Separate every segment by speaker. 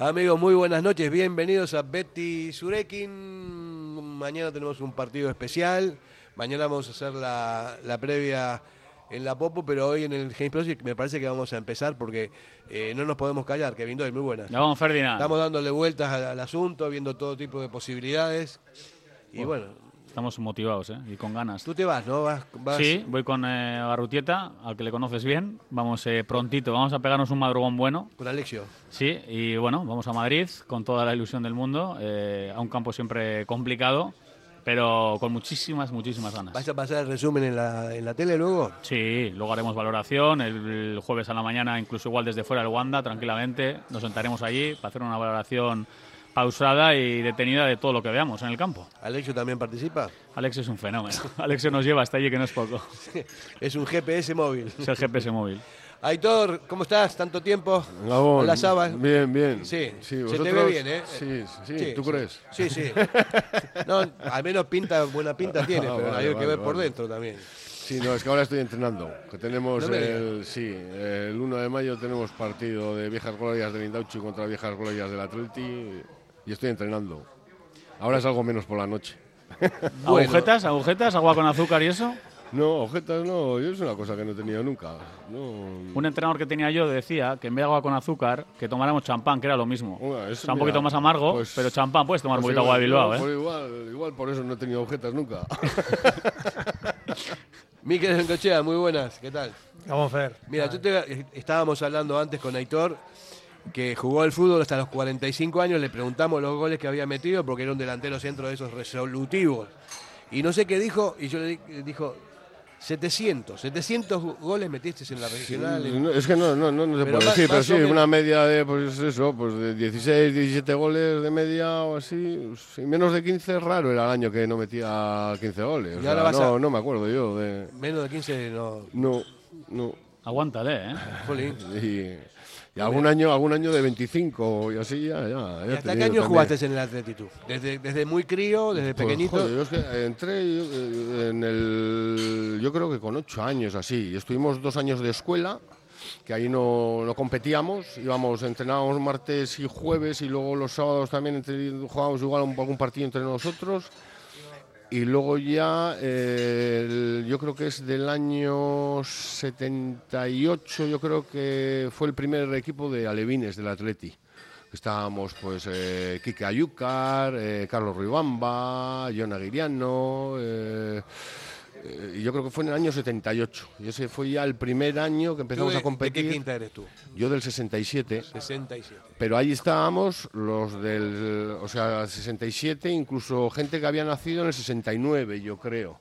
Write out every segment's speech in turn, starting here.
Speaker 1: Amigos, muy buenas noches, bienvenidos a Betty Surekin. Mañana tenemos un partido especial. Mañana vamos a hacer la, la previa en la Popo, pero hoy en el James Project me parece que vamos a empezar porque eh, no nos podemos callar. Kevin Doyle, muy buenas.
Speaker 2: Ya vamos, Ferdinand.
Speaker 1: Estamos dándole vueltas al, al asunto, viendo todo tipo de posibilidades. Y bueno,
Speaker 2: Estamos motivados ¿eh? y con ganas.
Speaker 1: tú te vas, ¿no? Vas, vas-
Speaker 2: Sí, voy con eh, al que le conoces bien. Vamos eh, prontito, vamos a pegarnos un madrugón bueno.
Speaker 1: con Alexio.
Speaker 2: Sí, y bueno, vamos a Madrid con toda la ilusión del mundo, eh, a un campo siempre complicado, pero con muchísimas, muchísimas ganas.
Speaker 1: ¿Vas a pasar el resumen en la, en la tele luego?
Speaker 2: Sí, luego haremos valoración, el, el jueves a la mañana, incluso igual desde fuera del Wanda, tranquilamente, nos sentaremos allí para hacer una valoración pausada y detenida de todo lo que veamos en el campo.
Speaker 1: ¿Alexio también participa?
Speaker 2: Alex es un fenómeno. Alex nos lleva hasta allí, que no es poco.
Speaker 1: es un GPS móvil.
Speaker 2: Es el GPS móvil.
Speaker 1: Aitor, ¿cómo estás? ¿Tanto tiempo?
Speaker 3: Gabón,
Speaker 1: Hola, Sabas.
Speaker 3: Bien, bien.
Speaker 1: Sí, se te
Speaker 3: vosotros-
Speaker 1: ve bien, ¿eh?
Speaker 3: Sí, sí, ¿tú crees?
Speaker 1: Sí, sí. No, al menos pinta, buena pinta tiene,
Speaker 3: Ah,
Speaker 1: pero
Speaker 3: vale,
Speaker 1: hay que
Speaker 3: vale,
Speaker 1: ver por dentro también.
Speaker 3: Sí, no, es que ahora estoy entrenando. Que tenemos
Speaker 1: No
Speaker 3: el, sí, el 1 de mayo tenemos partido de Viejas Glorias del Indauchi contra Viejas Glorias del Atleti y estoy entrenando. Ahora es algo menos por la noche.
Speaker 1: Bueno.
Speaker 2: ¿Agujetas? ¿Agujetas? ¿Agua con azúcar y eso?
Speaker 3: No, ojetas no, yo es una cosa que no he tenido nunca. No,
Speaker 2: Un entrenador que tenía yo decía que en vez de agua con azúcar, que tomáramos champán, que era lo mismo.
Speaker 3: Bueno,
Speaker 2: o
Speaker 3: eso,
Speaker 2: sea, un
Speaker 3: mira,
Speaker 2: poquito más amargo,
Speaker 3: pues-
Speaker 2: pero champán puedes tomar
Speaker 3: pues
Speaker 2: un poquito agua de
Speaker 3: igual,
Speaker 2: Bilbao, ¿eh?
Speaker 3: por igual, igual por eso no he tenido ojetas nunca.
Speaker 1: Miquel Bencochea, muy buenas, ¿qué tal?
Speaker 4: Vamos a ver.
Speaker 1: Mira, tú te- estábamos hablando antes con Aitor, que jugó al fútbol hasta los 45 años, le preguntamos los goles que había metido, porque era un delantero centro de esos resolutivos. Y no sé qué dijo, y yo le di- dijo, 700, 700 goles metiste en la regional.
Speaker 3: No, es que no, no, no, no se
Speaker 1: Pero
Speaker 3: puede
Speaker 1: más-
Speaker 3: decir, pero sí,
Speaker 1: menos.
Speaker 3: una media de, pues eso, pues de 16, 17 goles de media o así. Sí, menos de 15 es raro era el año que no metía 15 goles. O sea, no,
Speaker 1: a-
Speaker 3: no me acuerdo yo de...
Speaker 1: Menos de 15 no.
Speaker 3: No, no.
Speaker 2: Aguántale, ¿eh?
Speaker 1: Jolín.
Speaker 3: Y, y algún año algún año de 25 y así ya, ya. ya
Speaker 1: ¿Y
Speaker 3: he
Speaker 1: hasta qué año
Speaker 3: también.
Speaker 1: jugaste en el Atletitud? ¿Desde, desde muy crío, desde
Speaker 3: Pues,
Speaker 1: pequeñito?
Speaker 3: joder, yo es que entré eh, en el. Yo creo que con ocho años así. Y Estuvimos dos años de escuela, que ahí no, no competíamos. Íbamos, entrenábamos martes y jueves, y luego los sábados también entre- jugábamos igual un- algún partido entre nosotros. Y luego ya, eh, yo creo que es del año 78, yo creo que fue el primer equipo de alevines del Atleti. Estábamos pues eh, Kike Ayúcar, eh, Carlos Ribamba, John Aguiriano, eh, yo creo que fue en el año 78. Y ese fue ya el primer año que
Speaker 1: ¿Tú
Speaker 3: empezamos
Speaker 1: de-
Speaker 3: a competir.
Speaker 1: ¿De qué quinta eres tú?
Speaker 3: Yo del 67.
Speaker 1: 67.
Speaker 3: Pero ahí estábamos los del, o sea, 67, incluso gente que había nacido en el 69, yo creo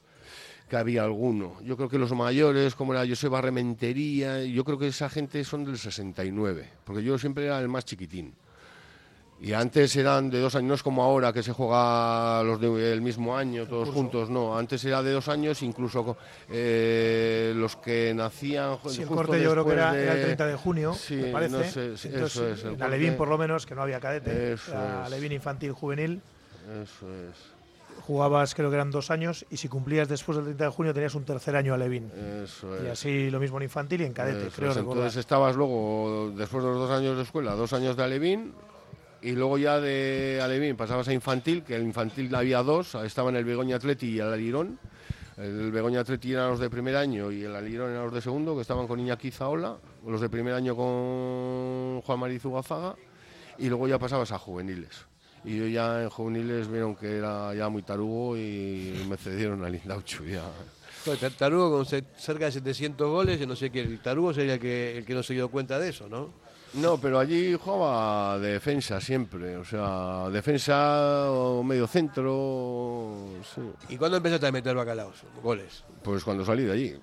Speaker 3: que había alguno. Yo creo que los mayores, como era Joseba Rementería, yo creo que esa gente son del 69, porque yo siempre era el más chiquitín. Y antes eran de dos años, no es como ahora que se juega los del mismo año, todos juntos, no. Antes era de dos años, incluso eh, los que nacían ju-
Speaker 4: Si el
Speaker 3: justo
Speaker 4: corte yo creo que era, el
Speaker 3: de-
Speaker 4: 30 de junio,
Speaker 3: Sí,
Speaker 4: me parece.
Speaker 3: no sé, sí,
Speaker 4: Entonces,
Speaker 3: eso es, el
Speaker 4: por lo menos, que no había cadete.
Speaker 3: Eso.
Speaker 4: Alevín infantil juvenil.
Speaker 3: Eso es.
Speaker 4: Jugabas, creo que eran dos años, y si cumplías después del 30 de junio tenías un tercer año Alevín.
Speaker 3: Eso es.
Speaker 4: Y así lo mismo en infantil y en cadete,
Speaker 3: Eso
Speaker 4: creo
Speaker 3: es. Entonces estabas luego, después de los dos años de escuela, dos años de Alevín, y luego ya de Alevín pasabas a infantil, que el infantil había dos, estaban el Begoña Atleti y el Alirón. El Begoña Atleti eran los de primer año y el Alirón eran los de segundo, que estaban con Iñaki Zaola, los de primer año con Juan María Zugazaga, y luego ya pasabas a juveniles. Y yo ya en juveniles vieron que era ya muy tarugo y me cedieron al Indauchu ya.
Speaker 1: Tarugo con cerca de 700 goles, yo no sé qué. El Tarugo sería que, el que no se dio cuenta de eso, ¿no?
Speaker 3: No, pero allí jugaba de defensa siempre, o sea, defensa o medio centro, sí.
Speaker 1: ¿Y cuándo empezaste a meter bacalaos? Goles.
Speaker 3: Pues cuando salí de allí.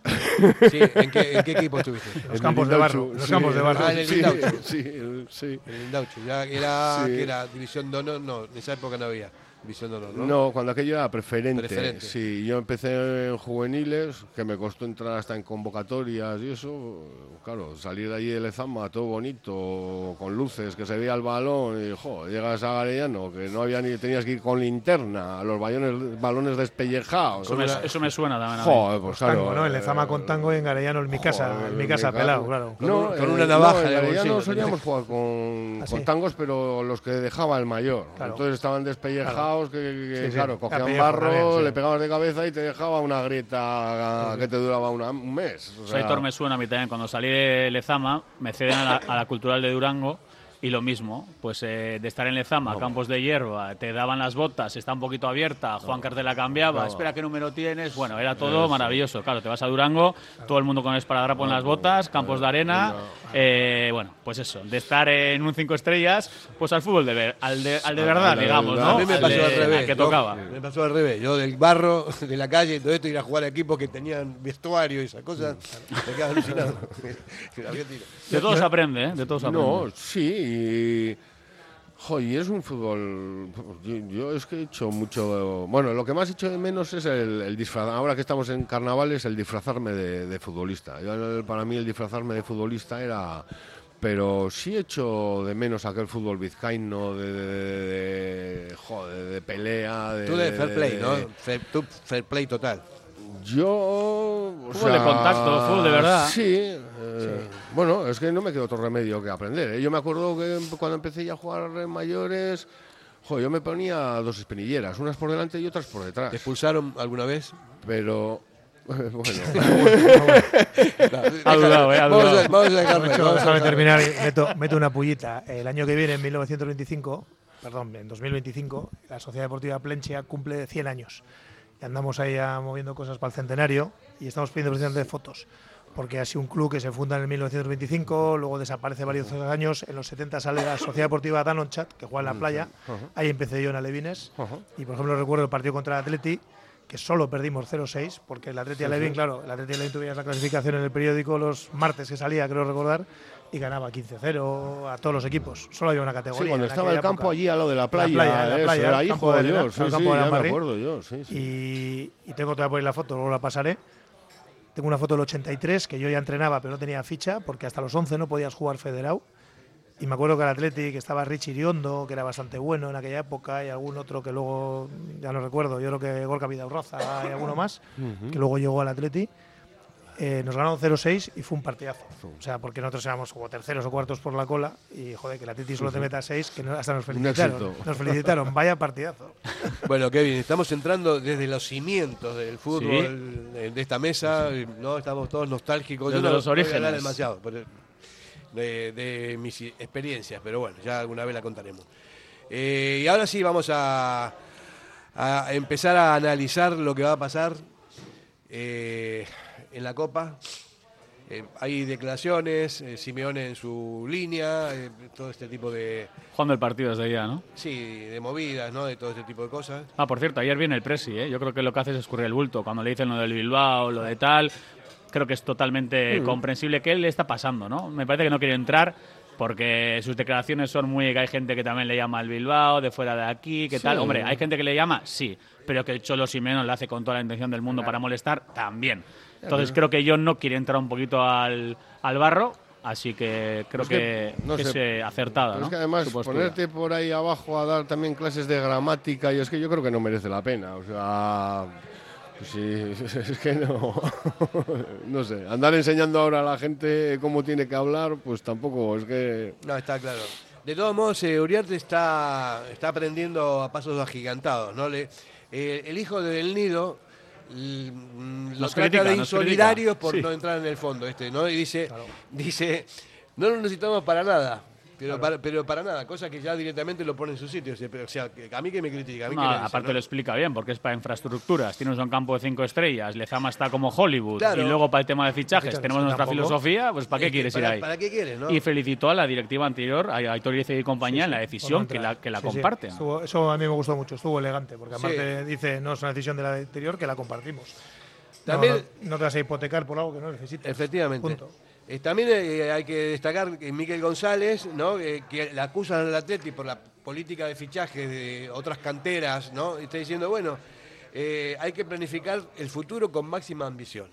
Speaker 1: Sí, ¿en, qué, en qué equipo estuviste?
Speaker 4: Los
Speaker 3: En
Speaker 4: campos de barro, los
Speaker 3: sí,
Speaker 4: campos de barro.
Speaker 1: Ah, en el
Speaker 3: sí, sí, el- sí.
Speaker 1: En el Indauchu. Ya era,
Speaker 3: Sí.
Speaker 1: que era división de honor, no, en esa época no había. División de honor, ¿no?
Speaker 3: No, cuando aquello era preferente.
Speaker 1: Preferente.
Speaker 3: Sí, yo empecé en juveniles, que me costó entrar hasta en convocatorias y eso. Claro, salir de allí de Lezama, todo bonito, con luces, que se veía el balón y, jo, llegas a Garellano, que no había ni, tenías que ir con linterna, a los balones, balones despellejados.
Speaker 2: Eso me, eso me suena también a mí.
Speaker 3: Joder, pues claro.
Speaker 4: Tango, ¿no? En Lezama con tango y en Garellano en mi casa, en mi casa pelado, claro.
Speaker 3: No,
Speaker 1: Con una
Speaker 3: no,
Speaker 1: navaja
Speaker 3: en
Speaker 1: en el
Speaker 3: Garellano solíamos jugar con,
Speaker 4: ¿Ah,
Speaker 3: con tangos, pero los que dejaba el mayor.
Speaker 4: Claro.
Speaker 3: Entonces estaban despellejados, que, que,
Speaker 4: Sí, sí.
Speaker 3: claro,
Speaker 4: Ah,
Speaker 3: cogían barro,
Speaker 4: también, sí.
Speaker 3: le pegabas de cabeza y te dejaba una grieta que te duraba una- un mes. O sea,
Speaker 2: Aitor me suena a mí también. Cuando salí de Lezama, me ceden a la, a la Cultural de Durango y lo mismo. Pues eh, de estar en Lezama, campos de hierba, te daban las botas, está un poquito abierta, Juan Carter la cambiaba, espera qué número tienes. Bueno, era todo maravilloso. Claro, te vas a Durango, todo el mundo con el esparadrapo en las botas, campos de arena. Eh, bueno, pues eso, de estar en un cinco estrellas, pues al fútbol de ver, al de, al de verdad,
Speaker 3: de
Speaker 2: digamos,
Speaker 3: verdad.
Speaker 2: ¿no?
Speaker 1: A mí me
Speaker 2: Al
Speaker 1: pasó
Speaker 2: de-
Speaker 1: al revés.
Speaker 2: al que
Speaker 1: ¿no?
Speaker 2: tocaba.
Speaker 1: Me pasó al revés. Yo del barro, de la calle y todo esto, ir a jugar a equipos que tenían vestuario y esas cosas, me quedaba alucinado.
Speaker 2: De todos aprende, ¿eh? De todos aprende.
Speaker 3: No, sí. Y, jo, y es un fútbol. Yo, yo es que he hecho mucho. Bueno, lo que más he hecho de menos es el, el disfraz. Ahora que estamos en carnavales, el disfrazarme de, de futbolista. Yo, para mí, el disfrazarme de futbolista era. Pero sí he hecho de menos aquel fútbol vizcaíno de, de, de- de- joder, de pelea. De,
Speaker 1: Tú de fair play,
Speaker 3: de-
Speaker 1: ¿no? Fair, tú fair play total.
Speaker 3: Yo. o
Speaker 2: Fútbol de
Speaker 3: sea,
Speaker 2: contacto, fútbol de verdad.
Speaker 3: Sí, eh, Bueno, es que no me queda otro remedio que aprender. ¿eh? Yo me acuerdo que cuando empecé ya a jugar en mayores. yo me ponía dos espinilleras, unas por delante y otras por detrás.
Speaker 1: ¿Te expulsaron alguna vez?
Speaker 3: Pero. Bueno.
Speaker 2: Ha dudado, ¿eh?
Speaker 1: Vamos a,
Speaker 4: terminar y meto, meto una pullita. El año que viene, en 1925, perdón, en 2025, la Sociedad Deportiva Plenchia cumple 100 años. Y andamos ahí moviendo cosas para el centenario y estamos pidiendo precisamente fotos. Porque ha sido un club que se funda en el 1925, luego desaparece varios años. En los 70 sale la Sociedad Deportiva Danonchat, que juega en la playa. Ahí empecé yo en Alevines. Y por ejemplo, recuerdo el partido contra el Atleti, que solo perdimos 0-6, porque el Atleti Alevín, claro, el Atleti Alevín tuviera la clasificación en el periódico los martes que salía, creo recordar, y ganaba 15-0 a todos los equipos. Solo había una categoría.
Speaker 3: Sí, cuando
Speaker 4: en
Speaker 3: estaba el campo
Speaker 4: época.
Speaker 3: allí a lo de la playa.
Speaker 4: playa, la playa,
Speaker 3: era hijo
Speaker 4: de
Speaker 3: Dios. Sí, sí, ya me acuerdo yo. Sí, sí.
Speaker 4: Y, y tengo todavía por ahí la foto, luego la pasaré. Tengo una foto del 83, que yo ya entrenaba, pero no tenía ficha, porque hasta los 11 no podías jugar federado. Y me acuerdo que el Atleti, que estaba Richie Iriondo, que era bastante bueno en aquella época, y algún otro que luego, ya no recuerdo, yo creo que Gorka Vidaurraza y alguno más, que luego llegó al Atleti. Eh, nos ganaron 0-6 y fue un partidazo. O sea, porque nosotros éramos como terceros o cuartos por la cola y joder, que el Atleti solo te meta 6, que no- hasta nos felicitaron. Nos felicitaron, vaya partidazo.
Speaker 1: Bueno, Kevin, estamos entrando desde los cimientos del fútbol, de esta mesa, ¿no? Estamos todos nostálgicos.
Speaker 2: Desde
Speaker 1: Yo no
Speaker 2: los
Speaker 1: voy a
Speaker 2: orígenes.
Speaker 1: hablar demasiado pero, de, de mis experiencias, pero bueno, ya alguna vez la contaremos. Eh, y ahora sí vamos a, a empezar a analizar lo que va a pasar eh, en la Copa. Eh, hay declaraciones, eh, Simeone en su línea, eh, todo este tipo de,
Speaker 2: Jugando el partido desde ya, ¿no?
Speaker 1: sí, de movidas, ¿no? de todo este tipo de cosas.
Speaker 2: Ah, por cierto, ayer viene el Presi, ¿eh? Yo creo que lo que hace es escurrir el bulto. Cuando le dicen lo del Bilbao, lo de tal, creo que es totalmente comprensible que él le está pasando, ¿no? Me parece que no quiere entrar porque sus declaraciones son muy... que hay gente que también le llama al Bilbao, de fuera de aquí, ¿qué tal? Hombre, ¿hay gente que le llama? Sí, pero que el Cholo Simeone lo hace con toda la intención del mundo para molestar, también. Entonces creo que yo no quiere entrar un poquito al, al barro, así que creo
Speaker 3: Es que,
Speaker 2: que,
Speaker 3: no
Speaker 2: que
Speaker 3: sé,
Speaker 2: es eh, acertada,
Speaker 3: Pero
Speaker 2: ¿no?
Speaker 3: Es que además ponerte por ahí abajo a dar también clases de gramática, y es que yo creo que no merece la pena. O sea, pues sí, es que no. no sé, andar enseñando ahora a la gente cómo tiene que hablar, pues tampoco, es que.
Speaker 1: No, está claro. De todos modos, eh, Uriarte está, está aprendiendo a pasos agigantados. ¿no? Le, eh, el hijo del nido lo
Speaker 2: Nos
Speaker 1: trata
Speaker 2: critica,
Speaker 1: de
Speaker 2: nos
Speaker 1: insolidario
Speaker 2: critica.
Speaker 1: por
Speaker 2: Sí.
Speaker 1: no entrar en el fondo. este ¿no? Y dice, dice, no lo necesitamos para nada. Pero, para, pero para nada, cosa que ya directamente lo pone en su sitio. O sea, a mí que me critica, a mí
Speaker 2: No,
Speaker 1: que me dice,
Speaker 2: aparte
Speaker 1: ¿no?
Speaker 2: lo explica bien, porque es para infraestructuras. Tienes un campo de cinco estrellas, Lezama está como Hollywood.
Speaker 1: Claro.
Speaker 2: Y luego para el tema de fichajes
Speaker 4: Fichajes,
Speaker 2: tenemos nuestra
Speaker 4: tampoco.
Speaker 2: filosofía, pues ¿para qué
Speaker 1: Es que
Speaker 2: quieres ir
Speaker 1: para-
Speaker 2: ahí?
Speaker 1: ¿Para qué quieres, no?
Speaker 2: Y felicitó a la directiva anterior, a Aitor y compañía, en la decisión que la, que la
Speaker 4: Sí, sí.
Speaker 2: comparten.
Speaker 4: Estuvo- eso a mí me gustó mucho, estuvo elegante, porque
Speaker 1: Sí.
Speaker 4: aparte dice, no es una decisión de la anterior que la compartimos. No,
Speaker 1: También-
Speaker 4: no, no te vas a hipotecar por algo que no necesitas.
Speaker 1: Efectivamente.
Speaker 4: Punto.
Speaker 1: Eh, también eh, hay que destacar que Miguel González, ¿no? Eh, que la acusan al Atleti por la política de fichaje de otras canteras, ¿no? Está diciendo, bueno, hay que planificar el futuro con máxima ambición.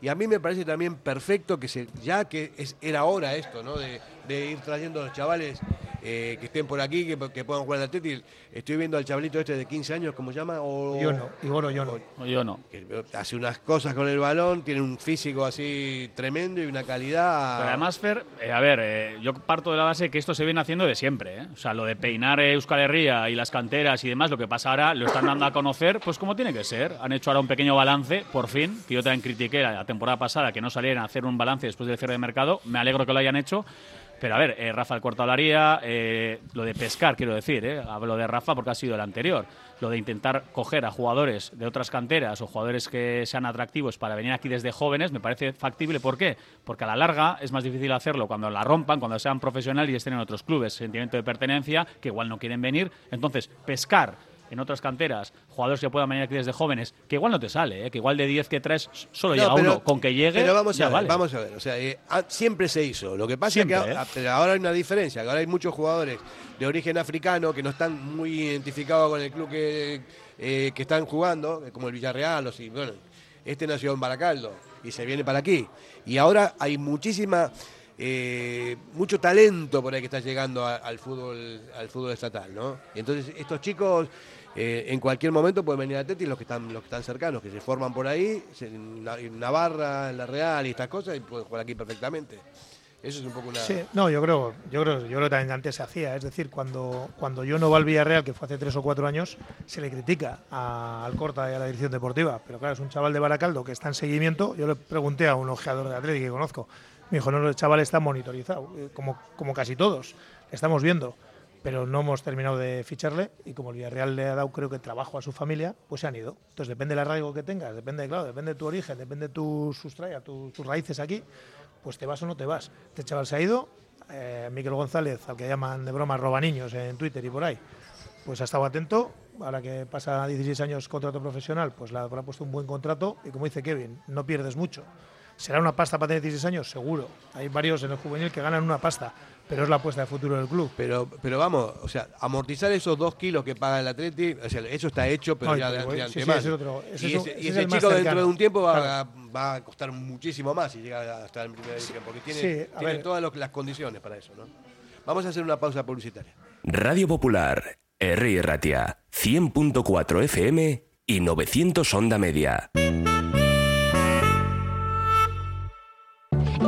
Speaker 1: Y a mí me parece también perfecto que se, ya que es, era hora esto, ¿no? De, de ir trayendo a los chavales eh, que estén por aquí, que, que puedan jugar al Atleti. Estoy viendo al chavalito este de 15 años, ¿cómo se llama? O,
Speaker 4: Yo no, Igor yo no.
Speaker 2: No, yo no.
Speaker 1: que hace unas cosas con el balón, tiene un físico así tremendo y una calidad.
Speaker 2: Pero además, Fer, eh, a ver, eh, yo parto de la base que esto se viene haciendo de siempre. ¿eh? O sea, lo de peinar eh, Euskal Herria y las canteras y demás, lo que pasa ahora lo están dando a conocer, pues como tiene que ser. Han hecho ahora un pequeño balance, por fin, que yo también critiqué la temporada pasada que no salieran a hacer un balance después del cierre de mercado. Me alegro que lo hayan hecho. Pero a ver, eh, Rafa el Cuarto hablaría, eh, lo de pescar, quiero decir, eh, hablo de Rafa porque ha sido el anterior, lo de intentar coger a jugadores de otras canteras o jugadores que sean atractivos para venir aquí desde jóvenes, me parece factible. ¿Por qué? Porque a la larga es más difícil hacerlo cuando la rompan, cuando sean profesionales y estén en otros clubes, sentimiento de pertenencia, que igual no quieren venir. Entonces, pescar en otras canteras, jugadores que puedan venir aquí desde jóvenes, que igual no te sale, ¿eh? que igual de 10 que traes solo
Speaker 1: No,
Speaker 2: llega
Speaker 1: pero-
Speaker 2: uno, con que llegue,
Speaker 1: Pero vamos
Speaker 2: ya
Speaker 1: a ver,
Speaker 2: vale.
Speaker 1: vamos a ver. O sea, eh, ah, siempre se hizo. Lo que pasa
Speaker 2: Siempre,
Speaker 1: es que
Speaker 2: ¿eh?
Speaker 1: a- pero ahora hay una diferencia. que Ahora hay muchos jugadores de origen africano que no están muy identificados con el club que, eh, que están jugando, como el Villarreal. O si, bueno, este nació en Baracaldo y se viene para aquí. Y ahora hay muchísima. Eh, mucho talento por ahí que está llegando al fútbol al fútbol estatal, ¿no? Entonces estos chicos eh, en cualquier momento pueden venir a Teti los que están los que están cercanos, que se forman por ahí, en Na- en Navarra, en la Real y estas cosas y pueden jugar aquí perfectamente. Eso es un poco una
Speaker 4: Sí, no, yo creo, yo creo, yo creo que también antes se hacía. Es decir, cuando, cuando yo no va al Villarreal, que fue hace tres o cuatro años, se le critica a Alcorta y a la dirección deportiva. Pero claro, es un chaval de Baracaldo que está en seguimiento. Yo le pregunté a un ojeador de Atlético que conozco. Me dijo, no, el chaval está monitorizado, eh, como, como casi todos. Estamos viendo. Pero no hemos terminado de ficharle y como el Villarreal le ha dado, creo que, trabajo a su familia, pues se han ido. Entonces depende del arraigo que tengas, depende, claro, depende de tu origen, depende de tu sustraya, tu- tus raíces aquí, pues te vas o no te vas. Este chaval se ha ido, eh, Miquel González, al que llaman de broma roba niños en Twitter y por ahí, pues ha estado atento. Ahora que pasa 16 años contrato profesional, pues le habrá puesto un buen contrato y como dice Kevin, no pierdes mucho. ¿Será una pasta para tener 16 años? Seguro. Hay varios en el juvenil que ganan una pasta, pero es la apuesta de futuro del club.
Speaker 1: Pero, pero vamos, o sea, amortizar esos dos kilos que paga el Atleti, o sea, eso está hecho, pero
Speaker 4: No,
Speaker 1: ya de, de
Speaker 4: sí, sí,
Speaker 1: antemano.
Speaker 4: ese es otro- ese
Speaker 1: y
Speaker 4: es-
Speaker 1: ese, y
Speaker 4: el
Speaker 1: chico dentro de un tiempo va,
Speaker 4: Claro.
Speaker 1: va a costar muchísimo más si llega a estar en primera división, porque tiene,
Speaker 4: Sí,
Speaker 1: todas los- las condiciones para eso, ¿no? Vamos a hacer una pausa publicitaria.
Speaker 5: Radio Popular, Herri Ratia, 100.4 FM y 900 Onda Media.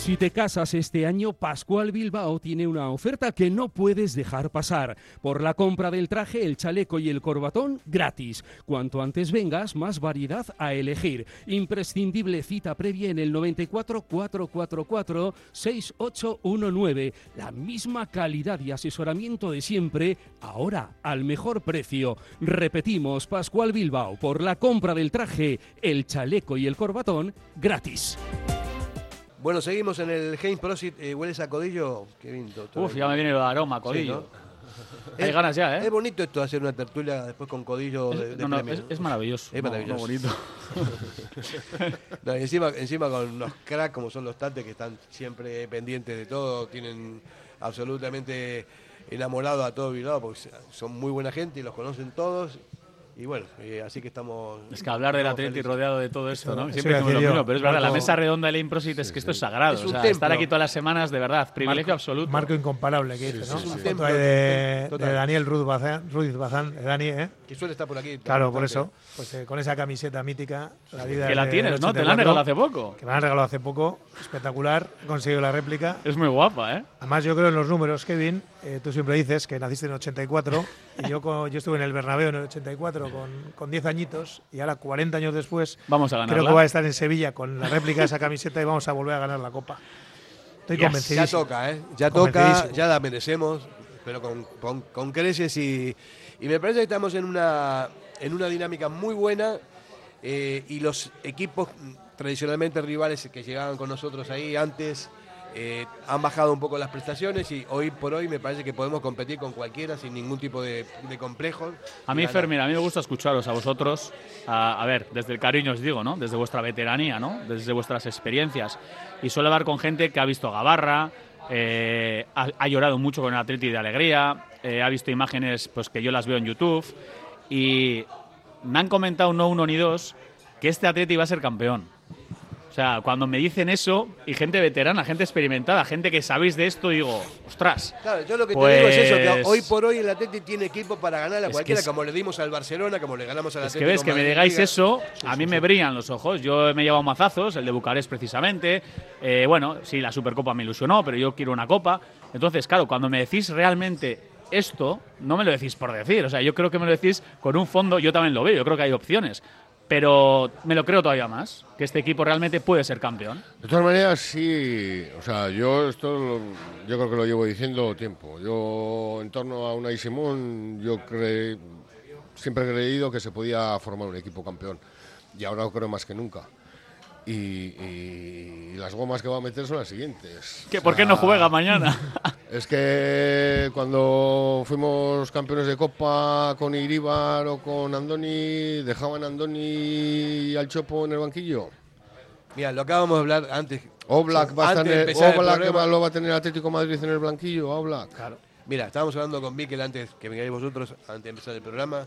Speaker 6: Si te casas este año, Pascual Bilbao tiene una oferta que no puedes dejar pasar. Por la compra del traje, el chaleco y el corbatón, gratis. Cuanto antes vengas, más variedad a elegir. Imprescindible cita previa en el 94 444 6819. La misma calidad y asesoramiento de siempre, ahora al mejor precio. Repetimos, Pascual Bilbao, por la compra del traje, el chaleco y el corbatón, gratis.
Speaker 1: Bueno, seguimos en el James Prosit. Eh, ¿Hueles a codillo? Qué doctor.
Speaker 2: Uf, ya me viene el aroma, codillo.
Speaker 1: Sí,
Speaker 2: Hay ganas ya, ¿eh?
Speaker 1: Es bonito esto de hacer una tertulia después con codillo
Speaker 2: Es-
Speaker 1: de
Speaker 2: no, no,
Speaker 1: premio,
Speaker 2: es,
Speaker 1: ¿no?
Speaker 2: es maravilloso.
Speaker 1: Es
Speaker 2: muy-
Speaker 1: maravilloso.
Speaker 2: bonito.
Speaker 1: Y encima, encima con unos cracks como son los Tates que están siempre pendientes de todo, tienen absolutamente enamorado a todo Bilbao porque son muy buena gente y los conocen todos Y bueno, eh, así que estamos.
Speaker 2: Es que hablar del Atleti rodeado de todo esto, ¿no? Siempre decimos lo mismo, pero es verdad, la mesa redonda del Improsit es que esto es sagrado.
Speaker 1: Es
Speaker 2: o
Speaker 1: un
Speaker 2: sea,
Speaker 1: templo.
Speaker 2: estar aquí todas las semanas, de verdad, privilegio absoluto.
Speaker 4: Marco incomparable que dice,
Speaker 3: Sí,
Speaker 4: ¿no?
Speaker 3: sí.
Speaker 4: foto
Speaker 1: Templo,
Speaker 4: ahí de, de Daniel Ruiz Bazán, Ruiz Bazán, de Dani, ¿eh?
Speaker 1: Que suele estar por aquí.
Speaker 4: Claro, por eso. Pues eh, con esa camiseta mítica, la vida
Speaker 2: que la
Speaker 4: de-
Speaker 2: tienes, ¿no? Te la han
Speaker 4: 84,
Speaker 2: regalado hace poco.
Speaker 4: Que me la han regalado hace poco, espectacular. He conseguido la réplica.
Speaker 2: Es muy guapa, ¿eh?
Speaker 4: Además, yo creo en los números, Kevin. eh, tú siempre dices que naciste en el 84 y yo, yo estuve en el Bernabéu en el 84 con, con 10 añitos y ahora 40 años después
Speaker 2: Vamos a
Speaker 4: creo que voy a estar en Sevilla con la réplica de esa camiseta y vamos a volver a ganar la Copa. Estoy
Speaker 2: Yes.
Speaker 1: Ya toca, ¿eh? Ya toca, ya la merecemos, pero con, con- con creces y, y me parece que estamos en una, en una dinámica muy buena eh, y los equipos tradicionalmente rivales que llegaban con nosotros ahí antes eh, han bajado un poco las prestaciones y hoy por hoy me parece que podemos competir con cualquiera sin ningún tipo de, de complejo.
Speaker 2: A mí. Fer, mira, a mí me gusta escucharos a vosotros. A, a ver, desde el cariño os digo, ¿no? Desde vuestra veteranía, ¿no? Desde vuestras experiencias. Y suelo hablar con gente que ha visto Gabarra, eh, ha, ha llorado mucho con el Atleti de alegría, eh, ha visto imágenes pues que yo las veo en YouTube. Y me han comentado no uno ni dos que este Atleti va a ser campeón. O sea, cuando me dicen eso, y gente veterana, gente experimentada, gente que sabéis de esto, digo, ostras,
Speaker 1: Claro, yo lo que te digo es eso, que
Speaker 2: Pues-
Speaker 1: hoy por hoy el Atleti tiene equipo para ganar a
Speaker 2: Es
Speaker 1: cualquiera,
Speaker 2: es-
Speaker 1: como le dimos al Barcelona, como le ganamos al
Speaker 2: Es que ves que me digáis
Speaker 1: Liga.
Speaker 2: eso, a mí me brillan los ojos. Yo me he llevado mazazos, el de Bucarest precisamente. Eh, bueno, sí, la Supercopa me ilusionó, pero yo quiero una copa. Entonces, claro, cuando me decís realmente esto, no me lo decís por decir. O sea, yo creo que me lo decís con un fondo, yo también lo veo, yo creo que hay opciones. Pero me lo creo todavía más, que este equipo realmente puede ser campeón.
Speaker 3: De todas maneras, sí, o sea, yo esto lo- yo creo que lo llevo diciendo tiempo. Yo, en torno a Unai Simón, yo siempre he creído que se podía formar un equipo campeón. Y ahora lo creo más que nunca. Y, y las gomas que va a meter son las siguientes.
Speaker 2: ¿Que
Speaker 3: O
Speaker 2: ¿Por qué no
Speaker 3: sea,
Speaker 2: juega mañana?
Speaker 3: Es que cuando fuimos campeones de Copa con Iríbar o con Andoni, dejaban a Andoni y al Chopo en el banquillo.
Speaker 1: Mira, lo acabamos de hablar antes.
Speaker 3: Oblak va a tener, Oblak
Speaker 1: programa.
Speaker 3: va- lo va a tener Atlético Madrid en el blanquillo, Oblak.
Speaker 1: Mira, estábamos hablando con Miquel antes que vengáis vosotros, antes de empezar el programa,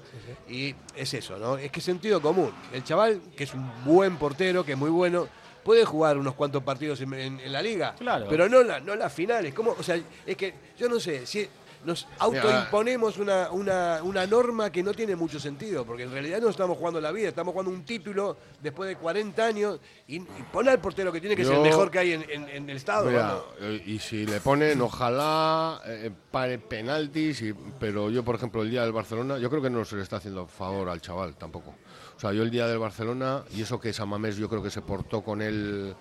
Speaker 1: y es eso, ¿no? Es que sentido común. El chaval, que es un buen portero, que es muy bueno, puede jugar unos cuantos partidos en, en- en la liga,
Speaker 2: Claro.
Speaker 1: pero no, la, no las finales. ¿Cómo? O sea, es que yo no sé, si nos autoimponemos una, una, una norma que no tiene mucho sentido, porque en realidad no estamos jugando la vida, estamos jugando un título después de 40 años, y, y pon al portero que tiene que ser el mejor que hay en, en- en el estado.
Speaker 3: Mira, eh, y si le ponen, ojalá eh, pare penaltis, y- pero yo, por ejemplo, el día del Barcelona, yo creo que no se le está haciendo favor al chaval tampoco. O sea, yo el día del Barcelona, y eso que Samamés yo creo que se portó con él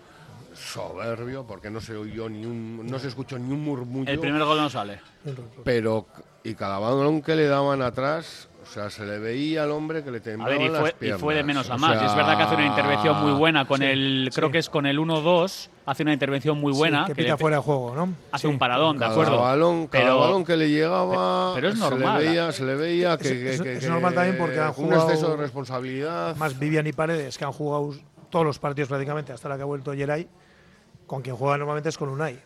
Speaker 3: soberbio, porque no se oyó ni un, no se escuchó ni un murmullo.
Speaker 2: El primer gol no sale.
Speaker 3: pero y cada balón que le daban atrás, o sea, se le veía al hombre que le
Speaker 2: A
Speaker 3: temblaban
Speaker 2: ver, y
Speaker 3: las
Speaker 2: fue, y
Speaker 3: piernas.
Speaker 2: fue de menos a
Speaker 3: O
Speaker 2: más.
Speaker 3: sea,
Speaker 2: es verdad que hace una intervención muy buena con el. Creo
Speaker 4: sí.
Speaker 2: que es con el 1-2. Hace una intervención muy buena.
Speaker 4: Sí, que
Speaker 2: que
Speaker 4: pita
Speaker 2: le-
Speaker 4: fuera de juego, ¿no?
Speaker 2: hace
Speaker 4: Sí.
Speaker 2: un paradón, de acuerdo.
Speaker 3: balón, cada
Speaker 2: pero,
Speaker 3: balón que le llegaba,
Speaker 2: pero es
Speaker 3: se
Speaker 2: normal.
Speaker 3: le veía, se le veía que,
Speaker 4: Es-
Speaker 3: que-
Speaker 4: es-
Speaker 3: que-
Speaker 4: es
Speaker 3: que-
Speaker 4: normal también porque han
Speaker 3: un
Speaker 4: jugado
Speaker 3: exceso de responsabilidad.
Speaker 4: Además, Vivian y Paredes, que han jugado todos los partidos prácticamente hasta la que ha vuelto Geray, con quien juega normalmente es con Unai.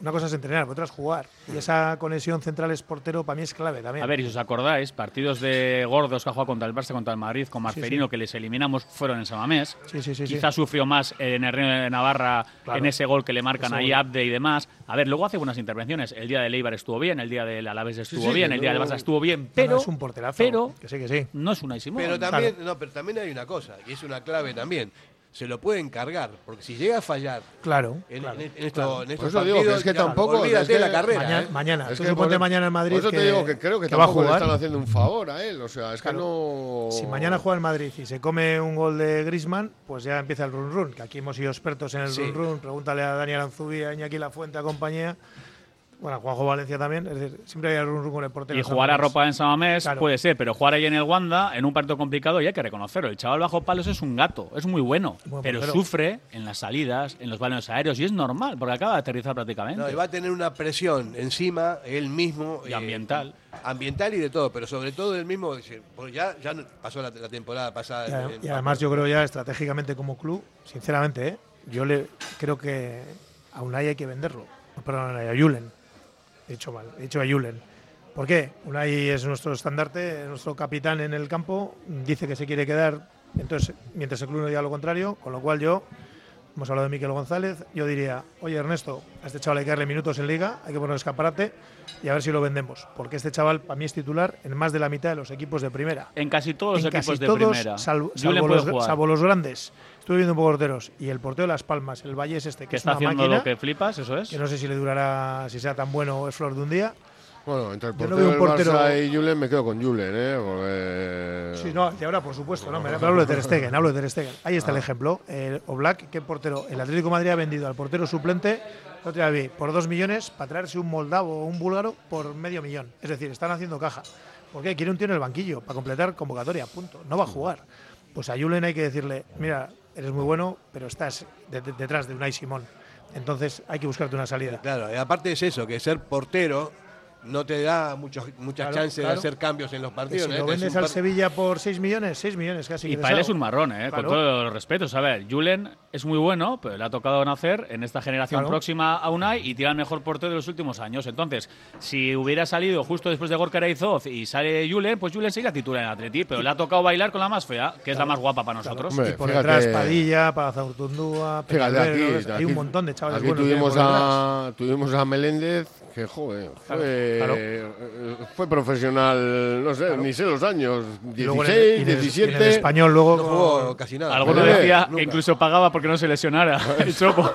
Speaker 4: Una cosa es entrenar, otra es jugar. Y esa conexión centrales-portero para mí es clave también.
Speaker 2: A ver, y si os acordáis, partidos de gordos que ha jugado contra el Barça, contra el Madrid, con Marcelino,
Speaker 4: sí.
Speaker 2: que les eliminamos, fueron en Samamés.
Speaker 4: Sí, sí, sí, sí.
Speaker 2: Quizás sufrió más en el Reino de Navarra
Speaker 4: Claro.
Speaker 2: en ese gol que le marcan ahí. Abde y demás. A ver, luego hace buenas intervenciones. El día del Eibar estuvo bien, el día del Alavés estuvo
Speaker 3: sí,
Speaker 2: bien, el día del Barça estuvo bien,
Speaker 4: No, no,
Speaker 2: pero
Speaker 4: es un porterazo.
Speaker 2: pero
Speaker 4: que sí, que sí.
Speaker 2: no es una Simón.
Speaker 1: Pero también, no, pero también hay una cosa, y es una clave también. Se lo pueden cargar, porque si llega a fallar
Speaker 4: en,
Speaker 1: en,
Speaker 4: claro.
Speaker 1: en- en esto- en
Speaker 3: Por
Speaker 1: estos
Speaker 3: eso digo que
Speaker 1: partidos,
Speaker 3: es que tampoco-
Speaker 1: olvídate
Speaker 3: es que
Speaker 1: de la carrera.
Speaker 4: Mañana,
Speaker 1: ¿eh?
Speaker 4: mañana.
Speaker 3: Es
Speaker 4: Tú
Speaker 3: que
Speaker 4: suponte
Speaker 3: por-
Speaker 4: mañana en Madrid
Speaker 3: Por eso
Speaker 4: que,
Speaker 3: te digo que creo que,
Speaker 4: que va a
Speaker 3: tampoco le
Speaker 4: jugar.
Speaker 3: están haciendo un favor a él. O sea, es
Speaker 4: Claro.
Speaker 3: que no.
Speaker 4: Si mañana juega el Madrid y se come un gol de Grisman, pues ya empieza el run run. Que aquí hemos sido expertos en el
Speaker 1: Sí.
Speaker 4: run run. Pregúntale a Daniel Anzubia, a Iñaki La Fuente, a compañía. Bueno, Juanjo Valencia también. Es decir, siempre hay run con el portero.
Speaker 2: Y jugar a ropa en Samamés
Speaker 4: Claro.
Speaker 2: puede ser, pero jugar ahí en el Wanda, en un partido complicado, y hay que reconocerlo. El chaval bajo palos es un gato, es muy bueno,
Speaker 4: Buen
Speaker 2: pero
Speaker 4: portero.
Speaker 2: sufre en las salidas, en los balones aéreos, y es normal, porque acaba de aterrizar prácticamente.
Speaker 1: No, y va a tener una presión encima, él mismo.
Speaker 2: Y
Speaker 1: eh,
Speaker 2: ambiental.
Speaker 1: ambiental y de todo, pero sobre todo él mismo. porque ya, ya pasó la, la temporada pasada.
Speaker 4: Y,
Speaker 1: en-
Speaker 4: a-
Speaker 1: en-
Speaker 4: y además yo creo ya estratégicamente como club, sinceramente, ¿eh? yo le creo que a Unai hay que venderlo. No, Perdón, a Julen. He dicho mal, he dicho a Julen. ¿Por qué? Unai es nuestro estandarte, nuestro capitán en el campo, dice que se quiere quedar, entonces, mientras el club no diga lo contrario, con lo cual yo, hemos hablado de Miquel González, yo diría, oye Ernesto, a este chaval hay que darle minutos en liga, hay que poner escaparate y a ver si lo vendemos, porque este chaval para mí es titular en más de la mitad de los equipos de primera.
Speaker 2: En casi todos los
Speaker 4: En
Speaker 2: equipos
Speaker 4: casi
Speaker 2: de
Speaker 4: todos,
Speaker 2: primera.
Speaker 4: salvo, salvo los, salvo los grandes. Estuve viendo un poco porteros y el portero de Las Palmas, el Valle es este, que,
Speaker 2: que
Speaker 4: es
Speaker 2: está
Speaker 4: una
Speaker 2: haciendo
Speaker 4: máquina,
Speaker 2: lo que flipas, eso es.
Speaker 4: que no sé si le durará, si sea tan bueno o es flor de un día.
Speaker 3: Bueno, entre el
Speaker 4: Yo no
Speaker 3: portero del
Speaker 4: portero-
Speaker 3: Barça y Julen me quedo con Julen, ¿eh? Porque...
Speaker 4: Sí, no, y ahora por supuesto, no, me hablo de Ter Stegen, hablo de Ter Stegen. Ahí está el ejemplo. El Oblak, ¿qué portero? El Atlético de Madrid ha vendido al portero suplente por dos millones para traerse un moldavo o un búlgaro por medio millón. Es decir, están haciendo caja. ¿Por qué? Quiere un tío en el banquillo para completar convocatoria, punto. No va a jugar. Pues a Julen hay que decirle, mira, eres muy bueno, pero estás de- de- detrás de Unai Simón. Entonces hay que buscarte una salida.
Speaker 1: Claro, y aparte es eso, que ser portero no te da muchos, muchas
Speaker 4: Claro,
Speaker 1: chances
Speaker 4: claro.
Speaker 1: de hacer cambios en los partidos.
Speaker 4: si
Speaker 1: ¿no?
Speaker 4: lo
Speaker 1: es
Speaker 4: vendes
Speaker 1: un
Speaker 4: al
Speaker 1: par-
Speaker 4: Sevilla por 6 millones, 6 millones casi.
Speaker 2: Y para él es un marrón, ¿eh?
Speaker 4: Claro.
Speaker 2: con todos los respetos. A ver, Julen es muy bueno, pero le ha tocado nacer en esta generación
Speaker 4: Claro.
Speaker 2: próxima a Unai y tiene el mejor portero de los últimos años. Entonces, si hubiera salido justo después de Gorka Araizoz y sale Julen, pues Julen sería titular en Atleti, pero le ha tocado bailar con la más fea, que es la más guapa para nosotros.
Speaker 3: Hombre,
Speaker 4: Y por
Speaker 3: fíjate-
Speaker 4: detrás Padilla, Pazurtundúa,
Speaker 3: Fíjate
Speaker 4: Peñalver,
Speaker 3: aquí,
Speaker 4: hay un
Speaker 3: aquí-
Speaker 4: montón de chavales
Speaker 3: Aquí
Speaker 4: buenos
Speaker 3: tuvimos a, tuvimos a Meléndez, que joder, fue,
Speaker 4: Claro,
Speaker 3: eh, fue profesional, no sé, ni sé los años,
Speaker 4: Y luego
Speaker 3: 16,
Speaker 4: en el- y en el-
Speaker 3: 17.
Speaker 4: y en el español luego
Speaker 1: No jugó casi nada.
Speaker 2: Alguno decía
Speaker 1: nunca.
Speaker 2: que incluso pagaba porque no se lesionara el chopo.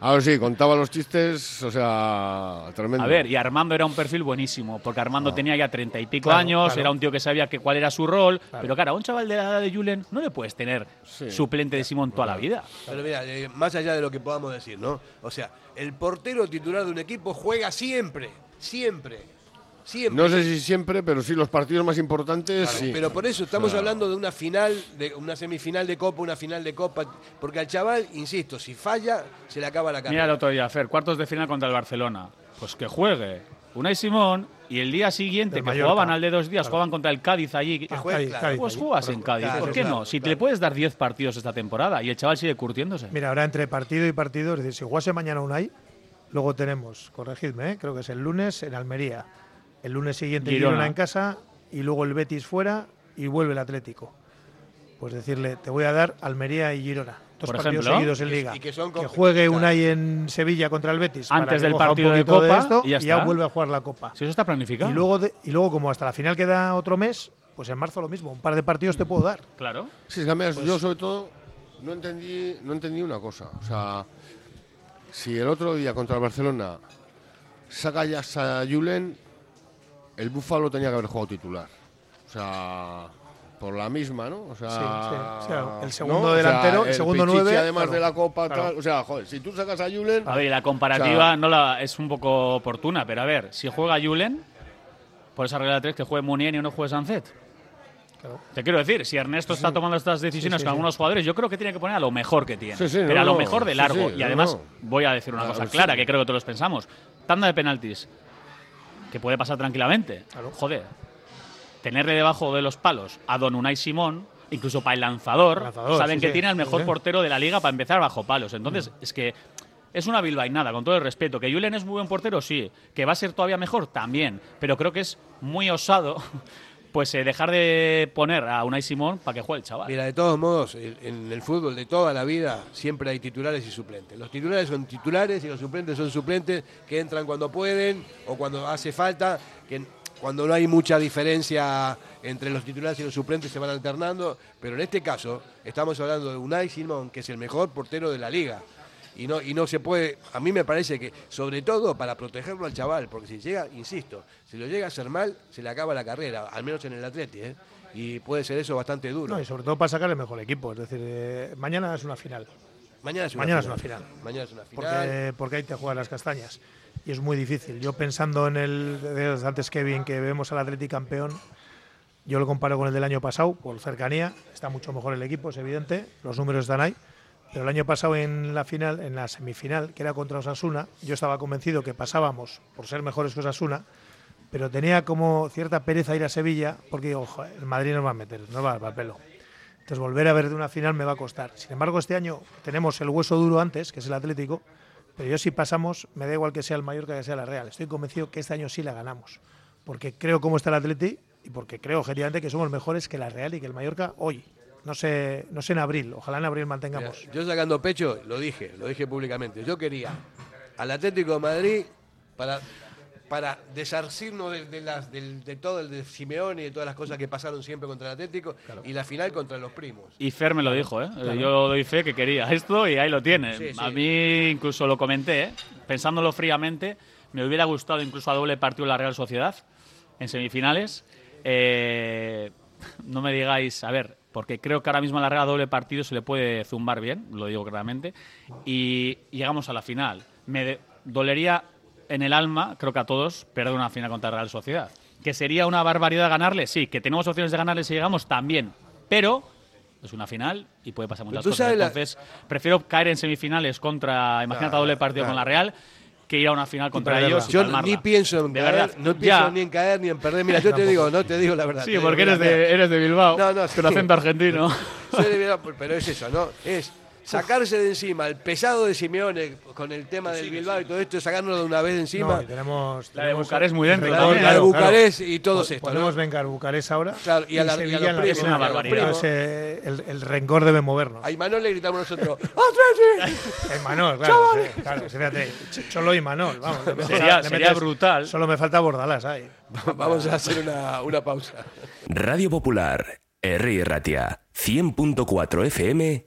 Speaker 3: Ahora sí, contaba los chistes, o sea, tremendo.
Speaker 2: A ver, y Armando era un perfil buenísimo, porque Armando tenía ya treinta y pico
Speaker 4: Claro,
Speaker 2: años,
Speaker 4: claro.
Speaker 2: era un tío que sabía que cuál era su rol, pero claro, a un chaval de la edad de Julen no le puedes tener
Speaker 3: Sí.
Speaker 2: suplente de Simón toda la vida.
Speaker 1: Pero mira, eh, más allá de lo que podamos decir, ¿no? O sea, el portero titular de un equipo juega siempre, siempre, siempre.
Speaker 3: No sé si siempre, pero sí los partidos más importantes,
Speaker 1: Claro,
Speaker 3: sí.
Speaker 1: Pero por eso estamos hablando de una final, de una semifinal de Copa, una final de Copa, porque al chaval, insisto, si falla, se le acaba la carrera.
Speaker 2: Mira el otro día, Fer, cuartos de final contra el Barcelona. Pues que juegue Unai Simón y el día siguiente, que jugaban al de dos días, jugaban contra el Cádiz allí.
Speaker 4: Ah, Cádiz. Cádiz,
Speaker 2: Pues juegas en Cádiz,
Speaker 1: Claro,
Speaker 2: ¿por qué
Speaker 1: claro,
Speaker 2: no? Si te
Speaker 1: claro.
Speaker 2: le puedes dar 10 partidos esta temporada y el chaval sigue curtiéndose.
Speaker 4: Mira, ahora entre partido y partido, es decir, si jugase mañana Unai, luego tenemos, corregidme, ¿eh? creo que es el lunes en Almería, el lunes siguiente
Speaker 2: Girona.
Speaker 4: Girona en casa y luego el Betis fuera y vuelve el Atlético. Pues decirle, te voy a dar Almería y Girona. Dos
Speaker 2: Por
Speaker 4: partidos
Speaker 2: ejemplo.
Speaker 4: seguidos en Liga.
Speaker 1: y que son con-
Speaker 4: juegue. Unai en Sevilla contra el Betis.
Speaker 2: Antes
Speaker 4: que
Speaker 2: del partido de Copa
Speaker 4: esto
Speaker 2: y ya
Speaker 4: y ya
Speaker 2: está.
Speaker 4: vuelve a jugar la Copa.
Speaker 2: Si eso está planificado.
Speaker 4: Y luego, de- y luego, como hasta la final queda otro mes, pues en marzo lo mismo. Un par de partidos te puedo dar.
Speaker 2: Claro.
Speaker 3: Sí, es que además,
Speaker 4: Pues
Speaker 3: yo sobre todo no entendí, no entendí una cosa. O sea, si el otro día contra el Barcelona saca ya a Julen, el Búfalo tenía que haber jugado titular. O sea, por la misma, ¿no? O sea,
Speaker 4: Sí, sí. O sea, el
Speaker 3: ¿no?
Speaker 4: segundo
Speaker 3: O sea,
Speaker 4: delantero, el segundo nueve,
Speaker 3: además
Speaker 4: claro,
Speaker 3: de la Copa,
Speaker 4: claro.
Speaker 3: tal, o sea, joder, si tú sacas a Julen,
Speaker 2: A ver, y la comparativa
Speaker 3: O sea-
Speaker 2: no la, es un poco oportuna, pero a ver, si juega Julen, por esa regla de tres, que juegue Munier y no juegue Sanzet.
Speaker 4: Claro.
Speaker 2: Te quiero decir, si Ernesto está tomando estas decisiones
Speaker 4: sí,
Speaker 2: con
Speaker 4: sí.
Speaker 2: algunos jugadores, yo creo que tiene que poner a lo mejor que tiene.
Speaker 3: Sí, sí,
Speaker 2: pero
Speaker 3: no,
Speaker 2: a lo mejor de largo.
Speaker 3: sí,
Speaker 2: y además,
Speaker 3: no.
Speaker 2: voy a decir una cosa clara, que creo que todos pensamos. Tanda de penaltis, que puede pasar tranquilamente.
Speaker 4: Claro.
Speaker 2: Joder, tenerle debajo de los palos a Don Unai Simón, incluso para el lanzador, saben
Speaker 4: sí,
Speaker 2: que
Speaker 4: sí,
Speaker 2: tiene al mejor
Speaker 4: sí. Mm.
Speaker 2: portero de la liga para empezar bajo palos. Entonces, es que es una bilbainada, con todo el respeto. Que Julen es muy buen portero, sí. Que va a ser todavía mejor, también. Pero creo que es muy osado pues eh, dejar de poner a Unai Simón para que juegue el chaval.
Speaker 1: Mira, de todos modos, en el fútbol de toda la vida siempre hay titulares y suplentes. Los titulares son titulares y los suplentes son suplentes que entran cuando pueden o cuando hace falta, que cuando no hay mucha diferencia entre los titulares y los suplentes se van alternando, pero en este caso estamos hablando de Unai Simón, que es el mejor portero de la liga. Y no, y no se puede, a mí me parece que, sobre todo para protegerlo al chaval, porque si llega, insisto, si lo llega a hacer mal, se le acaba la carrera, al menos en el Atleti, ¿eh? y puede ser eso bastante duro.
Speaker 4: No, y sobre todo para sacar el mejor equipo. Es decir, eh, mañana es una final.
Speaker 1: Mañana es una
Speaker 4: Mañana
Speaker 1: final.
Speaker 4: es una final.
Speaker 1: Mañana es una final.
Speaker 4: Porque, porque ahí te juegan las castañas. Y es muy difícil. Yo pensando en el de antes Kevin, que vemos al Atleti campeón, yo lo comparo con el del año pasado, por cercanía. Está mucho mejor el equipo, es evidente. Los números están ahí. Pero el año pasado en la final, en la semifinal, que era contra Osasuna, yo estaba convencido que pasábamos por ser mejores que Osasuna, pero tenía como cierta pereza ir a Sevilla, porque digo, "Joder, el Madrid nos va a meter, nos va a dar pelo. Entonces volver a ver de una final me va a costar. Sin embargo, este año tenemos el hueso duro antes, que es el Atlético, pero yo si pasamos, me da igual que sea el Mallorca que sea la Real. Estoy convencido que este año sí la ganamos. porque creo cómo está el Atleti y porque creo objetivamente que somos mejores que la Real y que el Mallorca hoy. No sé, no sé en abril, ojalá en abril mantengamos.
Speaker 1: Yo sacando pecho, lo dije, lo dije públicamente. Yo quería al Atlético de Madrid para, para desarcirnos de, de las, del- de todo el de Simeone y de todas las cosas que pasaron siempre contra el Atlético y la final contra los primos.
Speaker 2: Y Fer me lo dijo, ¿eh? Yo doy fe que quería esto y ahí lo tiene.
Speaker 1: Sí, sí.
Speaker 2: A mí incluso lo comenté, ¿eh? pensándolo fríamente, me hubiera gustado incluso a doble partido la Real Sociedad en semifinales. Eh, no me digáis, a ver, porque creo que ahora mismo a la Real a doble partido se le puede zumbar bien, lo digo claramente, y llegamos a la final. Me de- dolería en el alma, creo que a todos, perder una final contra Real Sociedad. Que sería una barbaridad ganarle, sí. Que tenemos opciones de ganarle si llegamos, también. Pero es una final y puede pasar muchas cosas.
Speaker 1: la-
Speaker 2: Entonces, prefiero caer en semifinales contra, imagínate,
Speaker 1: Claro,
Speaker 2: doble partido
Speaker 1: claro.
Speaker 2: con la Real, que ir a una final contra ellos.
Speaker 1: Yo
Speaker 2: palmarla.
Speaker 1: ni pienso en
Speaker 2: De
Speaker 1: caer,
Speaker 2: verdad,
Speaker 1: no pienso
Speaker 2: ya.
Speaker 1: ni en caer ni en perder. Mira, yo te digo, no te digo la verdad.
Speaker 2: Sí, porque eres de, eres de Bilbao,
Speaker 1: No, no,
Speaker 2: con
Speaker 1: sí.
Speaker 2: acento argentino.
Speaker 1: Soy de Bilbao, pero es eso, ¿no? Es sacarse de encima el pesado de Simeone con el tema del Bilbao y todo esto, sacárnoslo de una vez de encima.
Speaker 4: No, y tenemos,
Speaker 2: La de
Speaker 4: tenemos
Speaker 2: Bucarest muy dentro
Speaker 1: la,
Speaker 2: también.
Speaker 1: la de
Speaker 4: claro,
Speaker 1: Bucarest y todos
Speaker 4: Po-
Speaker 1: estos.
Speaker 4: Podemos
Speaker 1: ¿no?
Speaker 4: vengar Bucarest ahora.
Speaker 1: Claro, y a la- y a los
Speaker 4: la
Speaker 1: primos,
Speaker 2: Es una barbaridad.
Speaker 4: Entonces, el, el rencor debe movernos.
Speaker 1: A Imanol le gritamos nosotros, ¡Atleti!
Speaker 4: El Manol, claro. sí, claro, sí, fíjate, Ch- Cholo y Manol. Vamos, metes-
Speaker 2: Sería, brutal.
Speaker 4: Solo me falta Bordalas ahí.
Speaker 1: Vamos a hacer una, una pausa.
Speaker 5: Radio Popular, Herri Ratia, 100.4 FM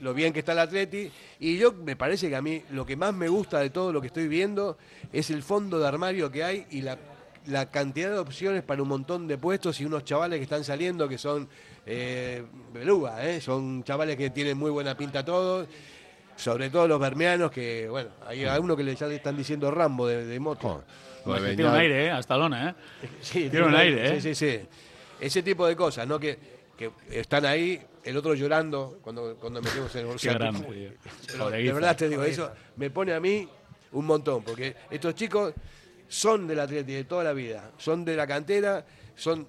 Speaker 1: lo bien que está el Atleti y yo me parece que a mí lo que más me gusta de todo lo que estoy viendo es el fondo de armario que hay y la, la cantidad de opciones para un montón de puestos y unos chavales que están saliendo que son eh, beluga, ¿eh? son chavales que tienen muy buena pinta todos. Sobre todo los bermeanos, que bueno, hay a uno que le ya le están diciendo Rambo de, de moto.
Speaker 2: Tiene un aire, ¿eh? Hasta Lona, ¿eh?
Speaker 1: Sí,
Speaker 2: Tiene un aire, ¿eh?
Speaker 1: Sí, sí, sí. Ese tipo de cosas, ¿no? Que, que están ahí, el otro llorando cuando, cuando metimos en el
Speaker 2: Qué grande, tío.
Speaker 1: Pero
Speaker 2: Pobre
Speaker 1: de verdad te digo, eso me pone a mí un montón, porque estos chicos son del Atleti de toda la vida, son de la cantera, son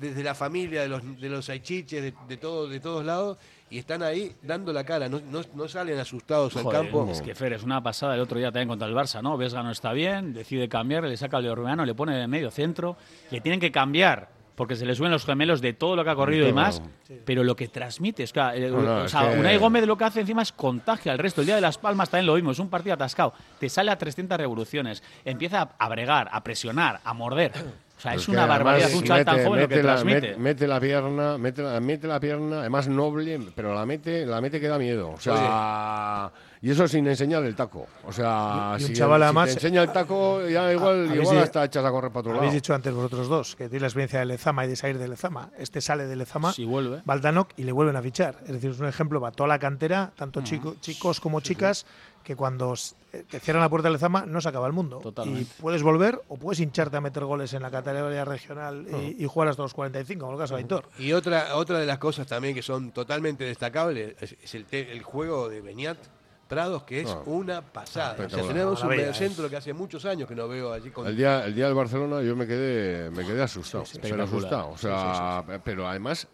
Speaker 1: de- desde la familia, de los, de los aichiches, de, de, todo, de todos lados, y están ahí dando la cara, no, no, no salen asustados al campo.
Speaker 2: Es que Fer, es una pasada el otro día también contra el Barça, ¿no? Vesga no está bien, decide cambiar, le saca al Leormeano, le pone de medio centro, le tienen que cambiar porque se le suben los gemelos de todo lo que ha corrido y
Speaker 3: Todo.
Speaker 2: más, pero lo que transmite, es que, eh,
Speaker 3: No, no,
Speaker 2: o
Speaker 3: es
Speaker 2: sea,
Speaker 3: que-
Speaker 2: Unai Gómez lo que hace encima es contagia al resto. El día de Las Palmas también lo vimos, un partido atascado, te sale a 300 revoluciones, empieza a, bregar, a presionar, a morder. O sea, es
Speaker 3: que
Speaker 2: una barbaridad un chaval tan
Speaker 3: mete-
Speaker 2: joven lo que
Speaker 3: mete la-
Speaker 2: transmite.
Speaker 3: Mete, mete la pierna, mete la, mete la pierna, además noble, pero la mete, la mete que da miedo. O sea, y eso sin enseñar el taco. O sea,
Speaker 4: Y- un
Speaker 3: si,
Speaker 4: chaval
Speaker 3: si
Speaker 4: además-
Speaker 3: te enseña el taco, ya igual,
Speaker 4: habéis
Speaker 3: igual hasta echas a correr para otro lado.
Speaker 4: Habéis dicho antes vosotros dos que tiene la experiencia de Lezama y de salir de Lezama. Este sale de Lezama,
Speaker 2: Si vuelve.
Speaker 4: Baldanok y le vuelven a fichar. Es decir, es un ejemplo para toda la cantera, tanto
Speaker 2: Mm.
Speaker 4: chico- chicos como chicas, que cuando eh, te cierran la puerta de Lezama no se acaba el mundo.
Speaker 2: Totalmente.
Speaker 4: Y puedes volver o puedes hincharte a meter goles en la categoría regional y, y jugar hasta los 45, como el caso de Aitor.
Speaker 1: Y otra, otra de las cosas también que son totalmente destacables es, es el, te- el juego de Beñat Prados, que es
Speaker 3: Ah.
Speaker 1: una pasada. O sea, tenemos un mediocentro que hace muchos años que no veo allí con
Speaker 3: El día, el día del Barcelona yo me quedé, me quedé asustado, pero asustado. O sea, pero además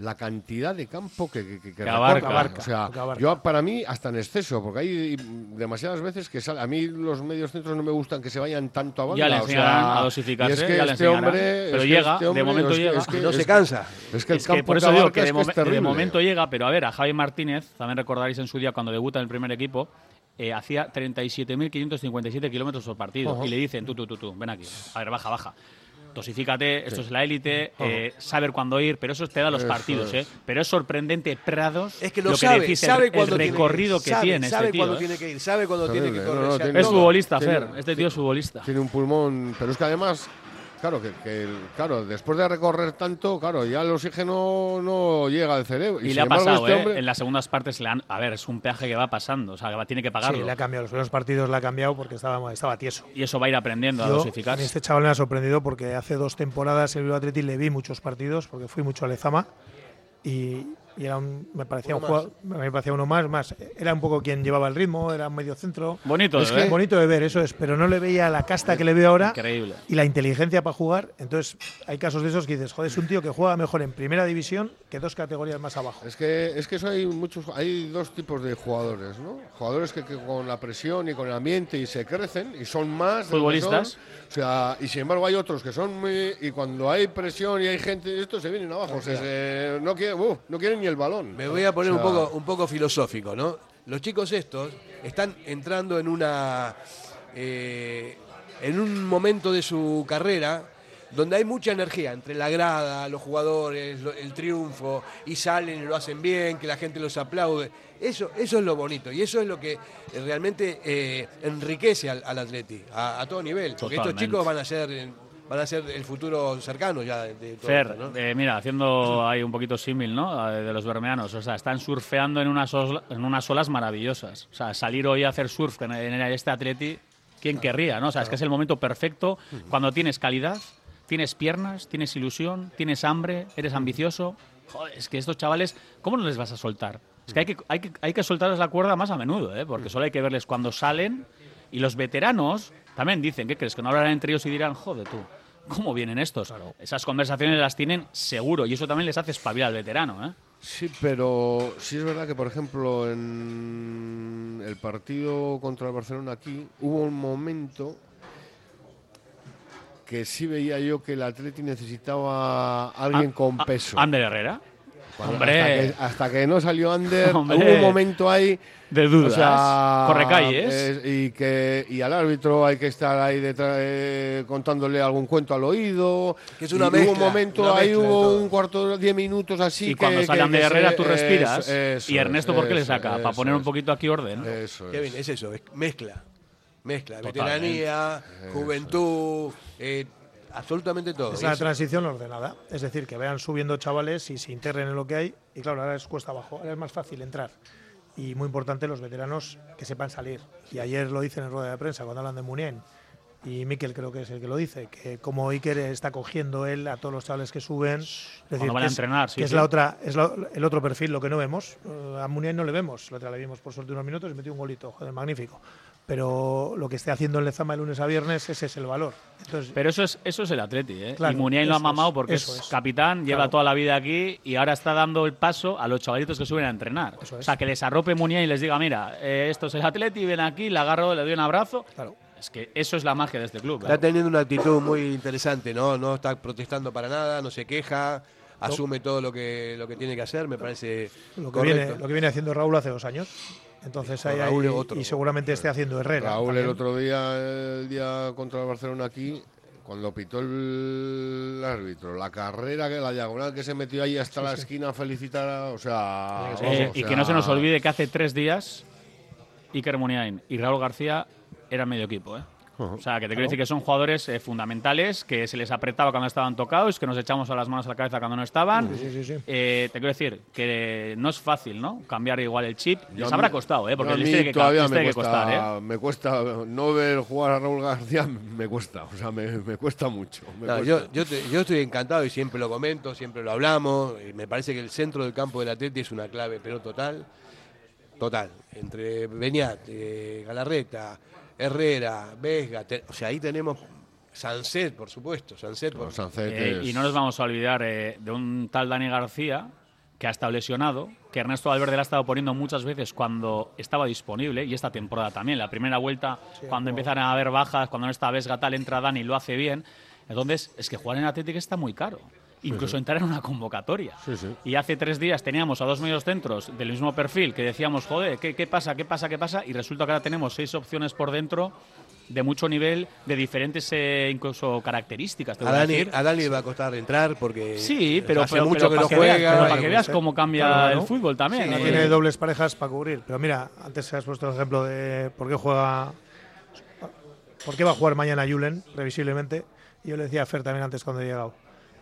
Speaker 3: la cantidad de campo que, que, que-
Speaker 2: abarca.
Speaker 3: o sea,
Speaker 4: abarca.
Speaker 3: yo para mí hasta en exceso, porque hay demasiadas veces que sale, a mí los medios centros no me gustan que se vayan tanto a banda.
Speaker 2: Ya le
Speaker 3: o
Speaker 2: enseñarán
Speaker 3: sea,
Speaker 2: a dosificarse,
Speaker 3: y es que
Speaker 2: ya le
Speaker 3: este
Speaker 2: enseñarán.
Speaker 3: hombre,
Speaker 2: Pero llega,
Speaker 3: este
Speaker 2: de momento
Speaker 3: es
Speaker 2: llega.
Speaker 3: es que-
Speaker 1: no se cansa.
Speaker 3: Es que el
Speaker 2: es que
Speaker 3: campo
Speaker 2: por eso digo que de, momen- de
Speaker 3: terrible.
Speaker 2: momento llega, pero a ver, a Javi Martínez, también recordaréis en su día cuando debuta en el primer equipo, eh, hacía 37.557 kilómetros por partido.
Speaker 3: Ojo.
Speaker 2: Y le dicen, tú, tú, tú, tú, ven aquí. A ver, baja, baja. Dosifícate, esto es la élite, eh, saber cuándo ir, pero eso te da los
Speaker 3: Eso
Speaker 2: partidos,
Speaker 3: es.
Speaker 2: ¿eh? Pero es sorprendente Prados,
Speaker 1: Es que lo,
Speaker 2: que
Speaker 1: sabe,
Speaker 2: decís, el-
Speaker 1: sabe
Speaker 2: el,
Speaker 1: cuándo tiene
Speaker 2: recorrido
Speaker 1: que,
Speaker 2: que,
Speaker 1: sabe,
Speaker 2: tiene
Speaker 1: sabe
Speaker 2: este
Speaker 1: cuándo
Speaker 2: ¿eh?
Speaker 1: tiene que ir, sabe cuándo tiene que correr.
Speaker 3: no, no,
Speaker 1: o sea,
Speaker 3: tiene-
Speaker 2: Es futbolista,
Speaker 3: tiene-
Speaker 2: Fer, este tío es futbolista.
Speaker 3: Tiene un pulmón, pero es que además, claro, que, que el- claro, después de recorrer tanto, claro, ya el oxígeno no llega al cerebro.
Speaker 2: Y,
Speaker 3: sin
Speaker 2: le ha
Speaker 3: embargo,
Speaker 2: pasado,
Speaker 3: este
Speaker 2: ¿eh?
Speaker 3: hombre-
Speaker 2: En las segundas partes, le han, a ver, es un peaje que va pasando, o sea, que va- tiene que pagarlo.
Speaker 4: Sí, le ha cambiado. Los primeros partidos le ha cambiado porque estaba, estaba tieso.
Speaker 2: y eso va a ir aprendiendo a
Speaker 4: Yo, a
Speaker 2: dosificar.
Speaker 4: este chaval me ha sorprendido porque hace dos temporadas en el Bilbao Athletic le vi muchos partidos porque fui mucho a Lezama y, y era un- me parecía
Speaker 1: Uno
Speaker 4: un jugador, me parecía uno más, más era un poco quien llevaba el ritmo, era un medio centro.
Speaker 2: Bonito,
Speaker 4: es
Speaker 2: de
Speaker 4: que
Speaker 2: ver.
Speaker 4: bonito de ver, eso es, pero no le veía la casta que le veo ahora
Speaker 2: Increíble.
Speaker 4: y la inteligencia para jugar. Entonces, hay casos de esos que dices, joder, es un tío que juega mejor en primera división que dos categorías más abajo.
Speaker 3: Es que, es que eso hay muchos, hay dos tipos de jugadores, ¿no? Jugadores que, que con la presión y con el ambiente y se crecen y son más
Speaker 2: Futbolistas.
Speaker 3: son. O sea, y sin embargo hay otros que son muy, y cuando hay presión y hay gente, estos se vienen abajo, o sea, se- no quieren, uh, no quieren ni el balón.
Speaker 1: Me voy a poner
Speaker 3: O sea,
Speaker 1: un poco un poco filosófico, ¿no? Los chicos estos están entrando en una eh, en un momento de su carrera donde hay mucha energía entre la grada, los jugadores, lo- el triunfo, y salen y lo hacen bien, que la gente los aplaude. Eso, eso es lo bonito y eso es lo que realmente eh, enriquece al, al Atleti a, a todo nivel. Porque estos chicos van a ser eh, van a ser el futuro cercano ya de, de todo
Speaker 2: Fer,
Speaker 1: esto, ¿no?
Speaker 2: eh, mira, haciendo ahí un poquito símil, ¿no? Eh, De los bermeanos. O sea, están surfeando en unas, osla- en unas olas maravillosas. O sea, salir hoy a hacer surf en, en este atleti, ¿quién querría, no? O sea, es que es el momento perfecto cuando tienes calidad, tienes piernas, tienes ilusión, tienes hambre, eres ambicioso. Joder, es que estos chavales, ¿cómo no les vas a soltar? Es que hay que, hay que, hay que soltarles la cuerda más a menudo, ¿eh? Porque solo hay que verles cuando salen. Y los veteranos también dicen, ¿qué crees? Que no hablarán entre ellos y dirán, joder tú, ¿cómo vienen estos? Esas conversaciones las tienen seguro y eso también les hace espabilar al veterano, ¿eh?
Speaker 3: Sí, pero sí es verdad que, por ejemplo, en el partido contra el Barcelona aquí, hubo un momento que sí veía yo que el Atleti necesitaba a alguien
Speaker 2: Ah,
Speaker 3: con
Speaker 2: ah,
Speaker 3: peso.
Speaker 2: Ander Herrera. Hombre.
Speaker 3: Hasta que, hasta que no salió Ander,
Speaker 2: Hombre.
Speaker 3: hubo un momento ahí.
Speaker 2: De dudas.
Speaker 3: O sea,
Speaker 2: Corre calles.
Speaker 3: es- y, que, y al árbitro hay que estar ahí detrás, eh, contándole algún cuento al oído.
Speaker 1: Que es una
Speaker 3: Y hubo un momento,
Speaker 1: una
Speaker 3: ahí
Speaker 1: de
Speaker 3: hubo un cuarto de diez minutos así.
Speaker 2: y cuando
Speaker 3: que-
Speaker 2: Ander
Speaker 3: que
Speaker 2: Herrera tú respiras.
Speaker 3: eso-
Speaker 2: y Ernesto,
Speaker 3: es,
Speaker 2: ¿por qué le
Speaker 3: eso,
Speaker 2: saca? Para poner un poquito aquí orden.
Speaker 3: Eso es.
Speaker 1: Kevin, es eso, es mezcla. Mezcla,
Speaker 2: Totalmente.
Speaker 1: veteranía, juventud, eh, absolutamente todo.
Speaker 4: Es
Speaker 1: eso-
Speaker 4: transición ordenada, es decir, que vayan subiendo chavales y se integren en lo que hay. Y claro, ahora es cuesta abajo, ahora es más fácil entrar. Y muy importante los veteranos que sepan salir. Y ayer lo dicen en rueda de prensa cuando hablan de Munien. Y Miquel creo que es el que lo dice, que como Iker está cogiendo él a todos los chavales que suben. Es decir,
Speaker 2: van a
Speaker 4: es-
Speaker 2: entrenar, sí,
Speaker 4: que es
Speaker 2: sí.
Speaker 4: la otra, es la- el otro perfil, lo que no vemos. A Munien no le vemos, la otra le vimos por suerte unos minutos y metió un golito, joder, magnífico. Pero lo que esté haciendo en Lezama de lunes a viernes, ese es el valor. Entonces,
Speaker 2: Pero eso es, eso es el Atleti, ¿eh?
Speaker 4: Claro,
Speaker 2: y Muniain lo ha mamado porque es,
Speaker 4: es.
Speaker 2: capitán, lleva toda la vida aquí y ahora está dando el paso a los chavalitos que suben a entrenar.
Speaker 4: Eso
Speaker 2: O
Speaker 4: es.
Speaker 2: sea, que les arrope Muniain y les diga, mira, eh, esto es el Atleti, ven aquí, le agarro, le doy un abrazo.
Speaker 4: Claro.
Speaker 2: Es que eso es la magia de este club. ¿eh?
Speaker 1: Está teniendo una actitud muy interesante, ¿no? No está protestando para nada, no se queja, asume todo lo que, lo que tiene que hacer, me parece
Speaker 4: lo que,
Speaker 1: correcto.
Speaker 4: viene, lo que viene haciendo Raúl hace dos años. Entonces ahí,
Speaker 1: Raúl
Speaker 4: hay-
Speaker 1: otro.
Speaker 4: y seguramente esté haciendo Herrera.
Speaker 3: Raúl el
Speaker 4: también.
Speaker 3: otro día, el día contra el Barcelona aquí, cuando pitó el árbitro, la carrera, que la diagonal que se metió ahí hasta la esquina a felicitar, a- o sea...
Speaker 2: Eh,
Speaker 3: vamos, o
Speaker 2: y que
Speaker 3: sea,
Speaker 2: no se nos olvide que hace tres días Iker Muniain y Raúl García eran medio equipo, ¿eh? O sea, que te quiero decir que son jugadores eh, fundamentales, que se les apretaba cuando estaban tocados, que nos echamos a las manos a la cabeza cuando no estaban.
Speaker 4: Sí, sí, sí.
Speaker 2: Eh, te quiero decir que no es fácil, ¿no? Cambiar igual el chip.
Speaker 3: yo
Speaker 2: Les habrá
Speaker 3: mí-
Speaker 2: costado, ¿eh? Porque
Speaker 3: a
Speaker 2: les
Speaker 3: mí
Speaker 2: tiene que,
Speaker 3: todavía
Speaker 2: les
Speaker 3: me
Speaker 2: tiene que
Speaker 3: cuesta,
Speaker 2: costar, ¿eh?
Speaker 3: me cuesta no ver jugar a Raúl García, me cuesta, o sea, me, me cuesta mucho. me
Speaker 1: No,
Speaker 3: cuesta.
Speaker 1: yo, yo, te- yo estoy encantado y siempre lo comento, siempre lo hablamos. y me parece que el centro del campo del Atleti es una clave, pero total. total. Entre Beñat, eh, Galarreta, Herrera, Vesga, te- o sea, ahí tenemos Sanset, por supuesto, Sanset. por-
Speaker 2: Eh, y no nos vamos a olvidar eh, de un tal Dani García que ha estado lesionado, que Ernesto Valverde le ha estado poniendo muchas veces cuando estaba disponible, y esta temporada también. La primera vuelta, cuando empiezan a haber bajas, cuando no está Vesga tal, entra Dani y lo hace bien. Entonces, es que jugar en Atlético está muy caro. Incluso
Speaker 3: sí.
Speaker 2: entrar en una convocatoria.
Speaker 3: Sí, sí.
Speaker 2: Y hace tres días teníamos a dos medios centros del mismo perfil que decíamos, joder, ¿qué, qué pasa? ¿Qué pasa? ¿Qué pasa? Y resulta que ahora tenemos seis opciones por dentro de mucho nivel, de diferentes eh, incluso características. te
Speaker 1: A
Speaker 2: voy a
Speaker 1: Dani,
Speaker 2: decir.
Speaker 1: a Dani le va a costar entrar porque
Speaker 2: Sí, pero,
Speaker 1: hace
Speaker 2: pero-
Speaker 1: mucho
Speaker 2: pero
Speaker 1: que no
Speaker 2: veas-
Speaker 1: juega.
Speaker 2: pero para que veas cómo cambia
Speaker 4: Claro,
Speaker 2: el fútbol también.
Speaker 4: Sí, no
Speaker 2: eh.
Speaker 4: tiene dobles parejas para cubrir. Pero mira, antes has puesto el ejemplo de por qué juega. ¿Por qué va a jugar mañana Julen, previsiblemente? Y yo le decía a Fer también antes cuando he llegado,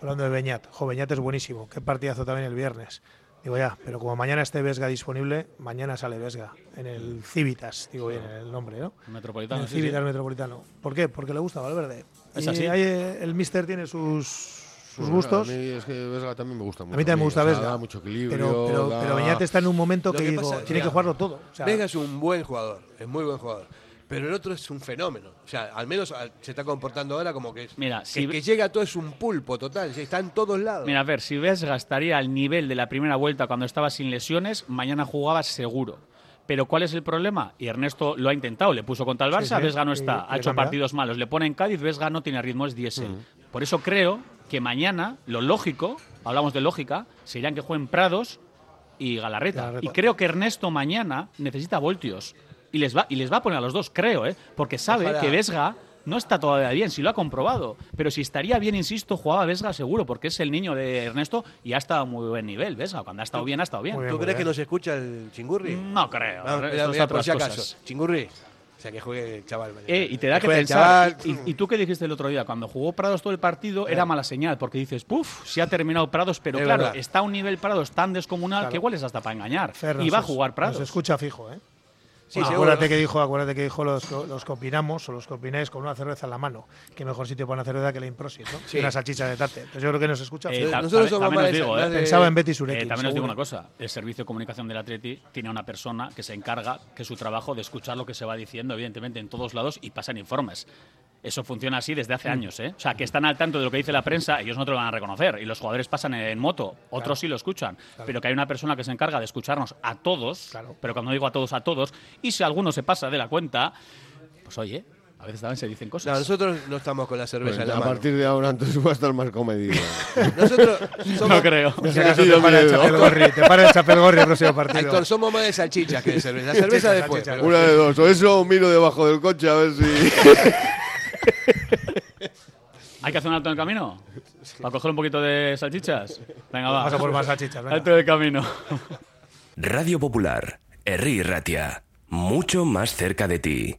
Speaker 4: hablando de Beñat. Jo, Beñat es buenísimo. Qué partidazo también el viernes. Digo ya, pero como mañana esté Vesga disponible, mañana sale Vesga. En el Civitas, digo bien el nombre, ¿no?
Speaker 2: Metropolitano,
Speaker 4: En el
Speaker 2: sí, sí.
Speaker 4: Civitas Metropolitano. ¿Por qué? Porque le gusta Valverde.
Speaker 2: Es
Speaker 4: Y
Speaker 2: así.
Speaker 4: ahí, eh, el Mister tiene sus, sus gustos.
Speaker 3: A mí es que Vesga también me gusta mucho.
Speaker 4: A mí también me gusta
Speaker 3: o sea,
Speaker 4: Vesga.
Speaker 3: da mucho equilibrio.
Speaker 4: Pero, pero,
Speaker 3: da-
Speaker 4: pero Beñat está en un momento que,
Speaker 1: que
Speaker 4: digo,
Speaker 1: pasa-
Speaker 4: tiene que
Speaker 1: mira,
Speaker 4: jugarlo todo. O sea,
Speaker 1: Vega es un buen jugador, es muy buen jugador. Pero el otro es un fenómeno. O sea, al menos se está comportando ahora como que,
Speaker 2: Mira,
Speaker 1: que,
Speaker 2: si-
Speaker 1: que llega todo es un pulpo total. Está en todos lados.
Speaker 2: Mira, a ver, si Vesga estaría al nivel de la primera vuelta cuando estaba sin lesiones, mañana jugaba seguro. Pero ¿cuál es el problema? Y Ernesto lo ha intentado, le puso contra el Barça,
Speaker 4: sí,
Speaker 2: Vesga no está,
Speaker 4: y
Speaker 2: ha hecho partidos malos, le pone en Cádiz, Vesga no tiene ritmo, es diésel. Por eso creo que mañana lo lógico, hablamos de lógica, serían que jueguen Prados y Galarreta.
Speaker 4: Galarreta.
Speaker 2: Y creo que Ernesto mañana necesita voltios. Y les va, y les va a poner a los dos, creo, ¿eh? porque sabe
Speaker 1: Ojalá.
Speaker 2: que Vesga no está todavía bien, si lo ha comprobado. Pero si estaría bien, insisto, jugaba Vesga seguro, porque es el niño de Ernesto y ha estado a muy buen nivel, Vesga. Cuando ha estado bien, ha estado bien.
Speaker 1: ¿Tú crees que nos escucha el chingurri?
Speaker 2: No creo. Esto
Speaker 1: mira, mira, por
Speaker 2: otras
Speaker 1: si acaso.
Speaker 2: cosas.
Speaker 1: Chingurri. O sea, que juegue el chaval.
Speaker 2: Eh, y te da que pensar. Y, y tú qué dijiste el otro día, cuando jugó Prados todo el partido, era mala señal, porque dices, puf, si ha terminado Prados, pero
Speaker 1: Es
Speaker 2: claro,
Speaker 1: verdad.
Speaker 2: está a un nivel Prados tan descomunal
Speaker 4: Claro.
Speaker 2: que igual es hasta para engañar.
Speaker 4: Fer
Speaker 2: y va a jugar Prados.
Speaker 4: Nos escucha fijo, ¿eh?
Speaker 1: Sí,
Speaker 4: Bueno, acuérdate que dijo, acuérdate que dijo los, que- los que opinamos o los que opináis con una cerveza en la mano. Qué mejor sitio para una cerveza que la Improsit, ¿no?
Speaker 1: Sí.
Speaker 4: Y una salchicha de tate. Pues yo creo que nos escucha
Speaker 2: Eh,
Speaker 1: Nosotros somos más
Speaker 2: digo, eh,
Speaker 4: Pensaba en Betty
Speaker 2: Eh,
Speaker 4: Sureki.
Speaker 2: también os digo una cosa, el servicio de comunicación del Atleti tiene una persona que se encarga, que es su trabajo, de escuchar lo que se va diciendo, evidentemente, en todos lados y pasan informes. Eso funciona así desde
Speaker 4: Mm.
Speaker 2: hace años, ¿eh? O sea, que están al tanto de lo que dice la prensa, ellos no te lo van a reconocer. Y los jugadores pasan en moto, otros sí lo escuchan. Pero que hay una persona que se encarga de escucharnos a todos,
Speaker 4: Claro.
Speaker 2: pero cuando digo a todos, a todos, y si alguno se pasa de la cuenta, pues oye, a veces también se dicen
Speaker 1: No,
Speaker 2: cosas.
Speaker 1: nosotros no estamos con la cerveza
Speaker 3: Pues
Speaker 1: en la
Speaker 3: a
Speaker 1: mano.
Speaker 3: partir de ahora entonces va a estar más comedido.
Speaker 1: Nosotros somos,
Speaker 2: no creo.
Speaker 3: Me
Speaker 4: te para el
Speaker 3: miedo.
Speaker 4: Chapelgorri, te para el Chapelgorri el próximo partido.
Speaker 1: Héctor, somos más de salchichas que de cerveza. La cerveza
Speaker 4: Salchicha,
Speaker 1: después.
Speaker 4: salchicha.
Speaker 3: Una de dos. O eso o miro debajo del coche a ver si.
Speaker 2: ¿Hay que hacer un alto en el camino? ¿Para coger un poquito de salchichas? Venga, va.
Speaker 4: Vamos a por más salchichas, venga.
Speaker 2: Alto del camino.
Speaker 5: Radio Popular, Herri Ratia, mucho más cerca de ti.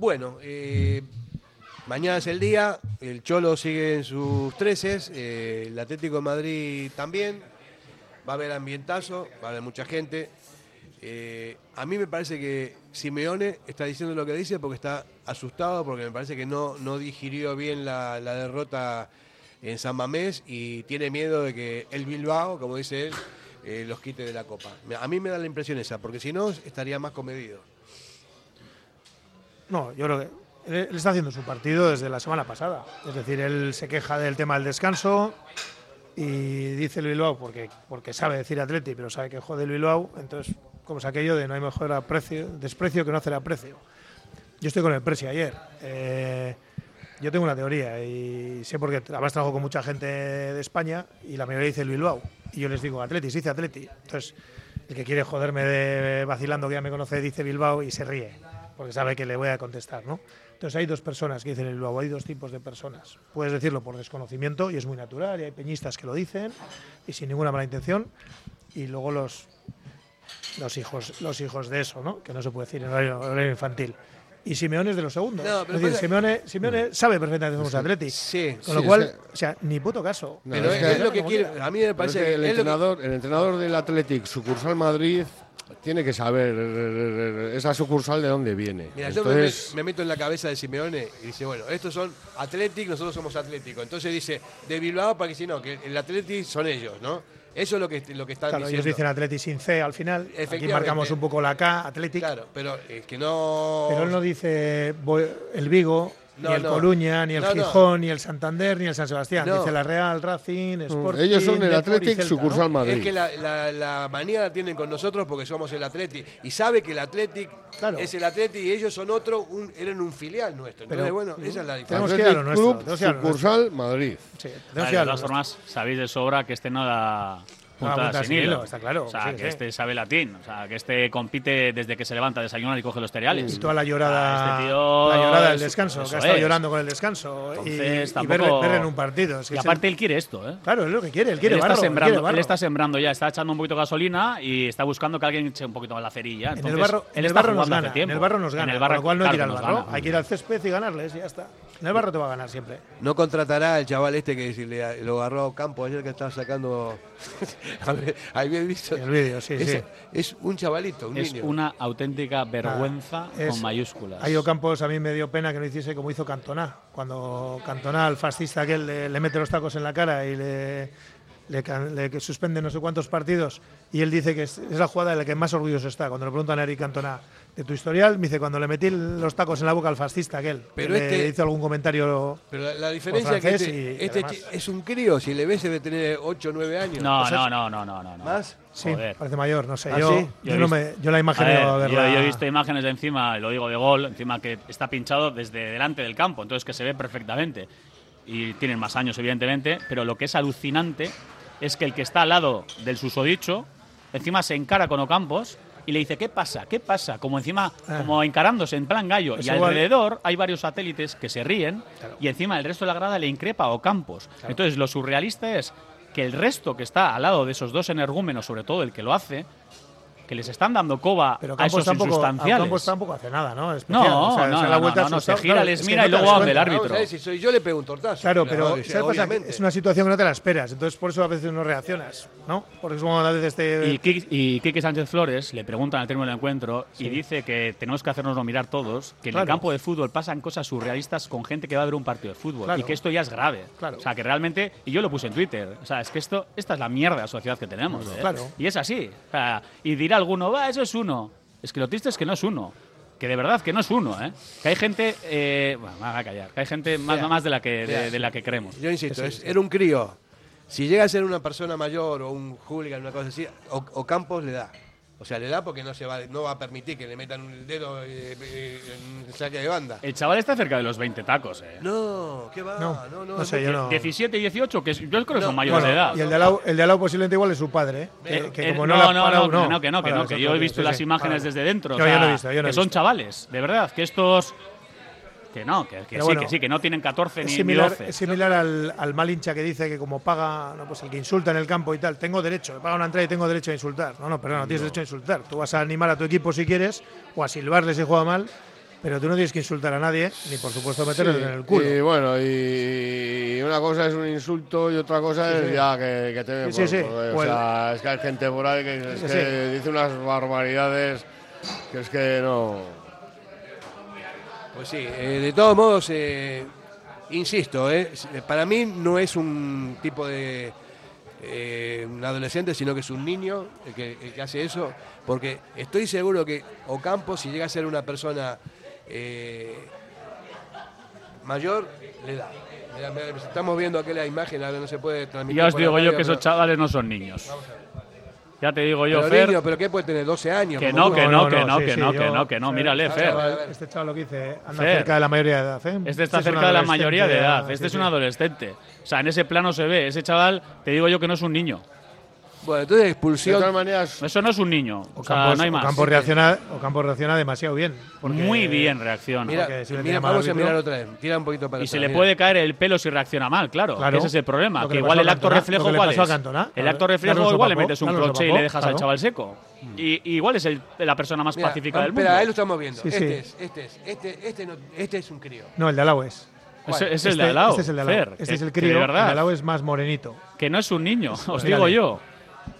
Speaker 1: Bueno, eh, mañana es el día, el Cholo sigue en sus treces, eh, el Atlético de Madrid también, va a haber ambientazo, va a haber mucha gente. Eh, a mí me parece que Simeone está diciendo lo que dice porque está asustado, porque me parece que no, no digirió bien la, derrota en San Mamés y tiene miedo de que el Bilbao, como dice él, los quite de la Copa. A mí me da la impresión esa, porque si no estaría más comedido.
Speaker 4: No, yo creo que él, está haciendo su partido desde la semana pasada. Es decir, él se queja del tema del descanso y dice el Bilbao porque, porque sabe decir Atleti, pero sabe que jode el Bilbao. Entonces, como es aquello de no hay mejor aprecio, desprecio que no hacer aprecio. Yo estoy con el Presi ayer. Eh, yo tengo una teoría y sé porque además trabajo con mucha gente de España y la mayoría dice el Bilbao. Y yo les digo Atleti, dice Atleti. Entonces, el que quiere joderme de vacilando que ya me conoce dice Bilbao y se ríe, porque sabe que le voy a contestar, ¿no? Entonces hay dos personas que dicen el Bilbao, hay dos tipos de personas. Puedes decirlo por desconocimiento y es muy natural, y hay peñistas que lo dicen y sin ninguna mala intención. Y luego los, los hijos, los hijos de eso, ¿no? Que no se puede decir en horario, horario infantil. Y Simeone es de los segundos.
Speaker 1: No,
Speaker 4: es
Speaker 1: pero
Speaker 4: decir,
Speaker 1: pasa-
Speaker 4: Simeone, Simeone sabe perfectamente cómo es Atleti.
Speaker 1: Sí.
Speaker 4: Con lo
Speaker 3: Sí,
Speaker 4: cual,
Speaker 3: es que-
Speaker 4: o sea, ni puto caso.
Speaker 3: No,
Speaker 1: Pero
Speaker 3: es
Speaker 1: es,
Speaker 3: que-
Speaker 1: es lo que quiere. A mí me
Speaker 3: es
Speaker 1: parece
Speaker 3: que el,
Speaker 1: es lo que-
Speaker 3: entrenador, el entrenador del Athletic sucursal Madrid tiene que saber eh, esa sucursal de dónde viene.
Speaker 1: Mira, yo me,
Speaker 3: Entonces,
Speaker 1: me meto en la cabeza de Simeone y dice, bueno, estos son Athletic, nosotros somos Atlético. Entonces dice, de Bilbao para que si no, que el Athletic son ellos, ¿no? Eso es lo que, lo que están
Speaker 4: Claro, ellos
Speaker 1: diciendo.
Speaker 4: dicen Atleti sin C al final. Aquí marcamos un poco la K, Athletic.
Speaker 1: Claro, pero es que no...
Speaker 4: Pero él no dice voy- el Vigo,
Speaker 1: No,
Speaker 4: ni el
Speaker 1: no.
Speaker 4: Coruña, ni el
Speaker 1: No, no.
Speaker 4: Gijón, ni el Santander, ni el San Sebastián.
Speaker 1: No.
Speaker 4: Dice la Real, Racing, Sporting.
Speaker 3: ellos son el Athletic
Speaker 4: Celta,
Speaker 3: sucursal
Speaker 4: ¿no?
Speaker 3: Madrid.
Speaker 1: Es que la, la- la manía la tienen con nosotros porque somos el Athletic. Y sabe que el Athletic
Speaker 4: Claro.
Speaker 1: es el Athletic y ellos son otro, un- eran un filial nuestro. Entonces,
Speaker 4: Pero-
Speaker 1: bueno, esa es la
Speaker 4: Tenemos
Speaker 1: diferencia.
Speaker 4: que ir a lo
Speaker 3: Athletic
Speaker 4: nuestro,
Speaker 3: Club
Speaker 4: tenemos que
Speaker 3: sucursal Madrid.
Speaker 4: Sí, tenemos
Speaker 2: Vale,
Speaker 4: que ir a
Speaker 2: de todas formas, sabéis de sobra que este no da Puntada sin hilo.
Speaker 4: hilo, está claro,
Speaker 2: O sea,
Speaker 4: sí,
Speaker 2: que
Speaker 4: sí.
Speaker 2: este sabe latín. O sea, que este compite desde que se levanta a desayunar y coge los cereales.
Speaker 4: Y toda la llorada,
Speaker 2: este tío
Speaker 4: la llorada del
Speaker 2: es-
Speaker 4: descanso,
Speaker 2: eso
Speaker 4: que ha estado
Speaker 2: es.
Speaker 4: llorando con el descanso. y-
Speaker 2: Entonces,
Speaker 4: y,
Speaker 2: tampoco-
Speaker 4: verle, verle en un partido. es que
Speaker 2: Y aparte él quiere esto, ¿eh?
Speaker 4: claro, es lo que quiere, él quiere
Speaker 2: él,
Speaker 4: barro.
Speaker 2: está
Speaker 4: él
Speaker 2: sembrando,
Speaker 4: quiere barro.
Speaker 2: él está sembrando ya, está echando un poquito de gasolina y está buscando que alguien eche un poquito más la cerilla.
Speaker 4: En el
Speaker 2: Entonces,
Speaker 4: barro,
Speaker 2: él
Speaker 4: en el
Speaker 2: está
Speaker 4: barro nos gana. En
Speaker 2: tiempo.
Speaker 4: el barro nos gana.
Speaker 2: En el
Speaker 4: con lo cual no hay que ir al barro, hay que ir al césped y ganarles y ya está. En el barro te va a ganar siempre.
Speaker 1: No contratará al chaval este que si le, lo agarró a Campo ayer que estaba sacando. Había visto.
Speaker 4: El vídeo, sí,
Speaker 1: es,
Speaker 4: sí.
Speaker 1: es un chavalito, un
Speaker 2: Es
Speaker 1: niño.
Speaker 2: una auténtica vergüenza
Speaker 4: Es-
Speaker 2: con mayúsculas.
Speaker 4: A Ido Campos a mí me dio pena que no hiciese como hizo Cantona. Cuando Cantona, al fascista aquel, le, le mete los tacos en la cara y le, le, can- le suspende no sé cuántos partidos. Y él dice que es, es la jugada de la que más orgulloso está. Cuando le preguntan a Eric Cantona de tu historial, me dice cuando le metí los tacos en la boca al fascista aquel.
Speaker 1: Pero
Speaker 4: que
Speaker 1: este-
Speaker 4: le hizo algún comentario.
Speaker 1: Pero la, la diferencia es que este,
Speaker 4: y-
Speaker 1: este
Speaker 4: además-
Speaker 1: es un crío, si le ves debe tener 8 o 9 años.
Speaker 2: No,
Speaker 1: O sea,
Speaker 2: no, no, no, no, no. no.
Speaker 1: ¿Más?
Speaker 4: Sí,
Speaker 2: Joder.
Speaker 4: parece mayor, no sé.
Speaker 1: ¿Ah,
Speaker 4: yo,
Speaker 1: sí?
Speaker 4: yo no me, yo la imagen
Speaker 2: A ver, yo, he visto imágenes de encima, lo digo de gol, encima que está pinchado desde delante del campo, entonces que se ve perfectamente. Y tienen más años, evidentemente, pero lo que es alucinante es que el que está al lado del susodicho, encima se encara con Ocampos y le dice, ¿qué pasa? ¿Qué pasa? Como encima,
Speaker 4: Ah.
Speaker 2: como encarándose en plan gallo.
Speaker 4: Pues
Speaker 2: y
Speaker 4: igual-
Speaker 2: alrededor hay varios satélites que se ríen y encima el resto de la grada le increpa a Ocampos. Entonces lo surrealista es que el resto que está al lado de esos dos energúmenos, sobre todo el que lo hace, que les están dando coba
Speaker 4: Pero
Speaker 2: a esos
Speaker 4: tampoco,
Speaker 2: insustanciales.
Speaker 4: Campos tampoco hace nada, ¿no? Especial.
Speaker 2: No,
Speaker 4: O sea,
Speaker 2: no, no,
Speaker 4: la vuelta
Speaker 2: no, no, se gira, les mira y luego habla el árbitro.
Speaker 1: Si soy yo le pego un tortazo.
Speaker 4: Claro, pero es una situación que no te la esperas, entonces por eso a veces no reaccionas, ¿no? Porque es como a veces te...
Speaker 2: Y Kiki, y Quique Sánchez Flores le preguntan al término del encuentro y dice que tenemos que hacernoslo mirar todos, que en
Speaker 4: Claro.
Speaker 2: el campo de fútbol pasan cosas surrealistas con gente que va a ver un partido de fútbol
Speaker 4: Claro.
Speaker 2: y que esto ya es grave.
Speaker 4: Claro.
Speaker 2: O sea, que realmente, y yo lo puse en Twitter, o sea, es que esto, esta es la mierda de sociedad que tenemos. ¿eh?
Speaker 4: Claro.
Speaker 2: Y es así. O sea, y dirá alguno, va, eso es uno. Es que lo triste es que no es uno. Que de verdad que no es uno, ¿eh? Que hay gente, eh, bueno, me a callar, que hay gente más, de la que, de, la que creemos.
Speaker 1: Yo insisto, es- era un crío. Si llega a ser una persona mayor o un hooligan, una cosa así, o, o Campos le da. O sea, le da porque no se va, no va a permitir que le metan un dedo eh, eh, en saque de banda.
Speaker 2: El chaval está cerca de los 20 tacos, ¿eh?
Speaker 1: No, ¿qué va?
Speaker 4: No,
Speaker 1: no, no.
Speaker 4: no sé, yo no...
Speaker 2: 17 y 18, que es- yo creo que
Speaker 1: No,
Speaker 2: son mayores
Speaker 4: Bueno,
Speaker 2: de edad.
Speaker 4: y el de, al lado, el de al lado posiblemente igual es su padre, ¿eh? Que,
Speaker 2: Eh,
Speaker 4: que
Speaker 2: eh,
Speaker 4: como
Speaker 2: no,
Speaker 4: no, la
Speaker 2: no,
Speaker 4: ha parado,
Speaker 2: no, que no, que no, que no, que yo he visto
Speaker 4: sí,
Speaker 2: las
Speaker 4: sí,
Speaker 2: imágenes
Speaker 4: para-
Speaker 2: desde dentro.
Speaker 4: Yo
Speaker 2: o
Speaker 4: ya
Speaker 2: sea,
Speaker 4: no he visto, yo no
Speaker 2: que
Speaker 4: he
Speaker 2: son
Speaker 4: visto.
Speaker 2: chavales, de verdad, que estos. Que no, que, sí,
Speaker 4: bueno,
Speaker 2: que sí, que no tienen 14
Speaker 4: Es
Speaker 2: ni, ni
Speaker 4: similar,
Speaker 2: 12.
Speaker 4: es similar al, al mal hincha que dice que como paga, no, pues el que insulta en el campo y tal, tengo derecho, me paga una entrada y tengo derecho a insultar. No, no, pero no, tienes derecho a insultar. Tú vas a animar a tu equipo si quieres o a silbarle si juega mal, pero tú no tienes que insultar a nadie, ni por supuesto meterle
Speaker 3: Sí,
Speaker 4: en el culo.
Speaker 3: Y bueno, y una cosa es un insulto y otra cosa
Speaker 4: Sí,
Speaker 3: es
Speaker 4: sí.
Speaker 3: ya que, que te
Speaker 4: Sí, sí, sí.
Speaker 3: por-
Speaker 4: O
Speaker 3: O
Speaker 4: el-
Speaker 3: sea, es que hay gente por ahí que, es
Speaker 4: Sí,
Speaker 3: que
Speaker 4: sí.
Speaker 3: dice unas barbaridades que es que no.
Speaker 1: Pues sí, eh, de todos modos, eh, insisto, eh, para mí no es un tipo de eh, un adolescente, sino que es un niño el que, el que hace eso, porque estoy seguro que Ocampo, si llega a ser una persona eh, mayor, le da. Mira, Estamos viendo aquella imagen, ahora no se puede transmitir.
Speaker 2: Ya os digo yo que esos chavales no son niños. Ya te digo yo,
Speaker 1: pero
Speaker 2: Fer,
Speaker 1: niño, pero ¿qué puede tener? 12 años.
Speaker 2: que no, que no, que no, que no, que no, que no, mírale,
Speaker 1: Fer.
Speaker 4: Este chaval lo que dice, anda
Speaker 2: Fer.
Speaker 4: cerca de la mayoría de edad, ¿eh?
Speaker 2: Este está cerca de la mayoría de edad.
Speaker 4: sí,
Speaker 2: Este es un adolescente. O sea, en ese plano se ve. Ese chaval, te digo yo que no es un niño.
Speaker 1: Bueno, entonces
Speaker 3: De
Speaker 1: expulsión.
Speaker 3: todas maneras,
Speaker 2: Eso no es un niño. O sea,
Speaker 4: Ocampos,
Speaker 2: no hay más.
Speaker 4: Ocampos reacciona, Ocampos reacciona demasiado bien. porque-
Speaker 2: Muy bien reacciona.
Speaker 1: Mira,
Speaker 4: si
Speaker 1: mira, vamos a mirar otra vez. Tira un poquito para
Speaker 2: Y se le
Speaker 1: mira.
Speaker 2: puede caer el pelo si reacciona mal, claro.
Speaker 4: Claro.
Speaker 2: Ese es el problema.
Speaker 4: Que
Speaker 2: igual el acto
Speaker 4: Cantona,
Speaker 2: reflejo,
Speaker 4: lo que le
Speaker 2: ¿cuál
Speaker 4: pasó a
Speaker 2: es?
Speaker 4: Cantona.
Speaker 2: El acto reflejo, igual le metes un croche y le dejas al chaval seco. Y, y igual es el- la persona más
Speaker 1: Mira,
Speaker 2: pacífica
Speaker 1: vamos,
Speaker 2: del mundo.
Speaker 1: Espera, ahí lo estamos viendo.
Speaker 4: Sí,
Speaker 1: este
Speaker 4: sí.
Speaker 1: es, este es, este, este, no- este es un crío.
Speaker 4: No, el de Alau es.
Speaker 2: Ese- es el
Speaker 4: Este-
Speaker 2: de al lado.
Speaker 4: Este es el de.
Speaker 2: Fer,
Speaker 4: Este es el
Speaker 2: de
Speaker 4: crío. El de Alau es más morenito.
Speaker 2: que no es un niño, os
Speaker 4: Pues
Speaker 2: digo yo.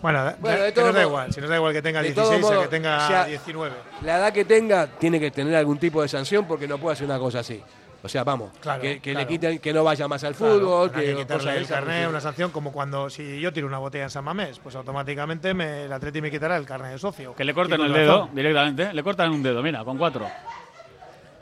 Speaker 4: Bueno,
Speaker 1: Bueno, de
Speaker 4: que nos
Speaker 1: todo
Speaker 4: da
Speaker 1: modo-
Speaker 4: igual. Si nos da igual que tenga
Speaker 1: de
Speaker 4: 16
Speaker 1: todo
Speaker 4: a
Speaker 1: modo,
Speaker 4: que tenga
Speaker 1: o sea,
Speaker 4: 19.
Speaker 1: La edad que tenga tiene que tener algún tipo de sanción porque no puede hacer una cosa así. O sea, vamos,
Speaker 4: Claro,
Speaker 1: que, que
Speaker 4: claro.
Speaker 1: le quiten, que no vaya más al
Speaker 4: Claro,
Speaker 1: fútbol,
Speaker 4: hay
Speaker 1: que,
Speaker 4: que quitarle el
Speaker 1: esas,
Speaker 4: carnet, una sanción como cuando si yo tiro una botella en San Mamés, pues automáticamente me, el Atleti me quitará el carnet de socio.
Speaker 2: Que le corten el dedo
Speaker 4: razón.
Speaker 2: directamente. Le cortan un dedo, mira, con cuatro.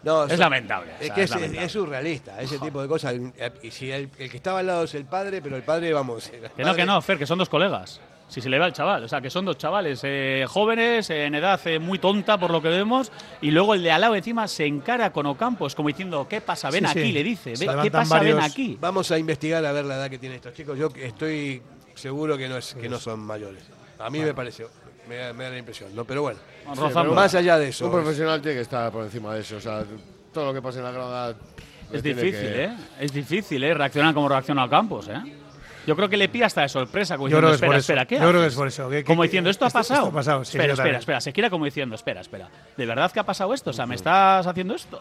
Speaker 1: No,
Speaker 2: Es
Speaker 1: eso-
Speaker 2: lamentable, o
Speaker 1: Es
Speaker 2: sea,
Speaker 1: que
Speaker 2: es
Speaker 1: es,
Speaker 2: lamentable.
Speaker 1: es surrealista, ese tipo de cosas. Y si el, el que estaba al lado es el padre, pero el padre, vamos. el
Speaker 2: Que no,
Speaker 1: padre-
Speaker 2: que no, Fer, que son dos colegas. Si se le va el chaval, o sea, que son dos chavales eh, jóvenes, eh, en edad eh, muy tonta por lo que vemos, y luego el de al lado encima se encara con Ocampos, como diciendo, ¿qué pasa? Ven
Speaker 4: Sí,
Speaker 2: aquí,
Speaker 4: sí.
Speaker 2: le dice,
Speaker 4: Se
Speaker 2: "Ve- ¿qué pasa? Ven aquí.
Speaker 1: Vamos a investigar a ver la edad que tienen estos chicos. Yo estoy seguro que no, es, que no son mayores. A mí me pareció, me da, me da la impresión, ¿no? Pero bueno, más allá de eso.
Speaker 3: un profesional tiene que estar por encima de eso. O sea, todo lo que pasa en la grada.
Speaker 2: Es difícil,
Speaker 3: que-
Speaker 2: ¿eh? Es difícil, ¿eh? Reaccionar como reacciona Ocampos, ¿eh? Yo creo que le pilla hasta de sorpresa, como
Speaker 4: Yo
Speaker 2: diciendo,
Speaker 4: creo que es
Speaker 2: espera,
Speaker 4: por eso.
Speaker 2: espera, ¿qué
Speaker 4: Yo creo que es por eso. ¿Qué-
Speaker 2: como
Speaker 4: qué-
Speaker 2: diciendo, ¿esto ha
Speaker 4: esto- esto
Speaker 2: pasado?
Speaker 4: ha pasado, sí,
Speaker 2: espera, espera, espera. Se gira como diciendo, espera, espera. ¿De verdad que ha pasado esto? O sea, ¿me estás haciendo esto?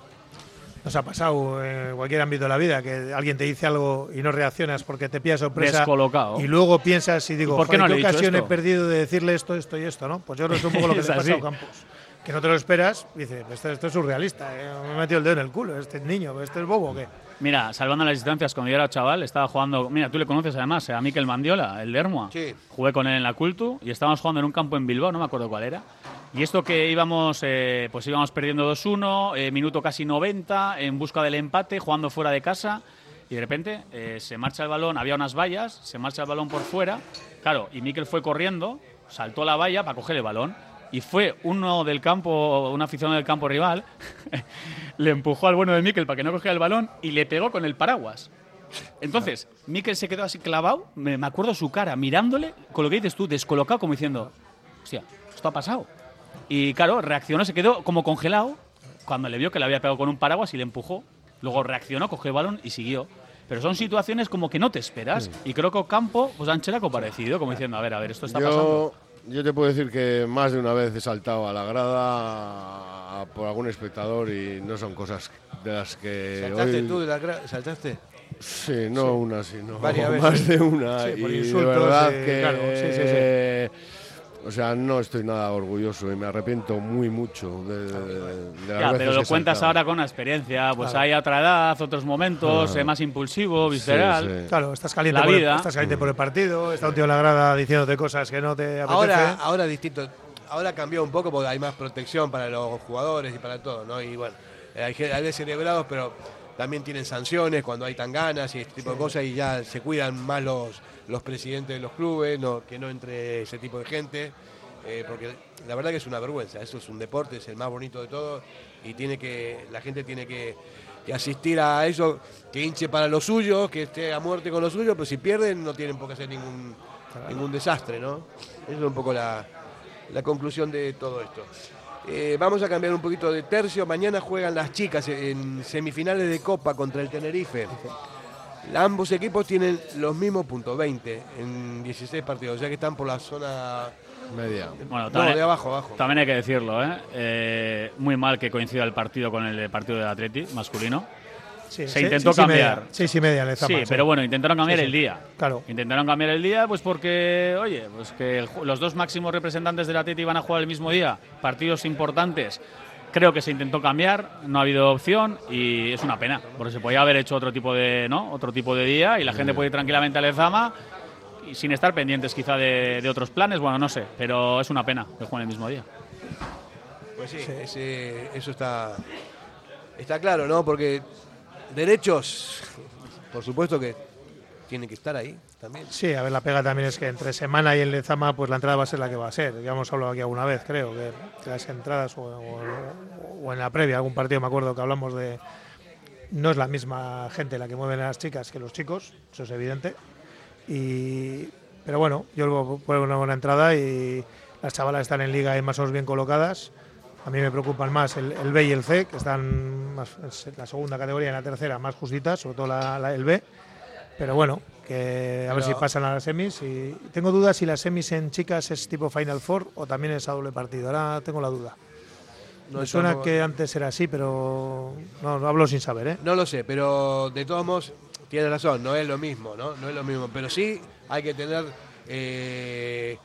Speaker 4: Nos ha pasado en cualquier ámbito de la vida que alguien te dice algo y no reaccionas porque te pilla sorpresa.
Speaker 2: Descolocado.
Speaker 4: Y luego piensas y digo,
Speaker 2: ¿Y por qué
Speaker 4: "Joder,
Speaker 2: no le he
Speaker 4: ocasión he
Speaker 2: esto?".
Speaker 4: perdido de decirle esto, esto y esto, ¿no? Pues yo creo que es un poco lo que
Speaker 2: Es
Speaker 4: le pasa a Campos. Que no te lo esperas y dices, esto, esto es surrealista, ¿eh? me he metido el dedo en el culo, este niño, este es bobo, ¿qué?
Speaker 2: Mira, salvando las distancias, cuando yo era chaval, estaba jugando. Mira, tú le conoces además, eh, a Miquel Mandiola, el de Hermoa.
Speaker 1: Sí.
Speaker 2: Jugué con él en la Cultu y estábamos jugando en un campo en Bilbao, no me acuerdo cuál era. Y esto que íbamos, eh, pues íbamos perdiendo 2-1, eh, minuto casi 90, en busca del empate, jugando fuera de casa. Y de repente eh, se marcha el balón, había unas vallas, se marcha el balón por fuera. Claro, y Miquel fue corriendo, saltó la valla para coger el balón. Y fue uno del campo, un aficionado del campo rival, le empujó al bueno de Miquel para que no cogiera el balón y le pegó con el paraguas. Entonces, Miquel se quedó así clavado, me, me acuerdo su cara, mirándole, con lo que dices tú, descolocado, como diciendo, hostia, esto ha pasado. Y claro, reaccionó, se quedó como congelado cuando le vio que le había pegado con un paraguas y le empujó. Luego reaccionó, cogió el balón y siguió. Pero son situaciones como que no te esperas. Y creo que Ocampo, pues Anchela parecido, como diciendo, a ver, a ver, esto está pasando.
Speaker 3: Yo, te puedo decir que más de una vez he saltado a la grada por algún espectador y no son cosas de las que
Speaker 1: ¿Saltaste
Speaker 3: hoy-
Speaker 1: tú de la gra- ¿Saltaste?
Speaker 3: Sí, no una, sino
Speaker 1: Varias
Speaker 3: más
Speaker 1: veces.
Speaker 3: de una.
Speaker 4: Sí, por
Speaker 3: y
Speaker 4: insultos,
Speaker 3: de verdad
Speaker 4: eh,
Speaker 3: que,
Speaker 4: claro, sí, sí, sí.
Speaker 3: O sea, no estoy nada orgulloso y me arrepiento muy mucho de, de- de las
Speaker 2: Ya,
Speaker 3: veces
Speaker 2: pero lo
Speaker 3: que
Speaker 2: cuentas
Speaker 3: saltado.
Speaker 2: ahora con la experiencia. Pues
Speaker 4: Claro.
Speaker 2: hay otra edad, otros momentos,
Speaker 3: Ah.
Speaker 2: eh, más impulsivo, visceral.
Speaker 3: sí.
Speaker 4: Claro, estás caliente,
Speaker 2: La
Speaker 4: por el,
Speaker 2: vida.
Speaker 4: estás caliente por el partido, está un tío en la grada diciéndote cosas que no te apetece.
Speaker 1: Ahora, ahora distinto. Ahora cambió un poco porque hay más protección para los jugadores y para todo, ¿no? Y bueno, eh, hay, hay veces cerebrados, pero también tienen sanciones cuando hay tan ganas y este tipo de cosas y ya se cuidan más los, los presidentes de los clubes, no, que no entre ese tipo de gente, eh, porque la verdad que es una vergüenza. Eso es un deporte, es el más bonito de todo y tiene que la gente tiene que, asistir a eso, que hinche para los suyos, que esté a muerte con los suyos, pero si pierden no tienen por qué hacer ningún ningún desastre, ¿no? Esa es un poco la, la conclusión de todo esto. Eh, vamos a cambiar un poquito de tercio. Mañana juegan las chicas en semifinales de Copa contra el Tenerife. Ambos equipos tienen los mismos puntos, 20 en 16 partidos, ya que están por la zona
Speaker 3: Media.
Speaker 2: Bueno,
Speaker 1: no,
Speaker 2: también,
Speaker 1: de abajo, abajo.
Speaker 2: también hay que decirlo, ¿eh? Eh, Muy mal que coincida el partido con el partido del Atleti masculino.
Speaker 4: Sí,
Speaker 2: se intentó cambiar.
Speaker 4: seis y media le
Speaker 2: Sí, pero bueno, intentaron cambiar
Speaker 4: Sí, sí.
Speaker 2: el día.
Speaker 4: Claro.
Speaker 2: Intentaron cambiar el día, pues porque, oye, pues que el los dos máximos representantes del Atleti van a jugar el mismo día, partidos importantes. Creo que se intentó cambiar, no ha habido opción y es una pena, porque se podía haber hecho otro tipo de, ¿no? otro tipo de día y la gente puede ir tranquilamente al Lezama y sin estar pendientes quizá de, de otros planes, bueno, no sé, pero es una pena que jueguen el mismo día.
Speaker 1: Pues sí, ese- eso está, está claro, ¿no? Porque derechos, por supuesto que tienen que estar ahí también.
Speaker 4: Sí, a ver, la pega también es que entre semana y el Lezama, pues la entrada va a ser la que va a ser. Ya hemos hablado aquí alguna vez, creo, que, las entradas o, en la previa, algún partido me acuerdo que hablamos de. No es la misma gente la que mueven a las chicas que los chicos, eso es evidente. Y, pero bueno, yo lo pongo una buena entrada y las chavalas están en liga y más o menos bien colocadas. A mí me preocupan más el, B y el C, que están en la segunda categoría y en la tercera más justitas, sobre todo la- el B. Pero bueno, que a ver si pasan a las semis. Y tengo dudas si las semis en chicas es tipo Final Four o también es a doble partido. Ahora tengo la duda.
Speaker 1: No,
Speaker 4: Me suena
Speaker 1: no-
Speaker 4: que antes era así, pero no, no hablo sin saber, ¿eh?
Speaker 1: No lo sé, pero de todos modos, tiene razón, no es lo mismo, ¿no? No es lo mismo, pero sí hay que tener eh,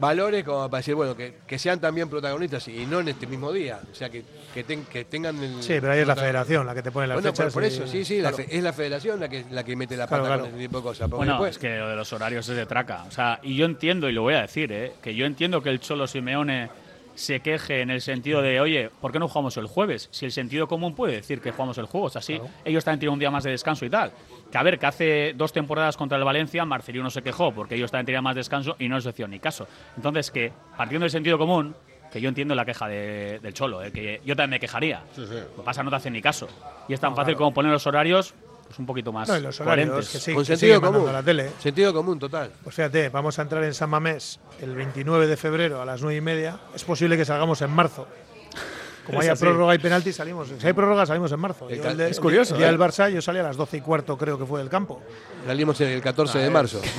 Speaker 1: valores como para decir, bueno, que, que sean también protagonistas y no en este mismo día, o sea, que, que, ten- que tengan el...
Speaker 4: Sí, pero ahí es la federación la que te pone las
Speaker 1: Bueno, por,
Speaker 4: fechas.
Speaker 1: por eso, sí, sí, la fe- es la federación la que, la que mete la pata
Speaker 4: Claro,
Speaker 1: con ese tipo de cosas.
Speaker 2: Bueno,
Speaker 1: después-
Speaker 2: es que lo de los horarios es de traca. O sea, y yo entiendo, y lo voy a decir, ¿eh? que yo entiendo que el Cholo Simeone se queje en el sentido de, oye, ¿por qué no jugamos el jueves? Si el sentido común puede decir que jugamos el jueves, así ellos también tienen un día más de descanso y tal. Que a ver, que hace dos temporadas contra el Valencia, Marcelino se quejó porque ellos también tenían más descanso y no les hicieron ni caso. Entonces, que partiendo del sentido común, que yo entiendo la queja de- del Cholo, ¿eh? que yo también me quejaría. Lo que pasa, no te hacen ni caso. Y es tan
Speaker 4: No,
Speaker 2: fácil
Speaker 4: claro.
Speaker 2: como poner los horarios, pues un poquito más
Speaker 4: No, y los horarios,
Speaker 2: coherentes.
Speaker 4: que sí,
Speaker 1: con
Speaker 4: que
Speaker 1: sentido común.
Speaker 4: la tele.
Speaker 1: Sentido común, total.
Speaker 4: Pues fíjate, vamos a entrar en San Mamés el 29 de febrero a las 9 y media. Es posible que salgamos en marzo. Como haya prórroga y penalti, salimos. Si hay prórroga, salimos en marzo.
Speaker 1: El
Speaker 4: Yo
Speaker 2: es curioso,
Speaker 4: El día
Speaker 2: ¿eh?
Speaker 4: del Barça, yo salí a las 12 y cuarto, creo que fue del campo.
Speaker 1: Salimos el 14 de marzo.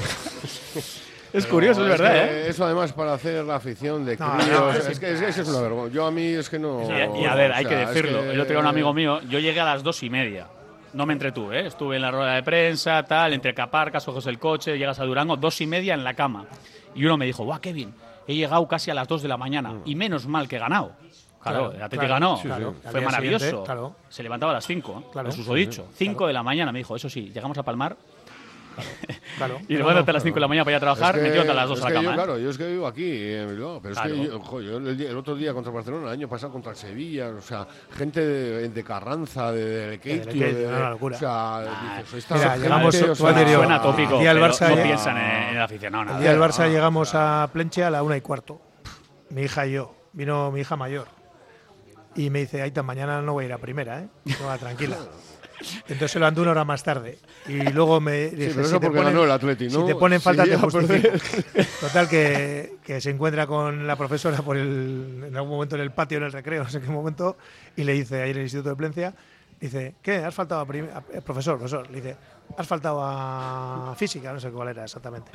Speaker 2: Es curioso, es verdad,
Speaker 3: que
Speaker 2: ¿eh?
Speaker 3: Eso además para hacer la afición de
Speaker 4: No,
Speaker 3: críos.
Speaker 4: no,
Speaker 3: es,
Speaker 4: es
Speaker 3: que es, es una vergüenza. Yo a mí es que no.
Speaker 2: Y, y a ver, hay
Speaker 3: o
Speaker 2: que
Speaker 3: sea, es
Speaker 2: decirlo.
Speaker 3: que-
Speaker 2: El otro día un amigo mío, yo llegué a las dos y media. No me entretuve, ¿eh? Estuve en la rueda de prensa, tal, entre caparcas, ojos el coche, llegas a Durango, dos y media en la cama. Y uno me dijo, guau, Kevin, he llegado casi a las dos de la mañana. Y menos mal que he ganado. Claro,
Speaker 4: Claro,
Speaker 2: el Atleti
Speaker 4: claro,
Speaker 2: ganó.
Speaker 4: sí, sí. Al
Speaker 2: Fue maravilloso.
Speaker 4: claro.
Speaker 2: Se levantaba a las cinco, ¿eh?
Speaker 4: Claro.
Speaker 2: Eso os he dicho. Cinco de la mañana me dijo, eso sí, llegamos a Palmar.
Speaker 4: Claro.
Speaker 2: Y levántate a las cinco de la mañana para ir a trabajar,
Speaker 3: Es que-
Speaker 2: metiéndote a las dos
Speaker 3: es
Speaker 2: a la cama.
Speaker 3: Yo,
Speaker 2: ¿eh?
Speaker 3: claro, yo es que vivo aquí en Bilbao, pero
Speaker 2: Claro.
Speaker 3: es que yo, jo, yo el, otro día contra Barcelona, el año pasado contra el Sevilla, o sea, gente de, de Carranza, de, de Lequeitio,
Speaker 4: De
Speaker 3: de-
Speaker 4: una locura.
Speaker 3: O sea, dices,
Speaker 4: Mira,
Speaker 3: gente,
Speaker 4: llegamos-
Speaker 3: o sea,
Speaker 2: Suena tópico, pero
Speaker 4: Barça
Speaker 2: no
Speaker 4: ya-
Speaker 2: piensan en, en el aficionado.
Speaker 4: El
Speaker 2: nada.
Speaker 4: día del Barça llegamos a Plenche a la una y cuarto. Mi hija y yo. Vino mi hija mayor. Y me dice, Aita, mañana no voy a ir a primera, ¿eh? No, tranquila. Entonces se levantó una hora más tarde. Y luego me dije,
Speaker 3: pero eso
Speaker 4: si,
Speaker 3: porque
Speaker 4: ponen,
Speaker 3: ganó el Atleti,
Speaker 4: si
Speaker 3: ¿no?
Speaker 4: te ponen falta,
Speaker 3: Sí,
Speaker 4: te. Total, que, que se encuentra con la profesora por el, en algún momento en el patio, en el recreo, no sé qué momento, y le dice, ahí en el Instituto de Plencia, dice, ¿qué? ¿Has faltado a, a- eh, profesor, profesor? Le dice, ¿has faltado a física? No sé cuál era exactamente.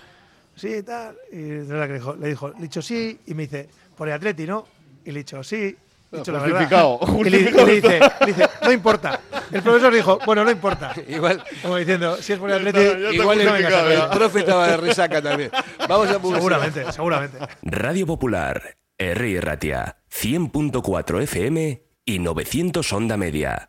Speaker 4: Sí, tal. Y le dijo, le dijo, le dicho sí, y me dice, por el Atleti, ¿no? Y le dicho, sí. Dicho la verdad.
Speaker 3: Justificado,
Speaker 4: Y le, dice, le dice, no importa. El profesor dijo, bueno, no importa.
Speaker 1: Igual,
Speaker 4: Como diciendo, si es por el Atleti,
Speaker 1: igual el,
Speaker 3: justificado,
Speaker 1: el profe estaba de resaca también. Vamos a publicidad.
Speaker 4: seguramente, seguramente.
Speaker 5: Radio Popular, Herri Ratia, 100.4 FM y 900 Onda Media.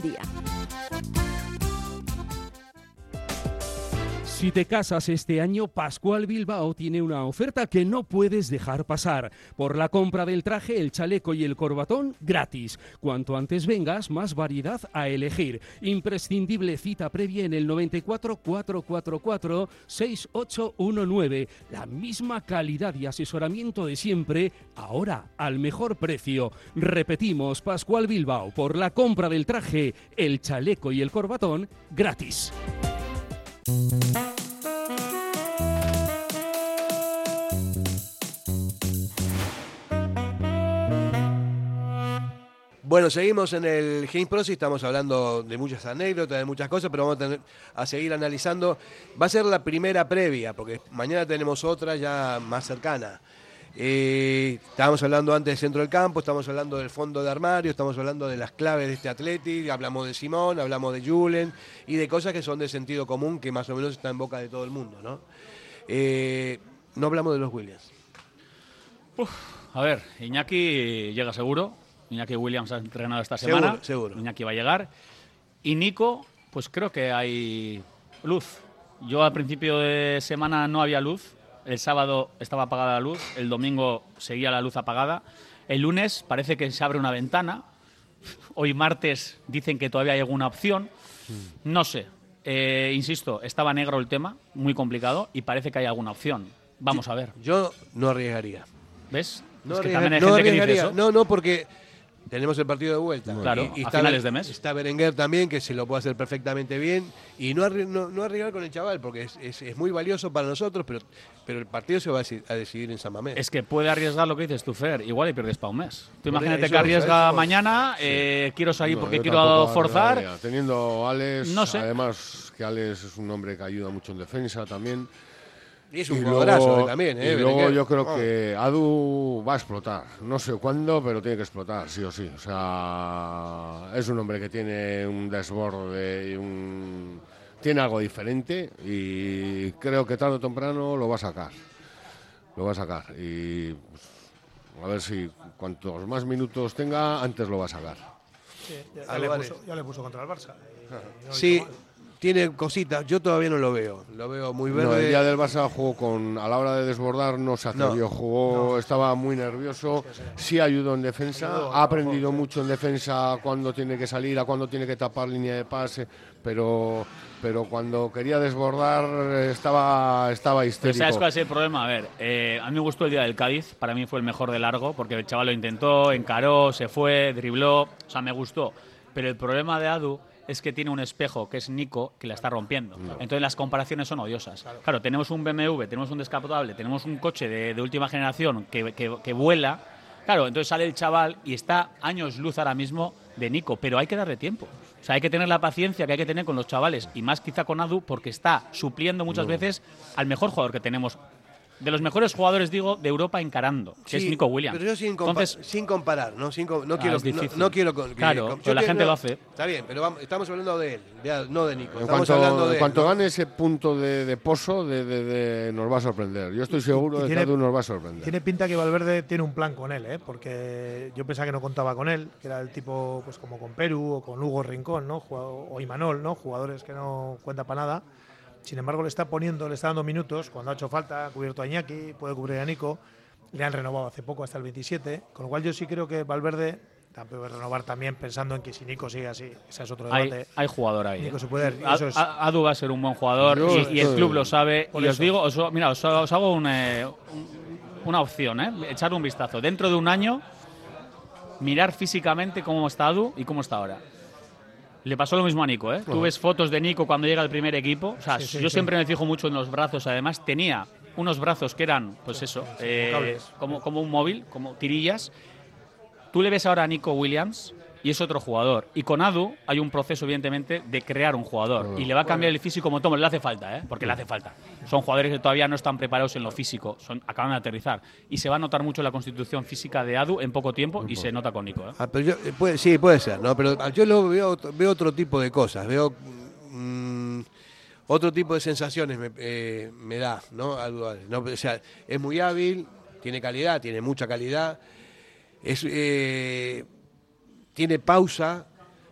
Speaker 7: día.
Speaker 6: Si te casas este año, Pascual Bilbao tiene una oferta que no puedes dejar pasar. Por la compra del traje, el chaleco y el corbatón, gratis. Cuanto antes vengas, más variedad a elegir. Imprescindible cita previa en el 94 444 6819. La misma calidad y asesoramiento de siempre, ahora al mejor precio. Repetimos, Pascual Bilbao, por la compra del traje, el chaleco y el corbatón, gratis.
Speaker 1: Bueno, seguimos en el Game Pro, y estamos hablando de muchas anécdotas, de muchas cosas, pero vamos a, tener- a seguir analizando. Va a ser la primera previa, porque mañana tenemos otra ya más cercana. Eh, estábamos hablando antes del centro del campo, estamos hablando del fondo de armario, estamos hablando de las claves de este Atleti, hablamos de Simón, hablamos de Julen y de cosas que son de sentido común, que más o menos están en boca de todo el mundo, ¿no? Eh, no hablamos de los Williams.
Speaker 2: A ver, Iñaki llega seguro. Iñaki Williams ha entrenado esta
Speaker 1: Seguro,
Speaker 2: semana.
Speaker 1: seguro.
Speaker 2: Iñaki va a llegar. Y Nico, pues creo que hay luz. Yo al principio de semana no había luz. El sábado estaba apagada la luz. El domingo seguía la luz apagada. El lunes parece que se abre una ventana. Hoy martes dicen que todavía hay alguna opción. No sé. Eh, insisto, estaba negro el tema, muy complicado, y parece que hay alguna opción. Vamos a ver.
Speaker 1: Yo no arriesgaría.
Speaker 2: ¿Ves?
Speaker 1: No,
Speaker 2: es que
Speaker 1: arriesgar-
Speaker 2: también hay
Speaker 1: no
Speaker 2: gente que dice
Speaker 1: arriesgaría.
Speaker 2: eso.
Speaker 1: No, no, porque tenemos el partido de vuelta.
Speaker 2: Claro,
Speaker 1: Y- y
Speaker 2: a
Speaker 1: está
Speaker 2: finales de mes.
Speaker 1: Está Berenguer también, que se lo puede hacer perfectamente bien. Y no, arri- no, no arriesgar con el chaval, porque es, es- es muy valioso para nosotros, pero, pero el partido se va a, deci- a decidir en San Mamés.
Speaker 2: Es que puede arriesgar lo que dices tú, Fer. Igual y pierdes para un mes. Tú
Speaker 1: Por
Speaker 2: imagínate
Speaker 1: eso,
Speaker 2: que arriesga
Speaker 1: eso,
Speaker 2: mañana, eh, quiero salir
Speaker 3: No,
Speaker 2: porque quiero forzar.
Speaker 3: Teniendo a Alex,
Speaker 2: No sé.
Speaker 3: además que Alex es un hombre que ayuda mucho en defensa también.
Speaker 1: Y es un
Speaker 3: Y luego-
Speaker 1: él también, ¿eh?
Speaker 3: y luego yo creo
Speaker 1: Oh.
Speaker 3: que Adu va a explotar. No sé cuándo, pero tiene que explotar, sí o sí. O sea, es un hombre que tiene un desborde y un... Tiene algo diferente y creo que tarde o temprano lo va a sacar. Lo va a sacar. Y pues, a ver si cuantos más minutos tenga, antes lo va a sacar.
Speaker 4: Sí, ya, ya le puso, ya le puso contra el Barça. no
Speaker 1: Sí. Tiene cositas. Yo todavía no lo veo. Lo veo muy verde.
Speaker 3: No, el día del Barça jugó con. A la hora de desbordar no se atrevió.
Speaker 1: No.
Speaker 3: jugó, estaba muy nervioso. Sí ayudó en defensa.
Speaker 4: Ayudó,
Speaker 3: ha aprendido mucho en defensa cuando tiene que salir, a cuando tiene que tapar línea de pase. Pero, pero cuando quería desbordar estaba, estaba
Speaker 2: Pero
Speaker 3: histérico.
Speaker 2: ¿sabes cuál es el problema? A ver, eh, a mí me gustó el día del Cádiz. Para mí fue el mejor de largo porque el chaval lo intentó, encaró, se fue, dribló. O sea, me gustó. Pero el problema de Adu es que tiene un espejo, que es Nico, que la está rompiendo. Entonces las comparaciones son odiosas. Claro, tenemos un BMW, tenemos un descapotable, tenemos un coche de, de última generación que, que- que vuela. Claro, entonces sale el chaval y está años luz ahora mismo de Nico, pero hay que darle tiempo. O sea, hay que tener la paciencia que hay que tener con los chavales y más quizá con Adu porque está supliendo muchas veces al mejor jugador que tenemos. De los mejores jugadores, digo, de Europa encarando, que es
Speaker 1: Sí,
Speaker 2: Nico Williams.
Speaker 1: Pero yo sin, compa-
Speaker 2: Entonces,
Speaker 1: sin comparar, ¿no? Sin com- no,
Speaker 2: Ah,
Speaker 1: quiero,
Speaker 2: es
Speaker 1: no,
Speaker 2: difícil.
Speaker 1: no quiero con-
Speaker 2: Claro,
Speaker 1: con-
Speaker 2: pero
Speaker 1: yo
Speaker 2: la
Speaker 1: te-
Speaker 2: gente
Speaker 1: no,
Speaker 2: lo hace.
Speaker 1: Está bien, pero vamos- estamos hablando de él, de- no de Nico.
Speaker 3: En
Speaker 1: Estamos
Speaker 3: cuanto,
Speaker 1: hablando de
Speaker 3: en
Speaker 1: él,
Speaker 3: cuanto
Speaker 1: ¿no?
Speaker 3: gane ese punto de, de pozo, de, de- de- nos va a sorprender. Yo estoy seguro
Speaker 4: Y
Speaker 3: de que nos va a sorprender.
Speaker 4: Tiene pinta que Valverde tiene un plan con él, ¿eh? porque yo pensaba que no contaba con él, que era el tipo pues como con Perú o con Hugo Rincón, ¿no? O Imanol, ¿no? jugadores que no cuenta para nada. Sin embargo, le está poniendo, le está dando minutos cuando ha hecho falta, ha cubierto a Iñaki, puede cubrir a Nico. Le han renovado hace poco hasta el 27, con lo cual yo sí creo que Valverde también puede renovar también pensando en que si Nico sigue así, ese es otro
Speaker 2: hay,
Speaker 4: debate.
Speaker 2: hay jugador ahí.
Speaker 4: Nico
Speaker 2: ¿eh?
Speaker 4: se puede ir, es-
Speaker 2: Adu va a ser un buen jugador
Speaker 3: Yo
Speaker 2: y, y el club lo sabe.
Speaker 4: Por
Speaker 2: y os digo, os, mira, os, os hago un, eh, un- una opción, ¿eh? echar un vistazo. Dentro de un año, mirar físicamente cómo está Adu y cómo está ahora. Le pasó lo mismo a Nico, ¿eh? Tú ves fotos de Nico cuando llega al primer equipo. O sea,
Speaker 4: Sí, sí,
Speaker 2: yo
Speaker 4: sí.
Speaker 2: siempre me fijo mucho en los brazos. Además, tenía unos brazos que eran, pues eso, eh, como, como un móvil, como tirillas. Tú le ves ahora a Nico Williams y es otro jugador. Y con Adu hay un proceso, evidentemente, de crear un jugador. Y le va a cambiar el físico como tomo. Le hace falta, ¿eh? Porque le hace falta. Son jugadores que todavía no están preparados en lo físico. Son, acaban de aterrizar. Y se va a notar mucho la constitución física de Adu en poco tiempo y se nota con Nico, ¿eh?
Speaker 1: Ah, pero yo- eh, puede- sí, puede ser, ¿no? Pero yo lo veo, veo otro tipo de cosas, veo mm, otro tipo de sensaciones me, eh, me da, ¿no? Algo, ¿no? O sea, es muy hábil, tiene calidad, tiene mucha calidad, es, eh, tiene pausa,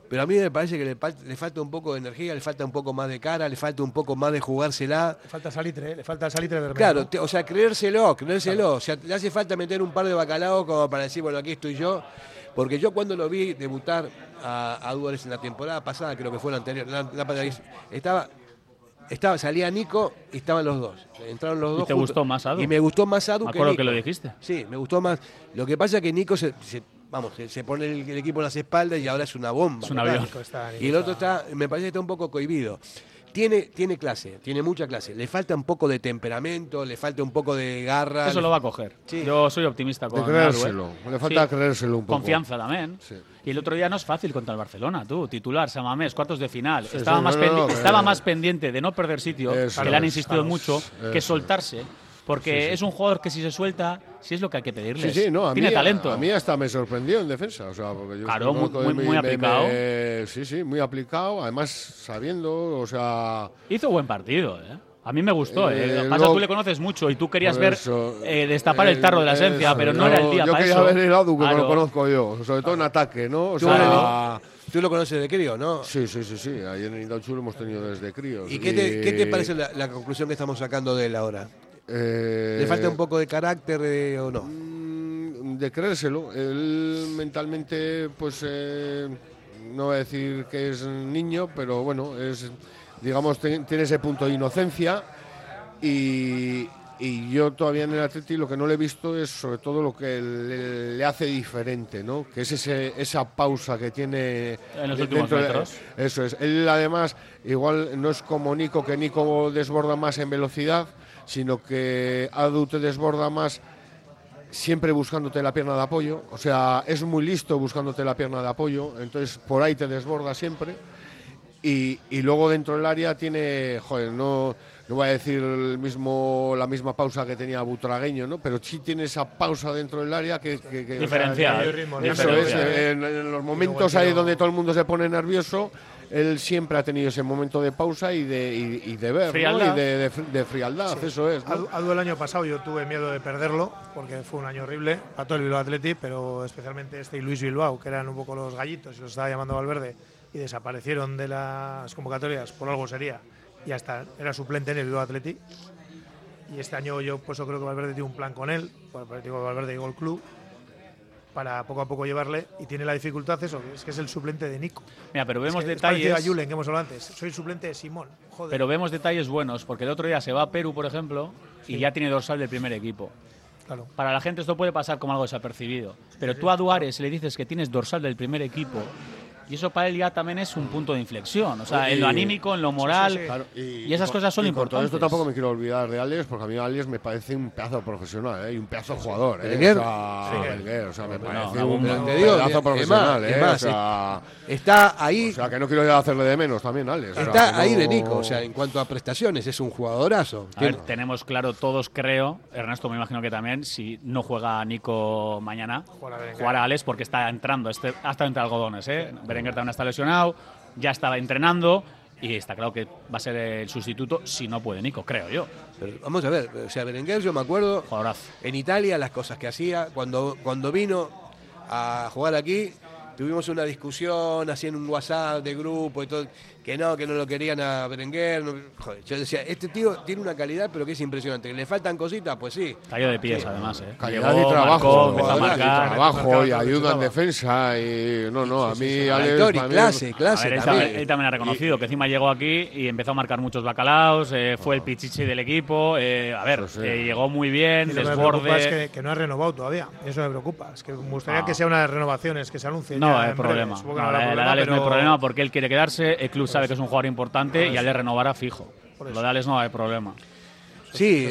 Speaker 1: pero a mí me parece que le, fal- le falta un poco de energía, le falta un poco más de cara, le falta un poco más de jugársela.
Speaker 4: Le falta salitre, ¿eh? le falta salitre vermelho.
Speaker 1: Claro, te- o sea, creérselo, creérselo. O sea, le hace falta meter un par de bacalaos como para decir, bueno, aquí estoy yo. Porque yo cuando lo vi debutar a, a Duárez en la temporada pasada, creo que fue la anterior, la, la pasada, estaba, estaba, salía Nico y estaban los dos. Entraron los
Speaker 2: ¿Y
Speaker 1: dos.
Speaker 2: te
Speaker 1: juntos.
Speaker 2: gustó más Adu?
Speaker 1: Y me gustó más Adu
Speaker 2: Me
Speaker 1: que
Speaker 2: acuerdo
Speaker 1: Nico.
Speaker 2: que lo dijiste.
Speaker 1: Sí, me gustó más. Lo que pasa es que Nico se, se- vamos, se, se pone el, el equipo en las espaldas y ahora es una bomba.
Speaker 2: Es un avión.
Speaker 1: Y el otro
Speaker 4: está-
Speaker 1: me parece que está un poco cohibido. Tiene, tiene clase, tiene mucha clase. Le falta un poco de temperamento, le falta un poco de garra.
Speaker 2: Eso
Speaker 1: le-
Speaker 2: lo va a coger.
Speaker 1: Sí.
Speaker 2: Yo soy optimista con
Speaker 3: De creérselo.
Speaker 2: Adu, ¿eh?
Speaker 3: Le falta creérselo un poco.
Speaker 2: Confianza también.
Speaker 3: Sí.
Speaker 2: Y el otro día no es fácil contra el Barcelona, tú, titular, Samamés, cuartos de final.
Speaker 3: Sí,
Speaker 2: estaba
Speaker 3: sí,
Speaker 2: más
Speaker 3: no, no,
Speaker 2: pendi-
Speaker 3: no, que-
Speaker 2: estaba más pendiente de no perder sitio,
Speaker 3: Eso
Speaker 2: que le han insistido mucho,
Speaker 3: eso
Speaker 2: que soltarse. Porque
Speaker 3: Sí, sí.
Speaker 2: es un jugador que si se suelta, si es lo que hay que pedirle.
Speaker 3: Sí, sí, no, a
Speaker 2: Tiene
Speaker 3: mí,
Speaker 2: talento.
Speaker 3: A mí hasta me sorprendió en defensa. O sea, porque yo
Speaker 2: Claro, muy- muy-
Speaker 3: me-
Speaker 2: aplicado.
Speaker 3: me- sí, sí, muy aplicado. Además, sabiendo, o sea.
Speaker 2: Hizo buen partido, ¿eh? A mí me gustó. ¿eh?
Speaker 3: Eh,
Speaker 2: pasa, tú le conoces mucho y tú querías ver eh, destapar el tarro de la esencia,
Speaker 3: eso,
Speaker 2: pero no era el día
Speaker 3: Yo
Speaker 2: para
Speaker 3: quería ver el Adu, que lo conozco yo. Sobre todo en ataque, ¿no? O
Speaker 1: Tú,
Speaker 3: sea,
Speaker 1: tú lo conoces de crío, ¿no?
Speaker 3: Sí, sí, sí, sí. Ayer en Indauchu lo hemos tenido desde críos.
Speaker 1: ¿Y qué te, qué te parece la, la conclusión que estamos sacando de él ahora?
Speaker 3: Eh,
Speaker 1: ¿Le falta un poco de carácter eh, o no?
Speaker 3: Mm, de creérselo. Él mentalmente, pues, eh, no voy a decir que es niño, pero bueno, es, digamos, tiene ese punto de inocencia y, y yo todavía en el Atleti lo que no le he visto es sobre todo lo que le, le hace diferente, ¿no? Que es ese, esa pausa que tiene
Speaker 2: En los
Speaker 3: de-
Speaker 2: últimos
Speaker 3: de-
Speaker 2: metros.
Speaker 3: eso es. Él además igual no es como Nico, que Nico desborda más en velocidad, sino que Adu te desborda más siempre buscándote la pierna de apoyo. O sea, es muy listo buscándote la pierna de apoyo, entonces por ahí te desborda siempre. Y, y luego dentro del área tiene, joder, no, no voy a decir el mismo, la misma pausa que tenía Butragueño, ¿no? Pero sí tiene esa pausa dentro del área que... que, que- o sea,
Speaker 2: Diferencial,
Speaker 3: que-
Speaker 2: ritmo,
Speaker 3: Eso
Speaker 2: diferencial.
Speaker 3: es, en, en los momentos ahí donde todo el mundo se pone nervioso, él siempre ha tenido ese momento de pausa y de, y, y de ver, ¿no?
Speaker 2: Frialdad.
Speaker 3: Y de, de fri- de frialdad,
Speaker 4: Sí.
Speaker 3: eso es. ¿no?
Speaker 4: Adu el año pasado yo tuve miedo de perderlo porque fue un año horrible para todo el Bilbao Athletic, pero especialmente este y Luis Bilbao, que eran un poco los gallitos y los estaba llamando Valverde y desaparecieron de las convocatorias, por algo sería, y hasta era suplente en el Bilbao Athletic. Y este año yo pues yo creo que Valverde tiene un plan con él, por digo Valverde digo el club, para poco a poco llevarle y tiene la dificultad eso, es que es el suplente de Nico.
Speaker 2: Mira, pero vemos
Speaker 4: es que es parecido
Speaker 2: detalles.
Speaker 4: a Julen que hemos hablado antes. Soy suplente de Simón. Joder.
Speaker 2: Pero vemos detalles buenos, porque el otro día se va a Perú, por ejemplo, y ya tiene dorsal del primer equipo.
Speaker 4: Claro.
Speaker 2: Para la gente esto puede pasar como algo desapercibido. Pero tú a Duárez le dices que tienes dorsal del primer equipo. Y eso para él ya también es un punto de inflexión. O sea, en lo anímico, en lo moral.
Speaker 3: Sí, sí, sí. Claro,
Speaker 2: y, esas cosas son
Speaker 3: y con todo
Speaker 2: importantes.
Speaker 3: esto tampoco me quiero olvidar de Alex, porque a mí Alex me parece un pedazo profesional ¿eh? y un pedazo jugador. ¿eh? O sea, o sea, me parece un
Speaker 1: digo,
Speaker 3: pedazo
Speaker 1: es
Speaker 3: profesional.
Speaker 1: más,
Speaker 3: ¿eh?
Speaker 1: es más,
Speaker 3: o sea,
Speaker 1: Está ahí.
Speaker 3: O sea, que no quiero hacerle de menos también, Alex. o sea,
Speaker 1: Está ahí
Speaker 3: no-
Speaker 1: de Nico, o sea, en cuanto a prestaciones, es un jugadorazo.
Speaker 2: A ver,
Speaker 1: Tiene-
Speaker 2: tenemos claro todos, creo, Ernesto me imagino que también, si no juega Nico mañana, jugará Alex porque está entrando, este, ha estado entre algodones. ¿eh? Berenguer también está lesionado, ya estaba entrenando y está claro que va a ser el sustituto si no puede Nico, creo yo.
Speaker 1: Pero vamos a ver, o sea, Berenguer, yo me acuerdo en Italia las cosas que hacía, cuando, cuando vino a jugar aquí, tuvimos una discusión así en un WhatsApp de grupo y todo, que no, que no lo querían a Berenguer. no- joder, yo decía, este tío tiene una calidad, pero que es impresionante. ¿Le faltan cositas? Pues sí.
Speaker 2: Cayó de pies
Speaker 1: Sí.
Speaker 2: además, ¿eh?
Speaker 3: Calidad
Speaker 2: Llegó,
Speaker 3: y trabajo,
Speaker 2: marcó, a
Speaker 3: trabajo y ayuda en defensa y no, no, a mí Alex
Speaker 1: clase, clase
Speaker 2: A ver, él,
Speaker 1: también.
Speaker 2: también, él también ha reconocido que encima llegó aquí y empezó a marcar muchos bacalaos, eh, fue el pichichi del equipo. eh, a ver, eh, llegó muy bien,
Speaker 4: Y lo que me preocupa es
Speaker 2: desborde.
Speaker 4: que, que no ha renovado todavía. Eso me preocupa. Es que me gustaría
Speaker 2: No.
Speaker 4: que sea una de las renovaciones que se anuncie.
Speaker 2: No
Speaker 4: ya en breve.
Speaker 2: problema. No, la- la
Speaker 4: problema,
Speaker 2: Alex no hay problema porque él quiere quedarse. El club sabe que es un jugador importante y ya le renovará fijo. Lo de Alex no hay problema.
Speaker 1: Sí,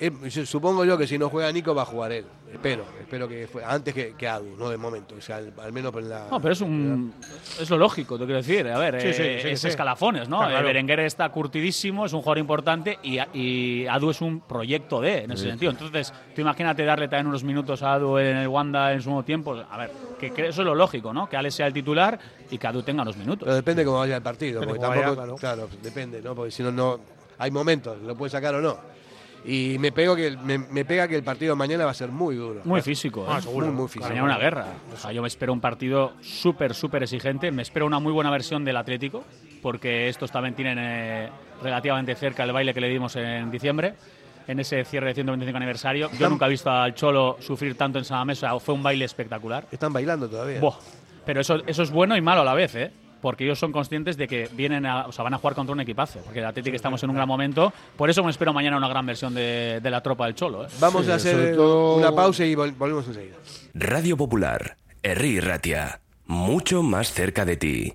Speaker 1: eh, eh, supongo yo que si no juega Nico va a jugar él. Espero, espero que fue antes que, que Adu, no de momento. O sea, al, al menos por la.
Speaker 2: No, pero es un es lo lógico, te quiero decir. A ver,
Speaker 1: Sí,
Speaker 2: eh,
Speaker 1: sí,
Speaker 2: es
Speaker 1: sí.
Speaker 2: escalafones, ¿no?
Speaker 1: Claro.
Speaker 2: Eh, Berenguer está curtidísimo, es un jugador importante y, y Adu es un proyecto de, en ese sentido. Entonces, tú imagínate darle también unos minutos a Adu en el Wanda en su nuevo tiempo. A ver, que, que eso es lo lógico, ¿no? Que Alex sea el titular y que Adu tenga los minutos.
Speaker 1: Pero depende cómo vaya el partido. Porque
Speaker 2: vaya,
Speaker 1: tampoco,
Speaker 2: claro.
Speaker 1: claro. depende, ¿no? Porque si no, no. Hay momentos, lo puede sacar o no. Y me, pego que, me, me pega que el partido de mañana va a ser muy duro.
Speaker 2: Muy físico, ¿eh?
Speaker 1: Ah, seguro. Muy, muy físico.
Speaker 2: Mañana una guerra. O sea, yo me espero un partido súper, súper exigente. Me espero una muy buena versión del Atlético, porque estos también tienen eh, relativamente cerca el baile que le dimos en diciembre, en ese cierre de 125 aniversario. Yo nunca he visto al Cholo sufrir tanto en o sea, fue un baile espectacular.
Speaker 1: Están bailando todavía.
Speaker 2: Buah. Pero eso, eso es bueno y malo a la vez, ¿eh? Porque ellos son conscientes de que vienen a, o sea, van a jugar contra un equipazo. Porque el Atlético estamos en un gran momento. Por eso me espero mañana una gran versión de, de la tropa del Cholo. ¿eh?
Speaker 1: Vamos a hacer una pausa y vol- volvemos enseguida.
Speaker 5: Radio Popular, Herri Ratia, mucho más cerca de ti.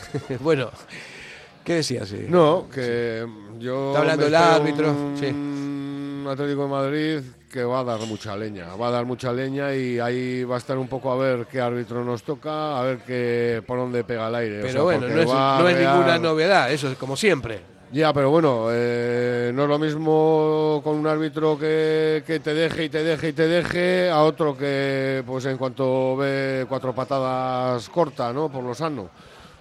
Speaker 1: bueno, ¿qué decías?
Speaker 3: No, que yo.
Speaker 1: Está hablando el árbitro,
Speaker 3: un
Speaker 1: sí.
Speaker 3: Atlético de Madrid que va a dar mucha leña. Va a dar mucha leña y ahí va a estar un poco a ver qué árbitro nos toca, a ver qué, por dónde pega el aire. O
Speaker 1: Pero
Speaker 3: sea,
Speaker 1: bueno, no es, no ninguna novedad, eso es como siempre.
Speaker 3: Ya, pero bueno, eh, no es lo mismo con un árbitro que, que te deje y te deje y te deje a otro que, pues en cuanto ve cuatro patadas corta, ¿no? Por lo sano.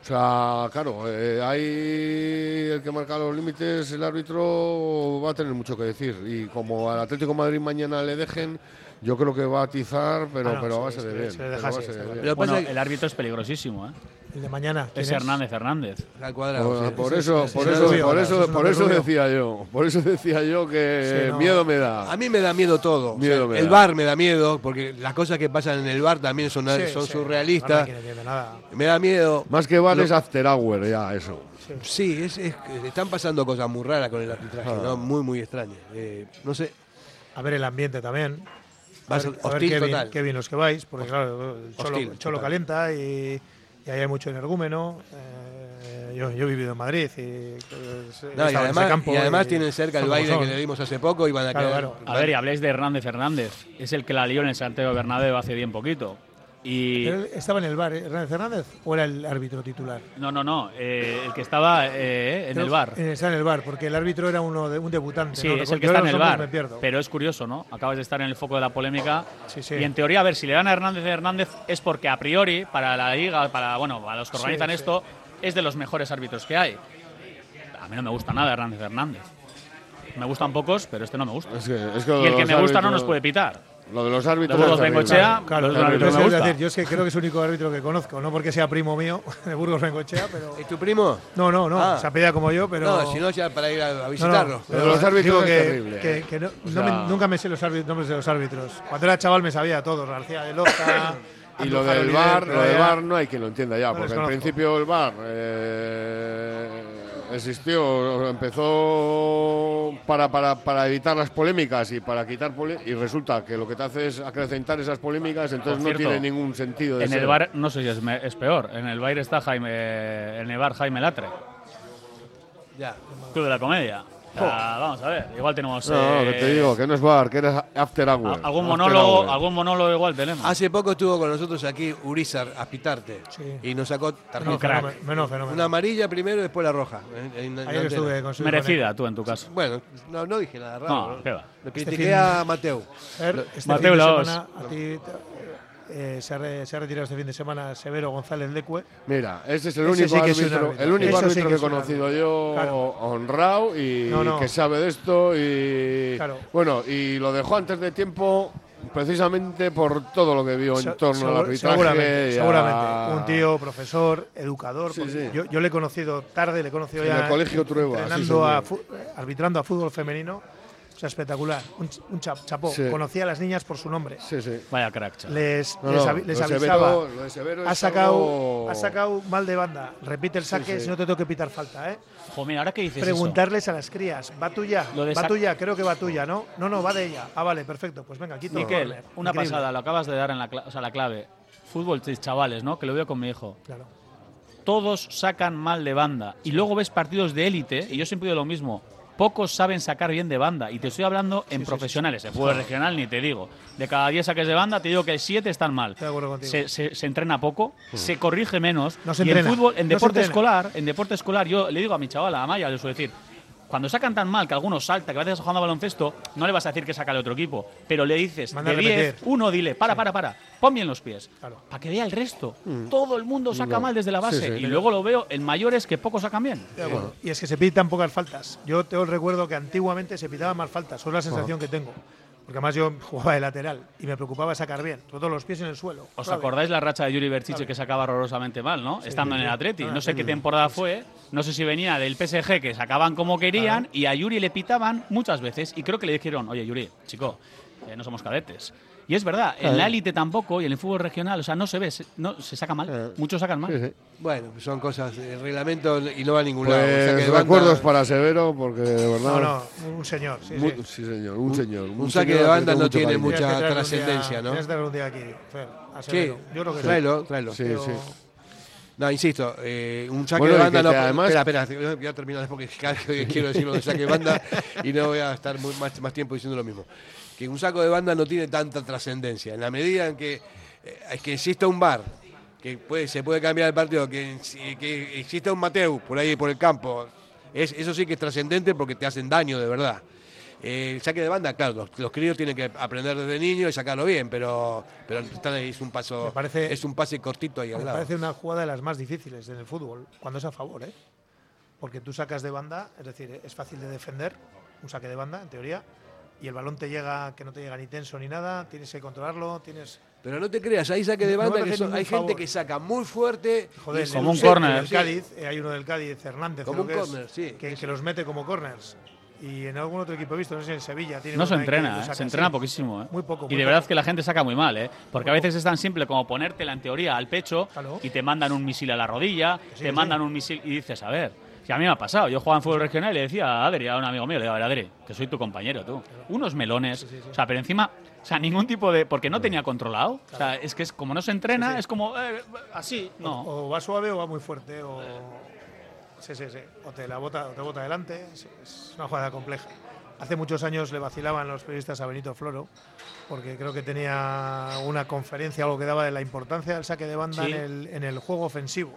Speaker 3: O sea, claro, eh, ahí el que marca los límites, el árbitro va a tener mucho que decir. Y como al Atlético de Madrid mañana le dejen, yo creo que va a atizar, pero,
Speaker 4: Ah, no,
Speaker 3: pero a
Speaker 4: sí,
Speaker 3: base de
Speaker 4: se-
Speaker 3: bien.
Speaker 4: se le
Speaker 3: pero
Speaker 4: deja
Speaker 3: a
Speaker 4: así,
Speaker 3: base
Speaker 4: está
Speaker 3: de bien.
Speaker 2: Bueno, el árbitro es peligrosísimo, ¿eh?
Speaker 4: El de mañana. ¿quién
Speaker 2: Es Hernández Hernández.
Speaker 1: Al cuadrado.
Speaker 3: Por,
Speaker 1: sí.
Speaker 3: por
Speaker 1: Ese-
Speaker 3: eso, por eso, por eso, por eso decía yo, por eso decía yo que
Speaker 4: Sí, no.
Speaker 3: miedo me da.
Speaker 1: A mí me da miedo todo.
Speaker 3: Miedo
Speaker 1: O sea,
Speaker 3: me
Speaker 1: el
Speaker 3: da.
Speaker 1: bar me da miedo, porque las cosas que pasan en el bar también son,
Speaker 4: Sí,
Speaker 1: son
Speaker 4: sí,
Speaker 1: surrealistas.
Speaker 4: no nada.
Speaker 1: Me da miedo.
Speaker 3: Más que bar
Speaker 1: Lo-
Speaker 3: es after hour ya eso.
Speaker 1: Sí, es, es están pasando cosas muy raras con el arbitraje,
Speaker 3: Ah.
Speaker 1: ¿no? muy, muy extrañas. Eh, no sé,
Speaker 4: A ver el ambiente también.
Speaker 1: Va a ser
Speaker 4: ver, a ver
Speaker 1: hostil
Speaker 4: qué, bien,
Speaker 1: total.
Speaker 4: qué bien los que vais, porque claro, el cholo,
Speaker 1: Hostil,
Speaker 4: el cholo calienta y, y ahí hay mucho energúmeno. Eh, yo, yo he vivido en Madrid y,
Speaker 1: No,
Speaker 4: ese
Speaker 1: además,
Speaker 4: campo
Speaker 1: y además
Speaker 4: y
Speaker 1: tienen cerca el
Speaker 4: son
Speaker 1: baile que le dimos hace poco y van a
Speaker 4: Claro,
Speaker 1: quedar.
Speaker 4: claro.
Speaker 2: A ver, y habléis de Hernández Hernández. Es el que la lió en el Santiago Bernabéu hace bien poquito. Y
Speaker 4: estaba en el bar, ¿eh? Hernández Hernández, o era el árbitro titular.
Speaker 2: no, no, no, eh, el que estaba eh, en el bar.
Speaker 4: eh, Está en el bar, porque el árbitro era uno de, un debutante.
Speaker 2: Sí,
Speaker 4: ¿no?
Speaker 2: es el que está en el bar.
Speaker 4: Me pierdo.
Speaker 2: Pero es curioso, ¿no? Acabas de estar en el foco de la polémica.
Speaker 4: Sí, sí.
Speaker 2: Y en teoría, a ver, si le dan a Hernández Hernández es porque a priori, para la liga, para bueno, para los que organizan
Speaker 4: sí.
Speaker 2: esto, es de los mejores árbitros que hay. A mí no me gusta nada Hernández Hernández. Me gustan pocos, pero este no me gusta.
Speaker 3: Es que, es que lo
Speaker 2: y el que me gusta no nos puede pitar.
Speaker 3: Lo de los árbitros.
Speaker 2: De Burgos
Speaker 3: es terrible.
Speaker 2: Bengochea,
Speaker 4: Claro,
Speaker 2: los árbitros
Speaker 4: yo
Speaker 2: me
Speaker 4: es
Speaker 2: gusta.
Speaker 4: decir, yo es que creo que es el único árbitro que conozco, no porque sea primo mío, de Burgos Bengochea, pero.
Speaker 1: ¿Es tu primo?
Speaker 4: No, no, no,
Speaker 1: Ah.
Speaker 4: se apellida como yo, pero.
Speaker 1: No, si no, ya para ir a, a
Speaker 4: No, no,
Speaker 1: visitarlo.
Speaker 3: Lo de los árbitros
Speaker 4: digo
Speaker 3: es
Speaker 4: que,
Speaker 3: terrible,
Speaker 4: que-
Speaker 3: eh.
Speaker 4: que no,
Speaker 3: O
Speaker 4: no
Speaker 3: sea-
Speaker 4: me- nunca me sé los árbitros, nombres de los árbitros. Cuando era chaval me sabía todos, García de Loja.
Speaker 3: Y lo del bar,
Speaker 4: pero
Speaker 3: lo del bar no hay quien lo entienda ya,
Speaker 4: No
Speaker 3: porque
Speaker 4: conozco.
Speaker 3: principio el bar eh, existió, empezó para, para, para evitar las polémicas y para quitar y resulta que lo que te hace es acrecentar esas polémicas, entonces no tiene ningún sentido. De
Speaker 2: En
Speaker 3: ser.
Speaker 2: el bar, no sé si es, me- es peor. En el bar está Jaime, en el bar Jaime Latre,
Speaker 1: Ya.
Speaker 2: Club de la Comedia. Sea, vamos a ver, igual tenemos
Speaker 3: No,
Speaker 2: eh,
Speaker 3: que te digo, que no es bar, que eres after hour.
Speaker 2: a- algún
Speaker 3: after
Speaker 2: monólogo,
Speaker 3: hour.
Speaker 2: algún monólogo igual tenemos.
Speaker 1: Hace poco estuvo con nosotros aquí Urizar Aspitarte
Speaker 4: Sí.
Speaker 1: y nos sacó
Speaker 4: Menos
Speaker 1: tarjeta.
Speaker 4: fenómeno, menos fenómeno.
Speaker 1: Una amarilla primero y después la roja. en- en- en
Speaker 4: Ayer
Speaker 1: antena.
Speaker 4: estuve con su
Speaker 2: Merecida, tú en tu caso.
Speaker 1: Bueno, no, no dije nada raro.
Speaker 2: No, qué va.
Speaker 1: Lo
Speaker 4: Este
Speaker 1: critiqué a
Speaker 4: ver, este
Speaker 2: Laos.
Speaker 4: semana, a ti, eh, se, ha re- se ha retirado este fin de semana Severo González Lecue.
Speaker 3: Mira, ese es el
Speaker 4: Ese
Speaker 3: único
Speaker 4: sí
Speaker 3: árbitro,
Speaker 4: árbitro.
Speaker 3: el único
Speaker 4: sí
Speaker 3: árbitro
Speaker 4: que
Speaker 3: que he conocido yo
Speaker 4: Claro.
Speaker 3: honrado y
Speaker 4: No, no.
Speaker 3: que sabe de esto y
Speaker 4: Claro.
Speaker 3: bueno, y lo dejó antes de tiempo precisamente por todo lo que vio en torno al arbitraje.
Speaker 4: Seguramente, seguramente. Un tío, profesor, educador.
Speaker 3: Sí,
Speaker 4: porque
Speaker 3: sí.
Speaker 4: Yo, yo le he conocido tarde, le he conocido
Speaker 3: En
Speaker 4: ya
Speaker 3: el Colegio Trueba,
Speaker 4: entrenando a arbitrando a fútbol femenino. Sea, espectacular. Un, un chap- chapó.
Speaker 3: Sí.
Speaker 4: Conocía a las niñas por su nombre.
Speaker 3: Sí, sí.
Speaker 2: Vaya crack, chaval.
Speaker 4: Les,
Speaker 3: No,
Speaker 4: les,
Speaker 3: no,
Speaker 4: avi- les
Speaker 3: lo de
Speaker 4: avisaba.
Speaker 3: Severo- lo de Severo
Speaker 4: ha, sacado,
Speaker 3: algo-
Speaker 4: ha sacado mal de banda. Repite el saque,
Speaker 3: sí.
Speaker 4: si no te tengo que pitar falta. ¿eh?
Speaker 2: Jo, mira, ahora que dices
Speaker 4: Preguntarles a las crías. ¿Va tuya? ¿Va tuya? Creo que va tuya, ¿no? No, no, va de ella. Ah, vale, perfecto. Pues venga, quito
Speaker 2: Miquel, una
Speaker 4: Increíble.
Speaker 2: pasada, lo acabas de dar en la, o sea, la clave. Fútbol, ch- chavales, ¿no? Que lo veo con mi hijo.
Speaker 4: Claro.
Speaker 2: Todos sacan mal de banda. Y luego ves partidos de élite, y yo siempre digo lo mismo. Pocos saben sacar bien de banda. Y te estoy hablando en profesionales. En fútbol regional ni te digo. De cada 10 saques de banda, te digo que 7 están mal.
Speaker 4: Estoy de acuerdo contigo.
Speaker 2: Se, se- se entrena poco,
Speaker 3: Mm.
Speaker 2: se corrige menos.
Speaker 4: No se
Speaker 2: y en fútbol, en
Speaker 4: no
Speaker 2: deporte escolar, en deporte escolar, yo le digo a mi chavala, a Maya, le suelo decir, cuando sacan tan mal que algunos salta, que a veces jugando a baloncesto, no le vas a decir que saca al otro equipo, pero le dices,
Speaker 4: Manda a
Speaker 2: de 10,
Speaker 4: repetir.
Speaker 2: uno dile, para, para, para, pon bien los pies.
Speaker 4: Claro.
Speaker 2: Para que vea el resto. Todo el mundo saca
Speaker 3: No.
Speaker 2: mal desde la
Speaker 3: Sí,
Speaker 2: base.
Speaker 3: sí.
Speaker 2: y luego lo veo en mayores que pocos sacan bien.
Speaker 4: Y es que se pitan pocas faltas. Yo tengo el recuerdo que antiguamente se pitaban más faltas. Es la sensación que tengo. Porque además yo jugaba de lateral y me preocupaba sacar bien. Sobre todo los pies en el suelo.
Speaker 2: ¿Os acordáis la racha de Yuri Berchiche que sacaba horrorosamente mal, no? Estando en el Atleti. No sé qué temporada fue. No sé si venía del PSG que sacaban como querían y a Yuri le pitaban muchas veces. Y creo que le dijeron, oye Yuri, chico, eh, no somos cadetes. Y es verdad, en la élite tampoco y en el fútbol regional, o sea, no se ve, se, no, se saca mal. Muchos sacan mal.
Speaker 3: Sí, sí.
Speaker 1: Bueno, son cosas, el reglamento y no va a ningún lado. O sea
Speaker 3: Pues
Speaker 1: que
Speaker 3: recuerdos para Severo porque de verdad
Speaker 4: No, no, un señor. Sí,
Speaker 3: Mu-
Speaker 4: sí.
Speaker 3: sí, señor, un señor.
Speaker 1: un saque
Speaker 3: señor
Speaker 1: de banda no tiene
Speaker 3: cariño.
Speaker 1: mucha
Speaker 4: un
Speaker 1: trascendencia, ¿no?
Speaker 4: Tienes un día aquí, Fer, a
Speaker 1: Sí,
Speaker 4: Severo. Yo creo que sí.
Speaker 1: tráelo, tráelo.
Speaker 3: Sí,
Speaker 4: Pero-
Speaker 3: sí.
Speaker 1: No, insisto, eh, un saque
Speaker 3: Bueno,
Speaker 1: de banda no.
Speaker 3: además-
Speaker 1: espera, espera, voy a terminar porque quiero decir lo de saque de banda y no voy a estar muy- más, más tiempo diciendo lo mismo. Que un saco de banda no tiene tanta trascendencia. En la medida en que, eh, que exista un bar, que puede, se puede cambiar el partido, que, que exista un Mateu por ahí por el campo, es, eso sí que es trascendente porque te hacen daño de verdad. Eh, el saque de banda, claro, los, los críos tienen que aprender desde niños y sacarlo bien, pero, pero están ahí, es un paso,
Speaker 4: Me parece-
Speaker 1: es un pase cortito ahí al
Speaker 4: Me
Speaker 1: lado.
Speaker 4: parece una jugada de las más difíciles en el fútbol, cuando es a favor, ¿eh? Porque tú sacas de banda, es decir, es fácil de defender, un saque de banda, en teoría, y el balón te llega, que no te llega ni tenso ni nada, tienes que controlarlo, tienes...
Speaker 1: Pero no te creas, hay saque de
Speaker 4: No
Speaker 1: banda que son- hay gente
Speaker 4: favor.
Speaker 1: que saca muy fuerte.
Speaker 4: Joder,
Speaker 2: Como un córner.
Speaker 4: del Cádiz, eh, hay uno del Cádiz, Hernández,
Speaker 1: Como
Speaker 4: creo
Speaker 1: un
Speaker 4: que es,
Speaker 1: córner, sí.
Speaker 4: que, que los mete como corners. Y en algún otro equipo he visto, no sé si en Sevilla. Tiene
Speaker 2: No se
Speaker 4: que
Speaker 2: entrena, ¿eh? se entrena
Speaker 4: así.
Speaker 2: poquísimo. ¿eh?
Speaker 4: Muy poco.
Speaker 2: Y de verdad
Speaker 4: poco.
Speaker 2: que la gente saca muy mal, ¿eh? Porque a veces es tan simple como ponértela en teoría al pecho y te mandan un misil a la rodilla,
Speaker 4: sí,
Speaker 2: te mandan un misil y dices, a ver, que a mí me ha pasado. Yo jugaba en fútbol regional y le decía a Adri, a un amigo mío, le digo, a ver, Adri, que soy tu compañero, tú. Unos melones, o sea, pero encima, o sea, ningún tipo de. Porque no tenía controlado. O sea, es que es como no se entrena, es como eh, así, no.
Speaker 4: O va suave o va muy fuerte. O, sí, sí, sí. o te la bota, o te bota adelante. es una jugada compleja. Hace muchos años le vacilaban los periodistas a Benito Floro, porque creo que tenía una conferencia, algo que daba de la importancia del saque de banda en, el, en el juego ofensivo.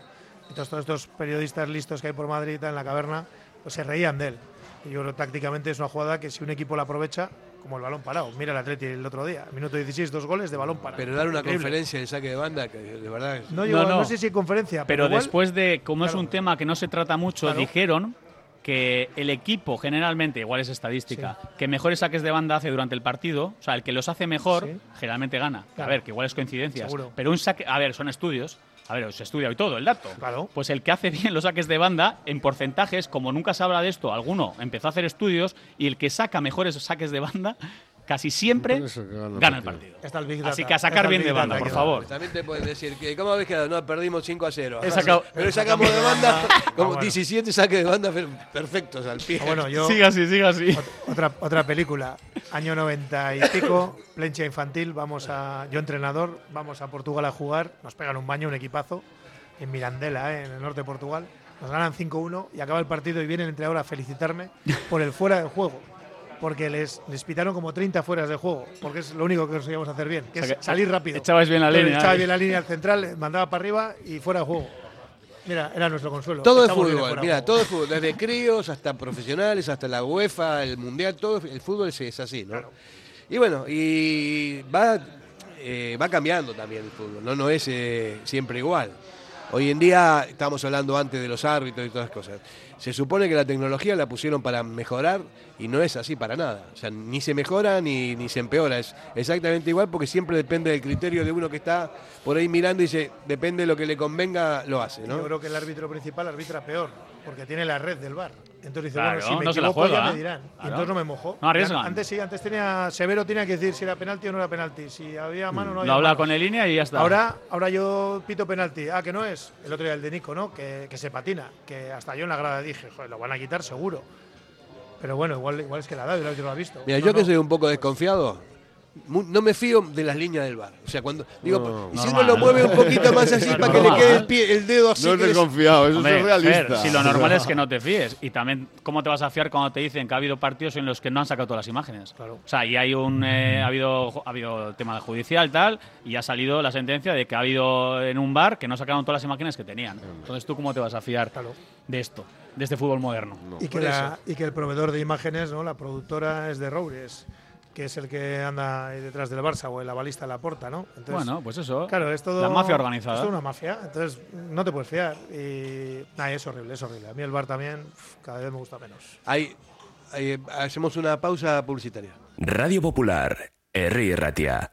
Speaker 4: Entonces todos estos periodistas listos que hay por Madrid en la caverna, pues se reían de él. Y yo creo que tácticamente es una jugada que si un equipo la aprovecha, como el balón parado. Mira el Atleti el otro día, minuto 16, dos goles de balón parado.
Speaker 1: Pero dar una
Speaker 4: Increíble.
Speaker 1: conferencia de saque de banda, que de verdad. es-
Speaker 4: No, llegó-
Speaker 2: No, no.
Speaker 4: no sé si hay conferencia,
Speaker 2: Pero
Speaker 4: pero, igual-
Speaker 2: después de, como es un tema que no se trata mucho,
Speaker 4: Claro.
Speaker 2: dijeron que el equipo generalmente, igual es estadística, que mejores saques de banda hace durante el partido, o sea, el que los hace mejor,
Speaker 4: Sí.
Speaker 2: generalmente gana. A ver, que igual es coincidencias.
Speaker 4: Seguro.
Speaker 2: Pero un saque, a ver, son estudios. A ver, se estudia hoy todo el dato.
Speaker 4: Claro.
Speaker 2: Pues el que hace bien los saques de banda, en porcentajes, como nunca se habla de esto, alguno empezó a hacer estudios y el que saca mejores saques de banda, casi siempre
Speaker 3: gana el
Speaker 2: gana el
Speaker 3: partido.
Speaker 2: partido.
Speaker 4: Está el Big
Speaker 2: Así que a sacar bien de banda, por favor.
Speaker 1: También te pueden decir que, ¿cómo habéis quedado? No, perdimos 5 a 0.
Speaker 2: He sacado-
Speaker 1: Pero sacamos de banda como
Speaker 4: bueno.
Speaker 1: 17 saques de banda per- perfectos al pie.
Speaker 4: Ah, bueno, yo
Speaker 2: Siga así, siga así.
Speaker 4: ot- otra otra película, año 90 y pico, Plencha infantil, vamos a yo entrenador, vamos a Portugal a jugar, nos pegan un baño, un equipazo en Mirandela, eh, en el norte de Portugal. Nos ganan 5-1 y acaba el partido y viene el entrenador a felicitarme por el fuera de juego. Porque les, les pitaron como 30 fueras de juego, porque es lo único que conseguíamos hacer bien, que
Speaker 2: O sea
Speaker 4: es salir rápido.
Speaker 2: echabais bien la línea,
Speaker 4: Echaba
Speaker 2: eh.
Speaker 4: bien la línea al central, mandaba para arriba y fuera de juego. Mira, era nuestro consuelo.
Speaker 1: Todo es fútbol, mira, todo es fútbol, desde críos hasta profesionales, hasta la UEFA, el mundial, todo el fútbol es, es así, ¿no? Y bueno, y va eh, va cambiando también el fútbol, no, no es eh, siempre igual. Hoy en día, estamos hablando antes de los árbitros y todas las cosas, se supone que la tecnología la pusieron para mejorar y no es así para nada. O sea, ni se mejora ni, ni se empeora, es exactamente igual porque siempre depende del criterio de uno que está por ahí mirando y dice, depende de lo que le convenga, lo hace.
Speaker 4: Yo creo que el árbitro principal arbitra peor, porque tiene la red del bar. Entonces dice,
Speaker 2: Claro,
Speaker 4: bueno, si me
Speaker 2: no se la
Speaker 4: equivoco
Speaker 2: juega,
Speaker 4: ya
Speaker 2: ¿eh?
Speaker 4: me dirán. Y
Speaker 2: Claro.
Speaker 4: entonces no me mojo.
Speaker 2: No arriesgan.
Speaker 4: Antes sí, antes tenía Severo tenía que decir si era penalti o no era penalti, si había mano o no
Speaker 2: Lo
Speaker 4: había
Speaker 2: habla
Speaker 4: mano.
Speaker 2: con el línea y ya está.
Speaker 4: Ahora, ahora yo pito penalti. Ah, que no es. El otro día el de Nico, ¿no? Que, que se patina. Que hasta yo en la grada dije, joder, lo van a quitar seguro. Pero bueno, igual, igual es que la ha dado y el árbitro lo ha visto.
Speaker 1: Mira,
Speaker 4: No,
Speaker 1: yo que
Speaker 4: no.
Speaker 1: soy un poco desconfiado, no me fío de las líneas del bar. O sea, cuando digo,
Speaker 3: No.
Speaker 1: y si
Speaker 2: Normal.
Speaker 1: uno lo mueve un poquito más así para que le quede el, pie, el dedo así.
Speaker 3: No es
Speaker 1: que es-
Speaker 3: desconfiado, eso
Speaker 2: Hombre,
Speaker 3: es realista.
Speaker 2: Fer, si lo normal es que no te fíes. Y también, ¿cómo te vas a fiar cuando te dicen que ha habido partidos en los que no han sacado todas las imágenes?
Speaker 4: Claro.
Speaker 2: O sea, y hay un, eh, ha habido ha habido tema judicial tal, y ha salido la sentencia de que ha habido en un bar que no sacaron todas las imágenes que tenían. Entonces, ¿tú cómo te vas a fiar
Speaker 4: Claro.
Speaker 2: de esto, de este fútbol moderno?
Speaker 4: Y que, la- y que el proveedor de imágenes, ¿no? La productora es de Roures, que es el que anda ahí detrás del Barça o el avalista la porta, ¿no? Entonces,
Speaker 2: bueno, pues eso.
Speaker 4: Claro, es todo.
Speaker 2: La mafia organizada.
Speaker 4: Es toda una mafia, entonces no te puedes fiar. Y. Nah, es horrible, es horrible. A mí el bar también uf, cada vez me gusta menos.
Speaker 1: Ahí, ahí, hacemos una pausa publicitaria.
Speaker 5: Radio Popular, Herri Ratia.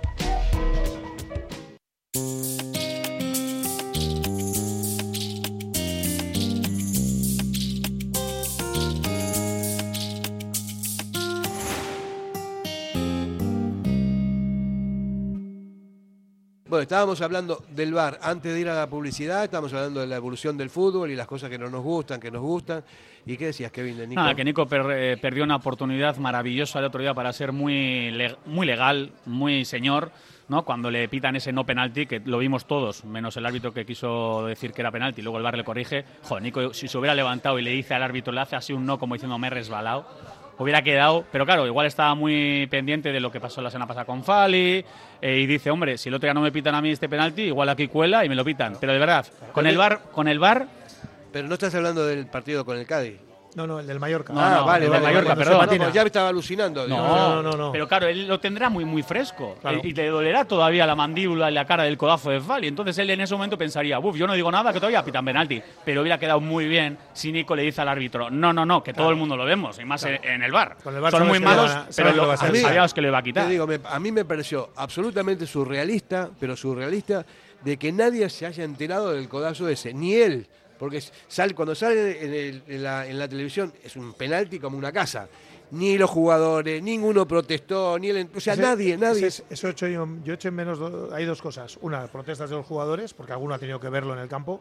Speaker 1: Bueno, estábamos hablando del bar antes de ir a la publicidad, estábamos hablando de la evolución del fútbol y las cosas que no nos gustan, que nos gustan. ¿Y qué decías, Kevin, de Nico?
Speaker 2: Nada, que Nico per- eh, perdió una oportunidad maravillosa el otro día para ser muy, le- muy legal, muy señor, ¿no? Cuando le pitan ese no penalti, que lo vimos todos, menos el árbitro que quiso decir que era penalti, luego el bar le corrige. Joder, Nico, si se hubiera levantado y le dice al árbitro, le hace así un no, como diciendo me he resbalado, hubiera quedado. Pero claro, igual estaba muy pendiente de lo que pasó la semana pasada con Fali eh, y dice, hombre, si el otro día no me pitan a mí este penalti, igual aquí cuela y me lo pitan. Pero de verdad, con el bar, con el bar
Speaker 1: Pero no estás hablando del partido con el Cádiz.
Speaker 4: No, no, el del Mallorca.
Speaker 2: No,
Speaker 1: ah,
Speaker 2: no,
Speaker 1: vale,
Speaker 2: el
Speaker 1: vale,
Speaker 2: de Mallorca,
Speaker 1: vale,
Speaker 2: perdón.
Speaker 1: no, ya estaba alucinando.
Speaker 2: No,
Speaker 4: no, no, no.
Speaker 2: Pero claro, él lo tendrá muy, muy fresco.
Speaker 4: Claro.
Speaker 2: Y le dolerá todavía la mandíbula y la cara del codazo de Fali. Entonces él en ese momento pensaría, uff, yo no digo nada, que todavía pitan penalti. Pero hubiera quedado muy bien si Nico le dice al árbitro, no, no, no, que todo el mundo lo vemos, y más en- en el bar.
Speaker 4: Con el VAR
Speaker 2: Son muy
Speaker 4: le
Speaker 2: malos,
Speaker 4: a-
Speaker 2: pero lo,
Speaker 4: a
Speaker 2: que lo iba a quitar.
Speaker 1: Te digo, me- a mí me pareció absolutamente surrealista, pero surrealista, de que nadie se haya enterado del codazo ese, ni él. Porque sale, cuando sale en, el- en la, en la televisión es un penalti como una casa. Ni los jugadores, ninguno protestó, ni el, o sea,
Speaker 4: Ese-
Speaker 1: nadie, nadie.
Speaker 4: ese- eso he hecho yo, yo he hecho en menos. do- hay dos cosas. Una, protestas de los jugadores, porque alguno ha tenido que verlo en el campo.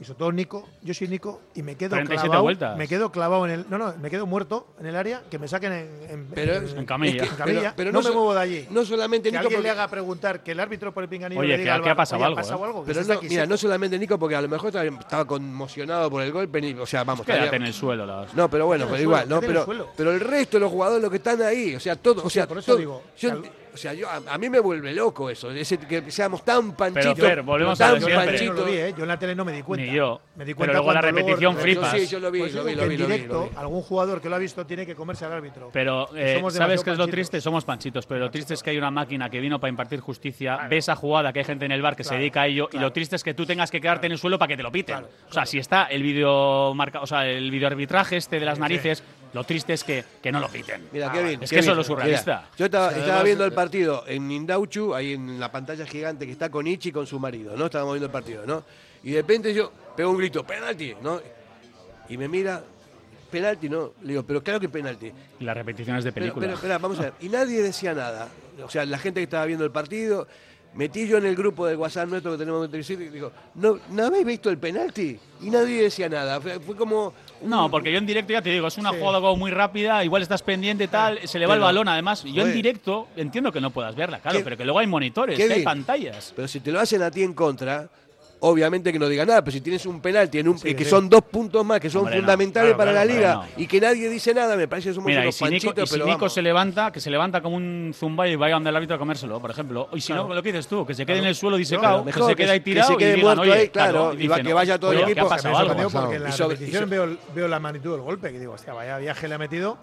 Speaker 4: Y sobre todo Nico, yo soy Nico y me quedo
Speaker 2: 37
Speaker 4: clavado.
Speaker 2: vueltas.
Speaker 4: Me quedo clavado en el. No, no, me quedo muerto en el área, que me saquen en, en,
Speaker 1: Pero
Speaker 4: en,
Speaker 2: En camilla.
Speaker 1: es que-
Speaker 4: en camilla.
Speaker 1: pero- pero
Speaker 4: no,
Speaker 1: no
Speaker 4: me
Speaker 1: so-
Speaker 4: muevo de allí.
Speaker 1: No solamente
Speaker 4: que
Speaker 1: Nico,
Speaker 4: alguien
Speaker 1: porque-
Speaker 4: le haga preguntar, que el árbitro por el pinganillo
Speaker 2: Oye,
Speaker 4: le
Speaker 2: que
Speaker 4: diga al
Speaker 2: aquí ha pasado
Speaker 4: "Oye,
Speaker 2: algo,
Speaker 4: pasado
Speaker 2: ¿eh?".
Speaker 4: algo, que
Speaker 1: Pero no, mira,
Speaker 4: seco".
Speaker 1: no solamente Nico, porque a lo mejor estaba, conmocionado por el golpe, ni- o sea, vamos.
Speaker 2: Quédate
Speaker 1: estaría-
Speaker 2: en el suelo. las-
Speaker 1: No, pero bueno, pero igual,
Speaker 4: suelo,
Speaker 1: ¿no? Pero, pero el resto de los jugadores, los que están ahí, o sea, todo, o sea,
Speaker 4: por eso
Speaker 1: todo-
Speaker 4: digo,
Speaker 1: yo
Speaker 4: que
Speaker 1: O sea, yo, a, a mí me vuelve loco eso, ese, que seamos tan panchitos.
Speaker 2: Fer, volvemos
Speaker 1: tan
Speaker 2: a lo siempre.
Speaker 4: Yo no lo vi,
Speaker 1: panchitos.
Speaker 4: ¿eh? Yo en la tele no me di cuenta.
Speaker 2: Ni yo.
Speaker 4: Me di
Speaker 2: Pero
Speaker 4: cuenta
Speaker 2: luego la repetición
Speaker 4: luego-
Speaker 2: flipas.
Speaker 1: Sí, yo lo vi,
Speaker 4: Pues
Speaker 1: lo vi, lo vi,
Speaker 4: en
Speaker 1: lo vi,
Speaker 4: directo,
Speaker 1: lo vi.
Speaker 4: algún jugador que lo ha visto tiene que comerse al árbitro.
Speaker 2: Pero eh, ¿sabes qué es lo triste? Somos panchitos, pero lo triste es que hay una máquina que vino para impartir justicia, ve esa jugada que hay gente en el bar que se
Speaker 4: Claro,
Speaker 2: dedica a ello y lo triste es que tú tengas que quedarte en el suelo para que te lo piten. O sea, si está el vídeo marca, o sea, el videoarbitraje este de las narices, lo triste es que, que no lo piten.
Speaker 1: Mira, qué bien.
Speaker 2: Es
Speaker 1: qué
Speaker 2: que eso es lo surrealista.
Speaker 1: Mira, yo estaba, viendo el partido en Mindauchu, ahí en la pantalla gigante que está con Ichi con su marido, ¿no? Estábamos viendo el partido, ¿no? Y de repente yo pego un grito, penalti, ¿no? Y me mira, penalti, ¿no? Le digo, pero claro que penalti.
Speaker 2: Y las repeticiones de
Speaker 1: Pero,
Speaker 2: película.
Speaker 1: pero, espera, vamos a ver. Y nadie decía nada. O sea, la gente que estaba viendo el partido, metí yo en el grupo de WhatsApp nuestro que tenemos que decir, y digo, ¿no, ¿no habéis visto el penalti? Y nadie decía nada. Fue, fue como...
Speaker 2: No, porque yo en directo ya te digo, es una jugada como muy rápida, igual estás pendiente tal, se le va el balón además. Yo en directo entiendo que no puedas verla, claro,
Speaker 1: ¿Qué-
Speaker 2: pero que luego hay monitores, que hay pantallas.
Speaker 1: Pero si te lo hacen a ti en contra, obviamente que no diga nada. Pero si tienes un penalti en un,
Speaker 4: Sí,
Speaker 1: que
Speaker 4: sí.
Speaker 1: son dos puntos más, que son
Speaker 2: Hombre, no.
Speaker 1: fundamentales
Speaker 4: Claro,
Speaker 1: para
Speaker 4: claro,
Speaker 1: la liga,
Speaker 2: claro, no.
Speaker 1: y que nadie dice nada, me parece que somos
Speaker 2: Mira, y
Speaker 1: unos
Speaker 2: si Nico,
Speaker 1: panchitos,
Speaker 2: y si
Speaker 1: pero
Speaker 2: Nico
Speaker 1: vamos.
Speaker 2: se levanta, que se levanta como un zumba y vaya donde el árbitro a comérselo, por ejemplo. Y si no, lo que dices tú, que se quede en el suelo disecado,
Speaker 1: mejor
Speaker 2: que se
Speaker 1: que
Speaker 2: quede ahí
Speaker 1: se-
Speaker 2: tirado
Speaker 1: que se quede
Speaker 2: y digan,
Speaker 1: muerto ahí, claro, y va- que vaya todo el
Speaker 2: oye, ¿qué
Speaker 1: equipo.
Speaker 4: porque en la
Speaker 1: Y
Speaker 4: repetición
Speaker 1: y
Speaker 4: veo la magnitud del golpe, que digo, hostia, vaya viaje le ha metido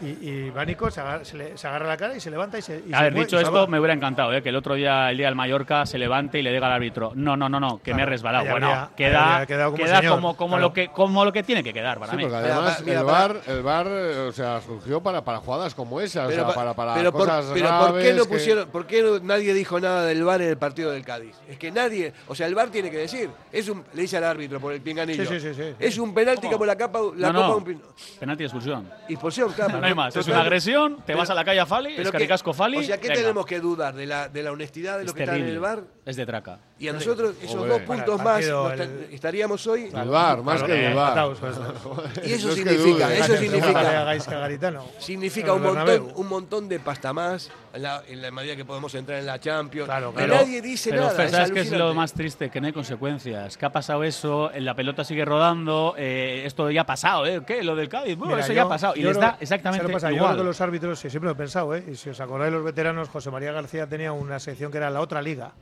Speaker 4: y, y va Nico, se agarra, se, le- se agarra la cara y se levanta y se y
Speaker 2: A
Speaker 4: se
Speaker 2: ver, dicho
Speaker 4: y
Speaker 2: esto, me hubiera encantado ¿eh? que el otro día, el día del Mallorca, se levante y le diga al árbitro, no, no, no, no, que me he resbalado. Bueno,
Speaker 4: habría-
Speaker 2: queda,
Speaker 4: quedado como
Speaker 2: queda
Speaker 4: señor,
Speaker 2: como, como
Speaker 4: claro.
Speaker 2: lo que, como lo que tiene que quedar para
Speaker 3: Sí,
Speaker 2: mí.
Speaker 3: porque además
Speaker 1: mira,
Speaker 3: el bar, el bar, eh, o sea, surgió para, para jugadas como esa, o
Speaker 1: Pero,
Speaker 3: sea,
Speaker 1: pa-
Speaker 3: para, para
Speaker 1: pero por, pero ¿por qué no
Speaker 3: que-
Speaker 1: pusieron, por qué no- nadie dijo nada del VAR en el partido del Cádiz? Es que nadie, o sea, el VAR tiene que decir, es un, le dice al árbitro por el pinganillo,
Speaker 4: Sí, sí, sí, sí.
Speaker 1: es un penalti como la capa, la
Speaker 2: no,
Speaker 1: copa
Speaker 2: no,
Speaker 1: de un pin-
Speaker 2: penalti de expulsión.
Speaker 1: expulsión, claro.
Speaker 2: No hay más, es una agresión, te
Speaker 1: pero-
Speaker 2: vas a la calle a Fali, es
Speaker 1: que-
Speaker 2: caricasco Fali.
Speaker 1: O sea, ¿qué tenemos que dudar de la, de la honestidad de
Speaker 2: Es
Speaker 1: los que están en el VAR?
Speaker 2: Es de traca.
Speaker 1: Y a nosotros esos
Speaker 3: Joder.
Speaker 1: dos puntos más nos
Speaker 4: el-
Speaker 1: ta- estaríamos hoy.
Speaker 3: El bar, más
Speaker 4: Claro,
Speaker 3: que el bar.
Speaker 1: Y eso
Speaker 3: No es que
Speaker 1: significa,
Speaker 3: dude.
Speaker 1: eso significa, significa un montón, un montón de pasta más en la, en la medida que podemos entrar en la Champions.
Speaker 4: Claro,
Speaker 1: Que
Speaker 4: claro.
Speaker 1: nadie dice
Speaker 2: Pero
Speaker 1: nada. Es
Speaker 2: ¿sabes qué es lo más triste? Que no hay consecuencias. Que ha pasado eso, la pelota sigue rodando, eh, esto ya ha pasado, ¿eh? ¿Qué? Lo del Cádiz, bueno,
Speaker 4: Mira,
Speaker 2: eso
Speaker 4: yo-
Speaker 2: ya ha pasado. Y les da exactamente
Speaker 4: ¿sabes lo que pasa? Yo
Speaker 2: igual.
Speaker 4: creo que los árbitros, sí, siempre lo he pensado, ¿eh? y si os acordáis los veteranos, José María García tenía una sección que era la otra liga.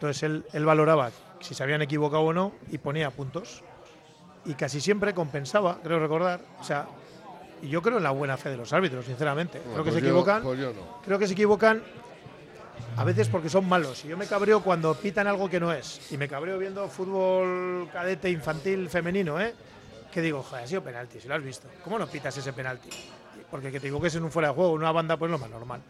Speaker 4: Entonces él, él valoraba si se habían equivocado o no y ponía puntos. Y casi siempre compensaba, creo recordar. O sea, y yo creo en la buena fe de los árbitros, sinceramente.
Speaker 3: Bueno,
Speaker 4: creo que
Speaker 3: pues
Speaker 4: se
Speaker 3: yo-
Speaker 4: equivocan.
Speaker 3: pues yo no.
Speaker 4: Creo que se equivocan a veces porque son malos. Y yo me cabreo cuando pitan algo que no es. Y me cabreo viendo fútbol cadete, infantil, femenino, ¿eh? Que digo, joder, ha sido penalti, si lo has visto. ¿Cómo no pitas ese penalti? Porque que te equivoques en un fuera de juego, en una banda, pues es lo más normal.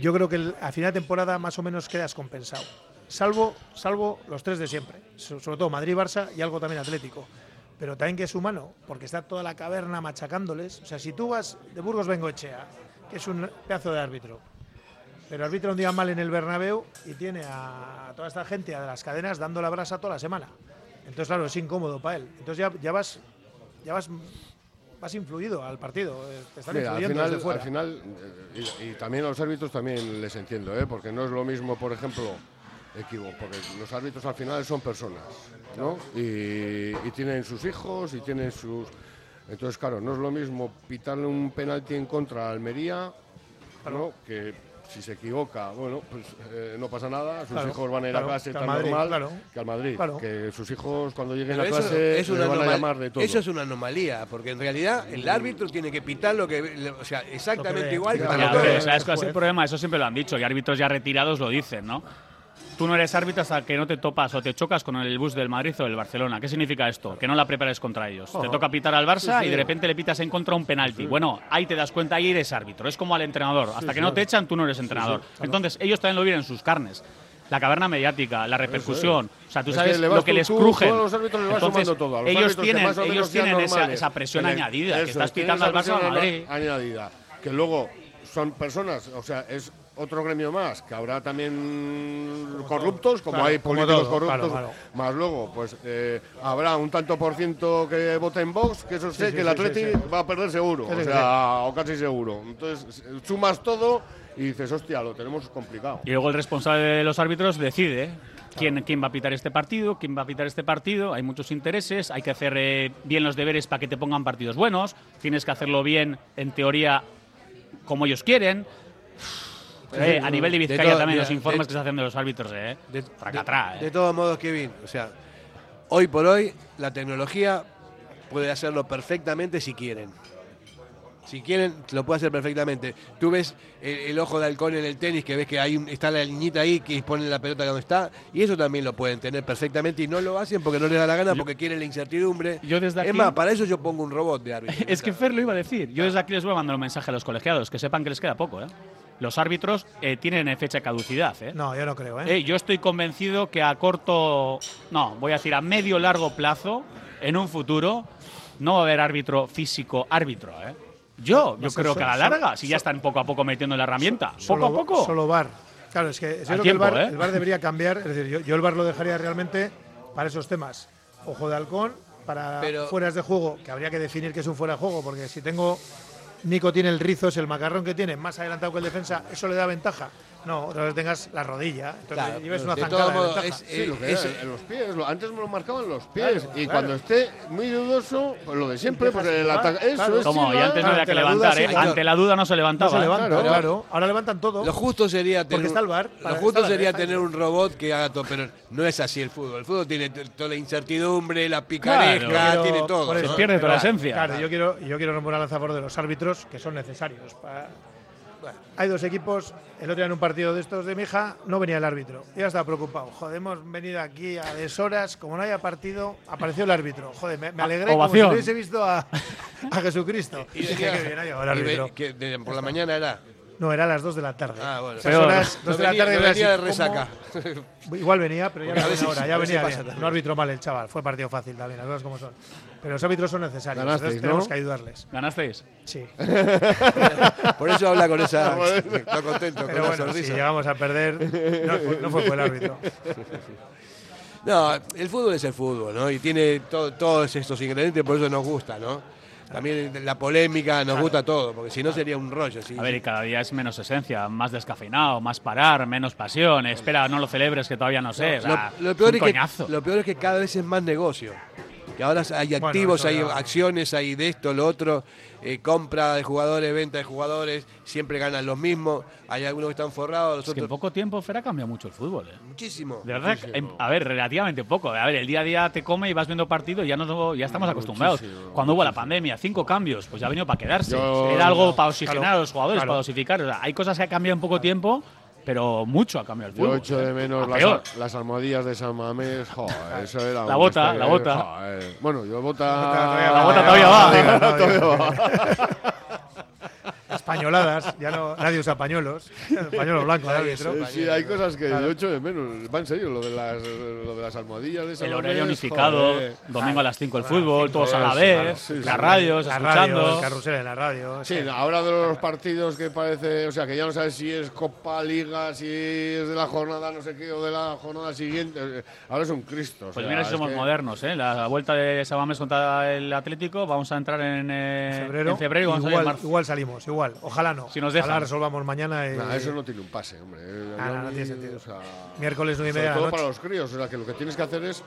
Speaker 4: Yo creo que a final de temporada más o menos quedas compensado. Salvo, salvo los tres de siempre. So- Sobre todo Madrid, Barça y algo también Atlético. Pero también que es humano, porque está toda la caverna machacándoles. O sea, si tú vas de Burgos Bengoechea, que es un pedazo de árbitro, pero arbitra un día mal en el Bernabéu y tiene a toda esta gente a las cadenas dando la brasa toda la semana. Entonces, claro, es incómodo para él. Entonces ya, ya vas ya vas vas influido al partido. eh, Te están
Speaker 3: Mira, al final,
Speaker 4: desde fuera.
Speaker 3: al final eh, y, y también a los árbitros también les entiendo, ¿eh? porque no es lo mismo, por ejemplo, equivo, porque los árbitros al final son personas, ¿no? Y, y tienen sus hijos y tienen sus... Entonces, claro, no es lo mismo pitarle un penalti en contra a Almería, ¿no? Que si se equivoca, bueno, pues eh, no pasa nada, sus
Speaker 4: Claro,
Speaker 3: hijos van a ir
Speaker 4: claro,
Speaker 3: a clase
Speaker 4: que
Speaker 3: tan
Speaker 4: Madrid,
Speaker 3: normal
Speaker 4: claro.
Speaker 3: que al Madrid,
Speaker 4: Claro.
Speaker 3: que sus hijos cuando lleguen
Speaker 1: Pero
Speaker 3: a clase
Speaker 1: es una
Speaker 3: van a llamar de todo.
Speaker 1: Eso es una anomalía, porque en realidad el árbitro tiene que pitar lo que. O sea, exactamente igual que todos.
Speaker 2: ¿Sabes cuál es el problema? Eso siempre lo han dicho y árbitros ya retirados lo dicen, ¿no? Tú no eres árbitro hasta que no te topas o te chocas con el bus del Madrid o del Barcelona. ¿Qué significa esto? Que no la prepares contra ellos. Te
Speaker 3: Ojo.
Speaker 2: toca pitar al Barça
Speaker 3: Sí, sí.
Speaker 2: y de repente le pitas en contra un penalti. Bueno, ahí te das cuenta, ahí eres árbitro. Es como al entrenador. Hasta que no te echan, tú no eres entrenador. Entonces, ellos también lo viven en sus carnes. La caverna mediática, la repercusión. O sea, tú
Speaker 3: Es
Speaker 2: sabes
Speaker 3: que
Speaker 2: lo que
Speaker 3: tú-
Speaker 2: les
Speaker 3: a
Speaker 2: Entonces,
Speaker 3: todo. A los
Speaker 2: ellos tienen, ellos tienen esa, presión añadida, que estás pitando al Barça
Speaker 3: presión
Speaker 2: Madrid.
Speaker 3: añadida. Que luego son personas, o sea, es otro gremio más, que habrá también corruptos, como
Speaker 4: Claro,
Speaker 3: hay
Speaker 4: como
Speaker 3: políticos
Speaker 4: todo,
Speaker 3: corruptos,
Speaker 4: claro,
Speaker 3: más luego, pues eh, habrá un tanto por ciento que vote en Vox, que eso sé
Speaker 4: sí,
Speaker 3: que el Atleti
Speaker 4: sí, sí.
Speaker 3: va a perder seguro, o sea, o casi seguro. Entonces, sumas todo y dices, hostia, lo tenemos complicado.
Speaker 2: Y luego el responsable de los árbitros decide quién, quién va a pitar este partido, quién va a pitar este partido. Hay muchos intereses, hay que hacer eh, bien los deberes para que te pongan partidos buenos, tienes que hacerlo bien, en teoría, como ellos quieren. Eh, a nivel de
Speaker 1: De
Speaker 2: Vizcaya
Speaker 1: todo-
Speaker 2: también
Speaker 1: mira,
Speaker 2: los informes
Speaker 1: de-
Speaker 2: que se hacen de los árbitros, ¿eh?
Speaker 1: De,
Speaker 2: Fracatrá,
Speaker 1: de-
Speaker 2: ¿eh?
Speaker 1: de todos modos, Kevin, o sea, hoy por hoy la tecnología puede hacerlo perfectamente si quieren. Si quieren, lo puede hacer perfectamente. Tú ves el, el ojo de halcón en el tenis, que ves que hay un- está la liñita ahí que ponen la pelota donde está, y eso también lo pueden tener perfectamente y no lo hacen porque no les da la gana, porque quieren la incertidumbre.
Speaker 2: Yo desde
Speaker 1: Es más, para eso yo pongo un robot de árbitro.
Speaker 2: Es que Fer lo iba a decir. Yo desde aquí les voy a mandar un mensaje a los colegiados, que sepan que les queda poco, ¿eh? Los árbitros eh, tienen fecha de caducidad, ¿eh?
Speaker 4: No, yo no creo, ¿eh?
Speaker 2: Eh, yo estoy convencido que a corto, no, voy a decir a medio largo plazo, en un futuro, no va a haber árbitro físico árbitro, ¿eh? Yo, yo creo que a la
Speaker 4: solo-
Speaker 2: larga, si ya están poco a poco metiendo la herramienta, poco
Speaker 4: Solo-
Speaker 2: a poco.
Speaker 4: Solo VAR. Claro, es que, yo
Speaker 2: Al
Speaker 4: creo que el,
Speaker 2: ¿eh?
Speaker 4: el VAR debería cambiar. Es decir, yo, yo el VAR lo dejaría realmente para esos temas. Ojo de halcón, para
Speaker 1: Pero-
Speaker 4: fueras de juego, que habría que definir qué es un fuera de juego, porque si tengo. Nico tiene el rizo, es el macarrón que tiene, más adelantado que el defensa, ¿eso le da ventaja? No, otra vez tengas la rodilla. Entonces
Speaker 1: Claro,
Speaker 4: lleves una
Speaker 1: de
Speaker 4: zancada
Speaker 1: es-
Speaker 3: Sí, lo que
Speaker 1: es-
Speaker 3: era, en los pies. lo- Antes me lo marcaban los pies.
Speaker 4: Claro,
Speaker 3: y
Speaker 4: claro.
Speaker 3: cuando esté muy dudoso, pues lo de siempre, pues el ataque. Eso
Speaker 4: claro.
Speaker 3: es.
Speaker 2: Como, y antes no había
Speaker 4: ante
Speaker 2: que
Speaker 4: la duda,
Speaker 2: levantar,
Speaker 4: sí,
Speaker 2: ¿eh?
Speaker 4: claro.
Speaker 2: Ante la duda no se
Speaker 4: No
Speaker 2: levantaba.
Speaker 4: se
Speaker 2: ¿eh?
Speaker 4: levanta,
Speaker 1: Claro.
Speaker 4: claro. Ahora levantan todo.
Speaker 1: Lo justo sería tener,
Speaker 4: Porque está el VAR,
Speaker 1: lo justo sería tener un robot que haga todo, pero no es así el fútbol. El fútbol tiene toda la incertidumbre, la picaresca,
Speaker 2: Claro.
Speaker 1: tiene todo. ¿no?
Speaker 4: eso,
Speaker 2: pierde toda la esencia.
Speaker 4: Claro, yo quiero, yo quiero romper una lanza a favor de los árbitros que son necesarios. para- Bueno, hay dos equipos. El otro día en un partido de estos de mi hija no venía el árbitro. Ya estaba preocupado. Joder, hemos venido aquí a deshoras. Como no haya partido, apareció el árbitro. Joder, me, me alegré como si hubiese visto a, a Jesucristo.
Speaker 1: Y
Speaker 4: bien ha llegado el
Speaker 1: y ve-
Speaker 4: árbitro.
Speaker 1: que de- por la mañana era.
Speaker 4: No, era a las 2 de la tarde.
Speaker 1: Ah, bueno.
Speaker 4: Esas horas,
Speaker 1: No
Speaker 4: 2 de la
Speaker 1: venía-
Speaker 4: tarde
Speaker 1: no
Speaker 4: era
Speaker 1: venía de resaca.
Speaker 4: Igual venía, pero ya no ahora, ya venía. No arbitró mal el chaval, fue partido fácil también, las cosas como son. Pero los árbitros son necesarios,
Speaker 3: Ganasteis,
Speaker 4: entonces tenemos
Speaker 3: ¿no?
Speaker 4: que ayudarles.
Speaker 2: ¿Ganasteis?
Speaker 4: Sí.
Speaker 1: Por eso habla con esa. Está contento, con
Speaker 4: Pero
Speaker 1: una
Speaker 4: bueno, si
Speaker 1: sonrisa.
Speaker 4: llegamos a perder, no fue, no fue por el árbitro.
Speaker 1: No, el fútbol es el fútbol, ¿no? Y tiene to- todos estos ingredientes, por eso nos gusta, ¿no? También la polémica nos gusta todo, porque si no sería un rollo. ¿sí?
Speaker 2: A ver, y cada día es menos esencia, más descafeinado, más parar, menos pasión. Espera, no lo celebres, que todavía no sé. o sea,
Speaker 1: lo, lo
Speaker 2: es
Speaker 1: peor
Speaker 2: un
Speaker 1: es que,
Speaker 2: coñazo.
Speaker 1: lo peor es que cada vez es más negocio. Que ahora hay activos, hay acciones, hay de esto, lo otro, eh, compra de jugadores, venta de jugadores, siempre ganan los mismos. Hay algunos que están forrados, los
Speaker 2: Es que en
Speaker 1: otros
Speaker 2: poco tiempo Fer ha cambiado mucho el fútbol. ¿eh?
Speaker 1: muchísimo.
Speaker 2: De verdad, que, em, a ver, relativamente poco. A ver, el día a día te come y vas viendo partidos y ya, no, ya estamos acostumbrados. Cuando hubo la pandemia, cinco cambios, pues ya ha venido para quedarse.
Speaker 3: Yo-
Speaker 2: Era algo para oxigenar
Speaker 4: Claro,
Speaker 2: a los jugadores,
Speaker 4: claro.
Speaker 2: para dosificar. O sea, hay cosas que han cambiado en poco tiempo, pero mucho ha cambiado el
Speaker 3: Yo
Speaker 2: fútbol.
Speaker 3: echo de
Speaker 2: ¿eh?
Speaker 3: menos las,
Speaker 2: peor.
Speaker 3: las almohadillas de San Mamés. Joder, eso era
Speaker 2: La bota, la bota.
Speaker 3: Joder. Bueno, yo bota.
Speaker 2: La bota todavía va.
Speaker 3: Todavía va.
Speaker 4: Españoladas, ya no, nadie usa pañuelos. Pañuelo blanco, de árbitro.
Speaker 3: Sí, hay cosas que
Speaker 4: Claro.
Speaker 3: yo echo de menos. Va en serio, lo de las, lo de las almohadillas de San
Speaker 2: El horario unificado,
Speaker 3: joder.
Speaker 2: domingo a las 5 el fútbol, todos a la vez,
Speaker 3: claro, sí,
Speaker 2: las
Speaker 3: sí.
Speaker 2: radios,
Speaker 4: La radio,
Speaker 2: escuchando.
Speaker 4: el carrusel en la radio.
Speaker 3: Sí,
Speaker 4: sí.
Speaker 3: ahora de los partidos que parece, o sea, que ya no sabes si es Copa, Liga, si es de la jornada no sé qué o de la jornada siguiente. Ahora es un Cristo. o
Speaker 2: Pues
Speaker 3: sea,
Speaker 2: mira si somos
Speaker 3: que-
Speaker 2: modernos, ¿eh? La vuelta de Sabamés contra el Atlético, vamos a entrar en, eh,
Speaker 4: febrero,
Speaker 2: en febrero y vamos a
Speaker 4: igual,
Speaker 2: marzo.
Speaker 4: igual salimos, igual. Ojalá no.
Speaker 2: Si nos dejan.
Speaker 4: Ojalá resolvamos mañana. y-
Speaker 3: Nah, eso no tiene un pase, hombre.
Speaker 4: Ah, no, no tiene sentido.
Speaker 3: o sea,
Speaker 4: Miércoles nueve y
Speaker 3: sobre
Speaker 4: media la
Speaker 3: todo
Speaker 4: noche.
Speaker 3: para los críos, o sea, que lo que tienes que hacer es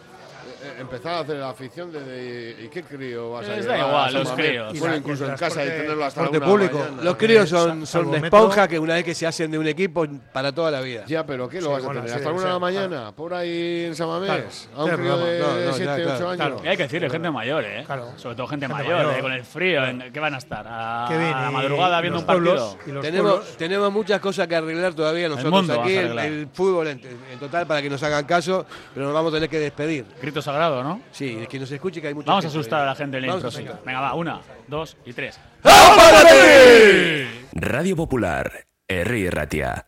Speaker 3: empezar a hacer la afición de, de- ¿y qué crío vas a llevar
Speaker 2: da igual, los críos.
Speaker 3: Bueno, incluso
Speaker 4: el
Speaker 3: en casa y tenerlo hasta la una
Speaker 4: público.
Speaker 3: mañana.
Speaker 1: Los críos son, son
Speaker 4: metro.
Speaker 1: esponjas que una vez que se hacen de un equipo para toda la vida.
Speaker 3: Ya, pero ¿qué lo
Speaker 4: Sí,
Speaker 3: vas a tener?
Speaker 4: sí,
Speaker 3: ¿Hasta la una
Speaker 4: sí,
Speaker 3: de la
Speaker 4: claro.
Speaker 3: mañana? ¿Por ahí en Samamés?
Speaker 4: Claro.
Speaker 3: A un crío de
Speaker 1: no, no,
Speaker 3: 7,
Speaker 1: ya,
Speaker 3: 8
Speaker 1: claro.
Speaker 3: años.
Speaker 4: Claro.
Speaker 2: Y hay que decirle, gente mayor, ¿eh?
Speaker 4: Claro.
Speaker 2: Sobre todo gente,
Speaker 4: Gente
Speaker 2: mayor,
Speaker 4: mayor.
Speaker 2: ¿eh? con el frío. ¿en ¿Qué van a estar? ¿A, a la madrugada viendo un partido?
Speaker 1: Tenemos, tenemos muchas cosas que arreglar todavía nosotros aquí, el, fútbol en, total para que nos hagan caso, pero nos vamos a tener que despedir.
Speaker 2: Sagrado, ¿no?
Speaker 1: Sí, es que nos escuche que hay mucha
Speaker 2: Vamos a
Speaker 1: gente
Speaker 2: asustar a la gente en el
Speaker 1: a
Speaker 2: intro. Venga, va, una, dos y tres.
Speaker 5: Radio Popular, Herri Ratia.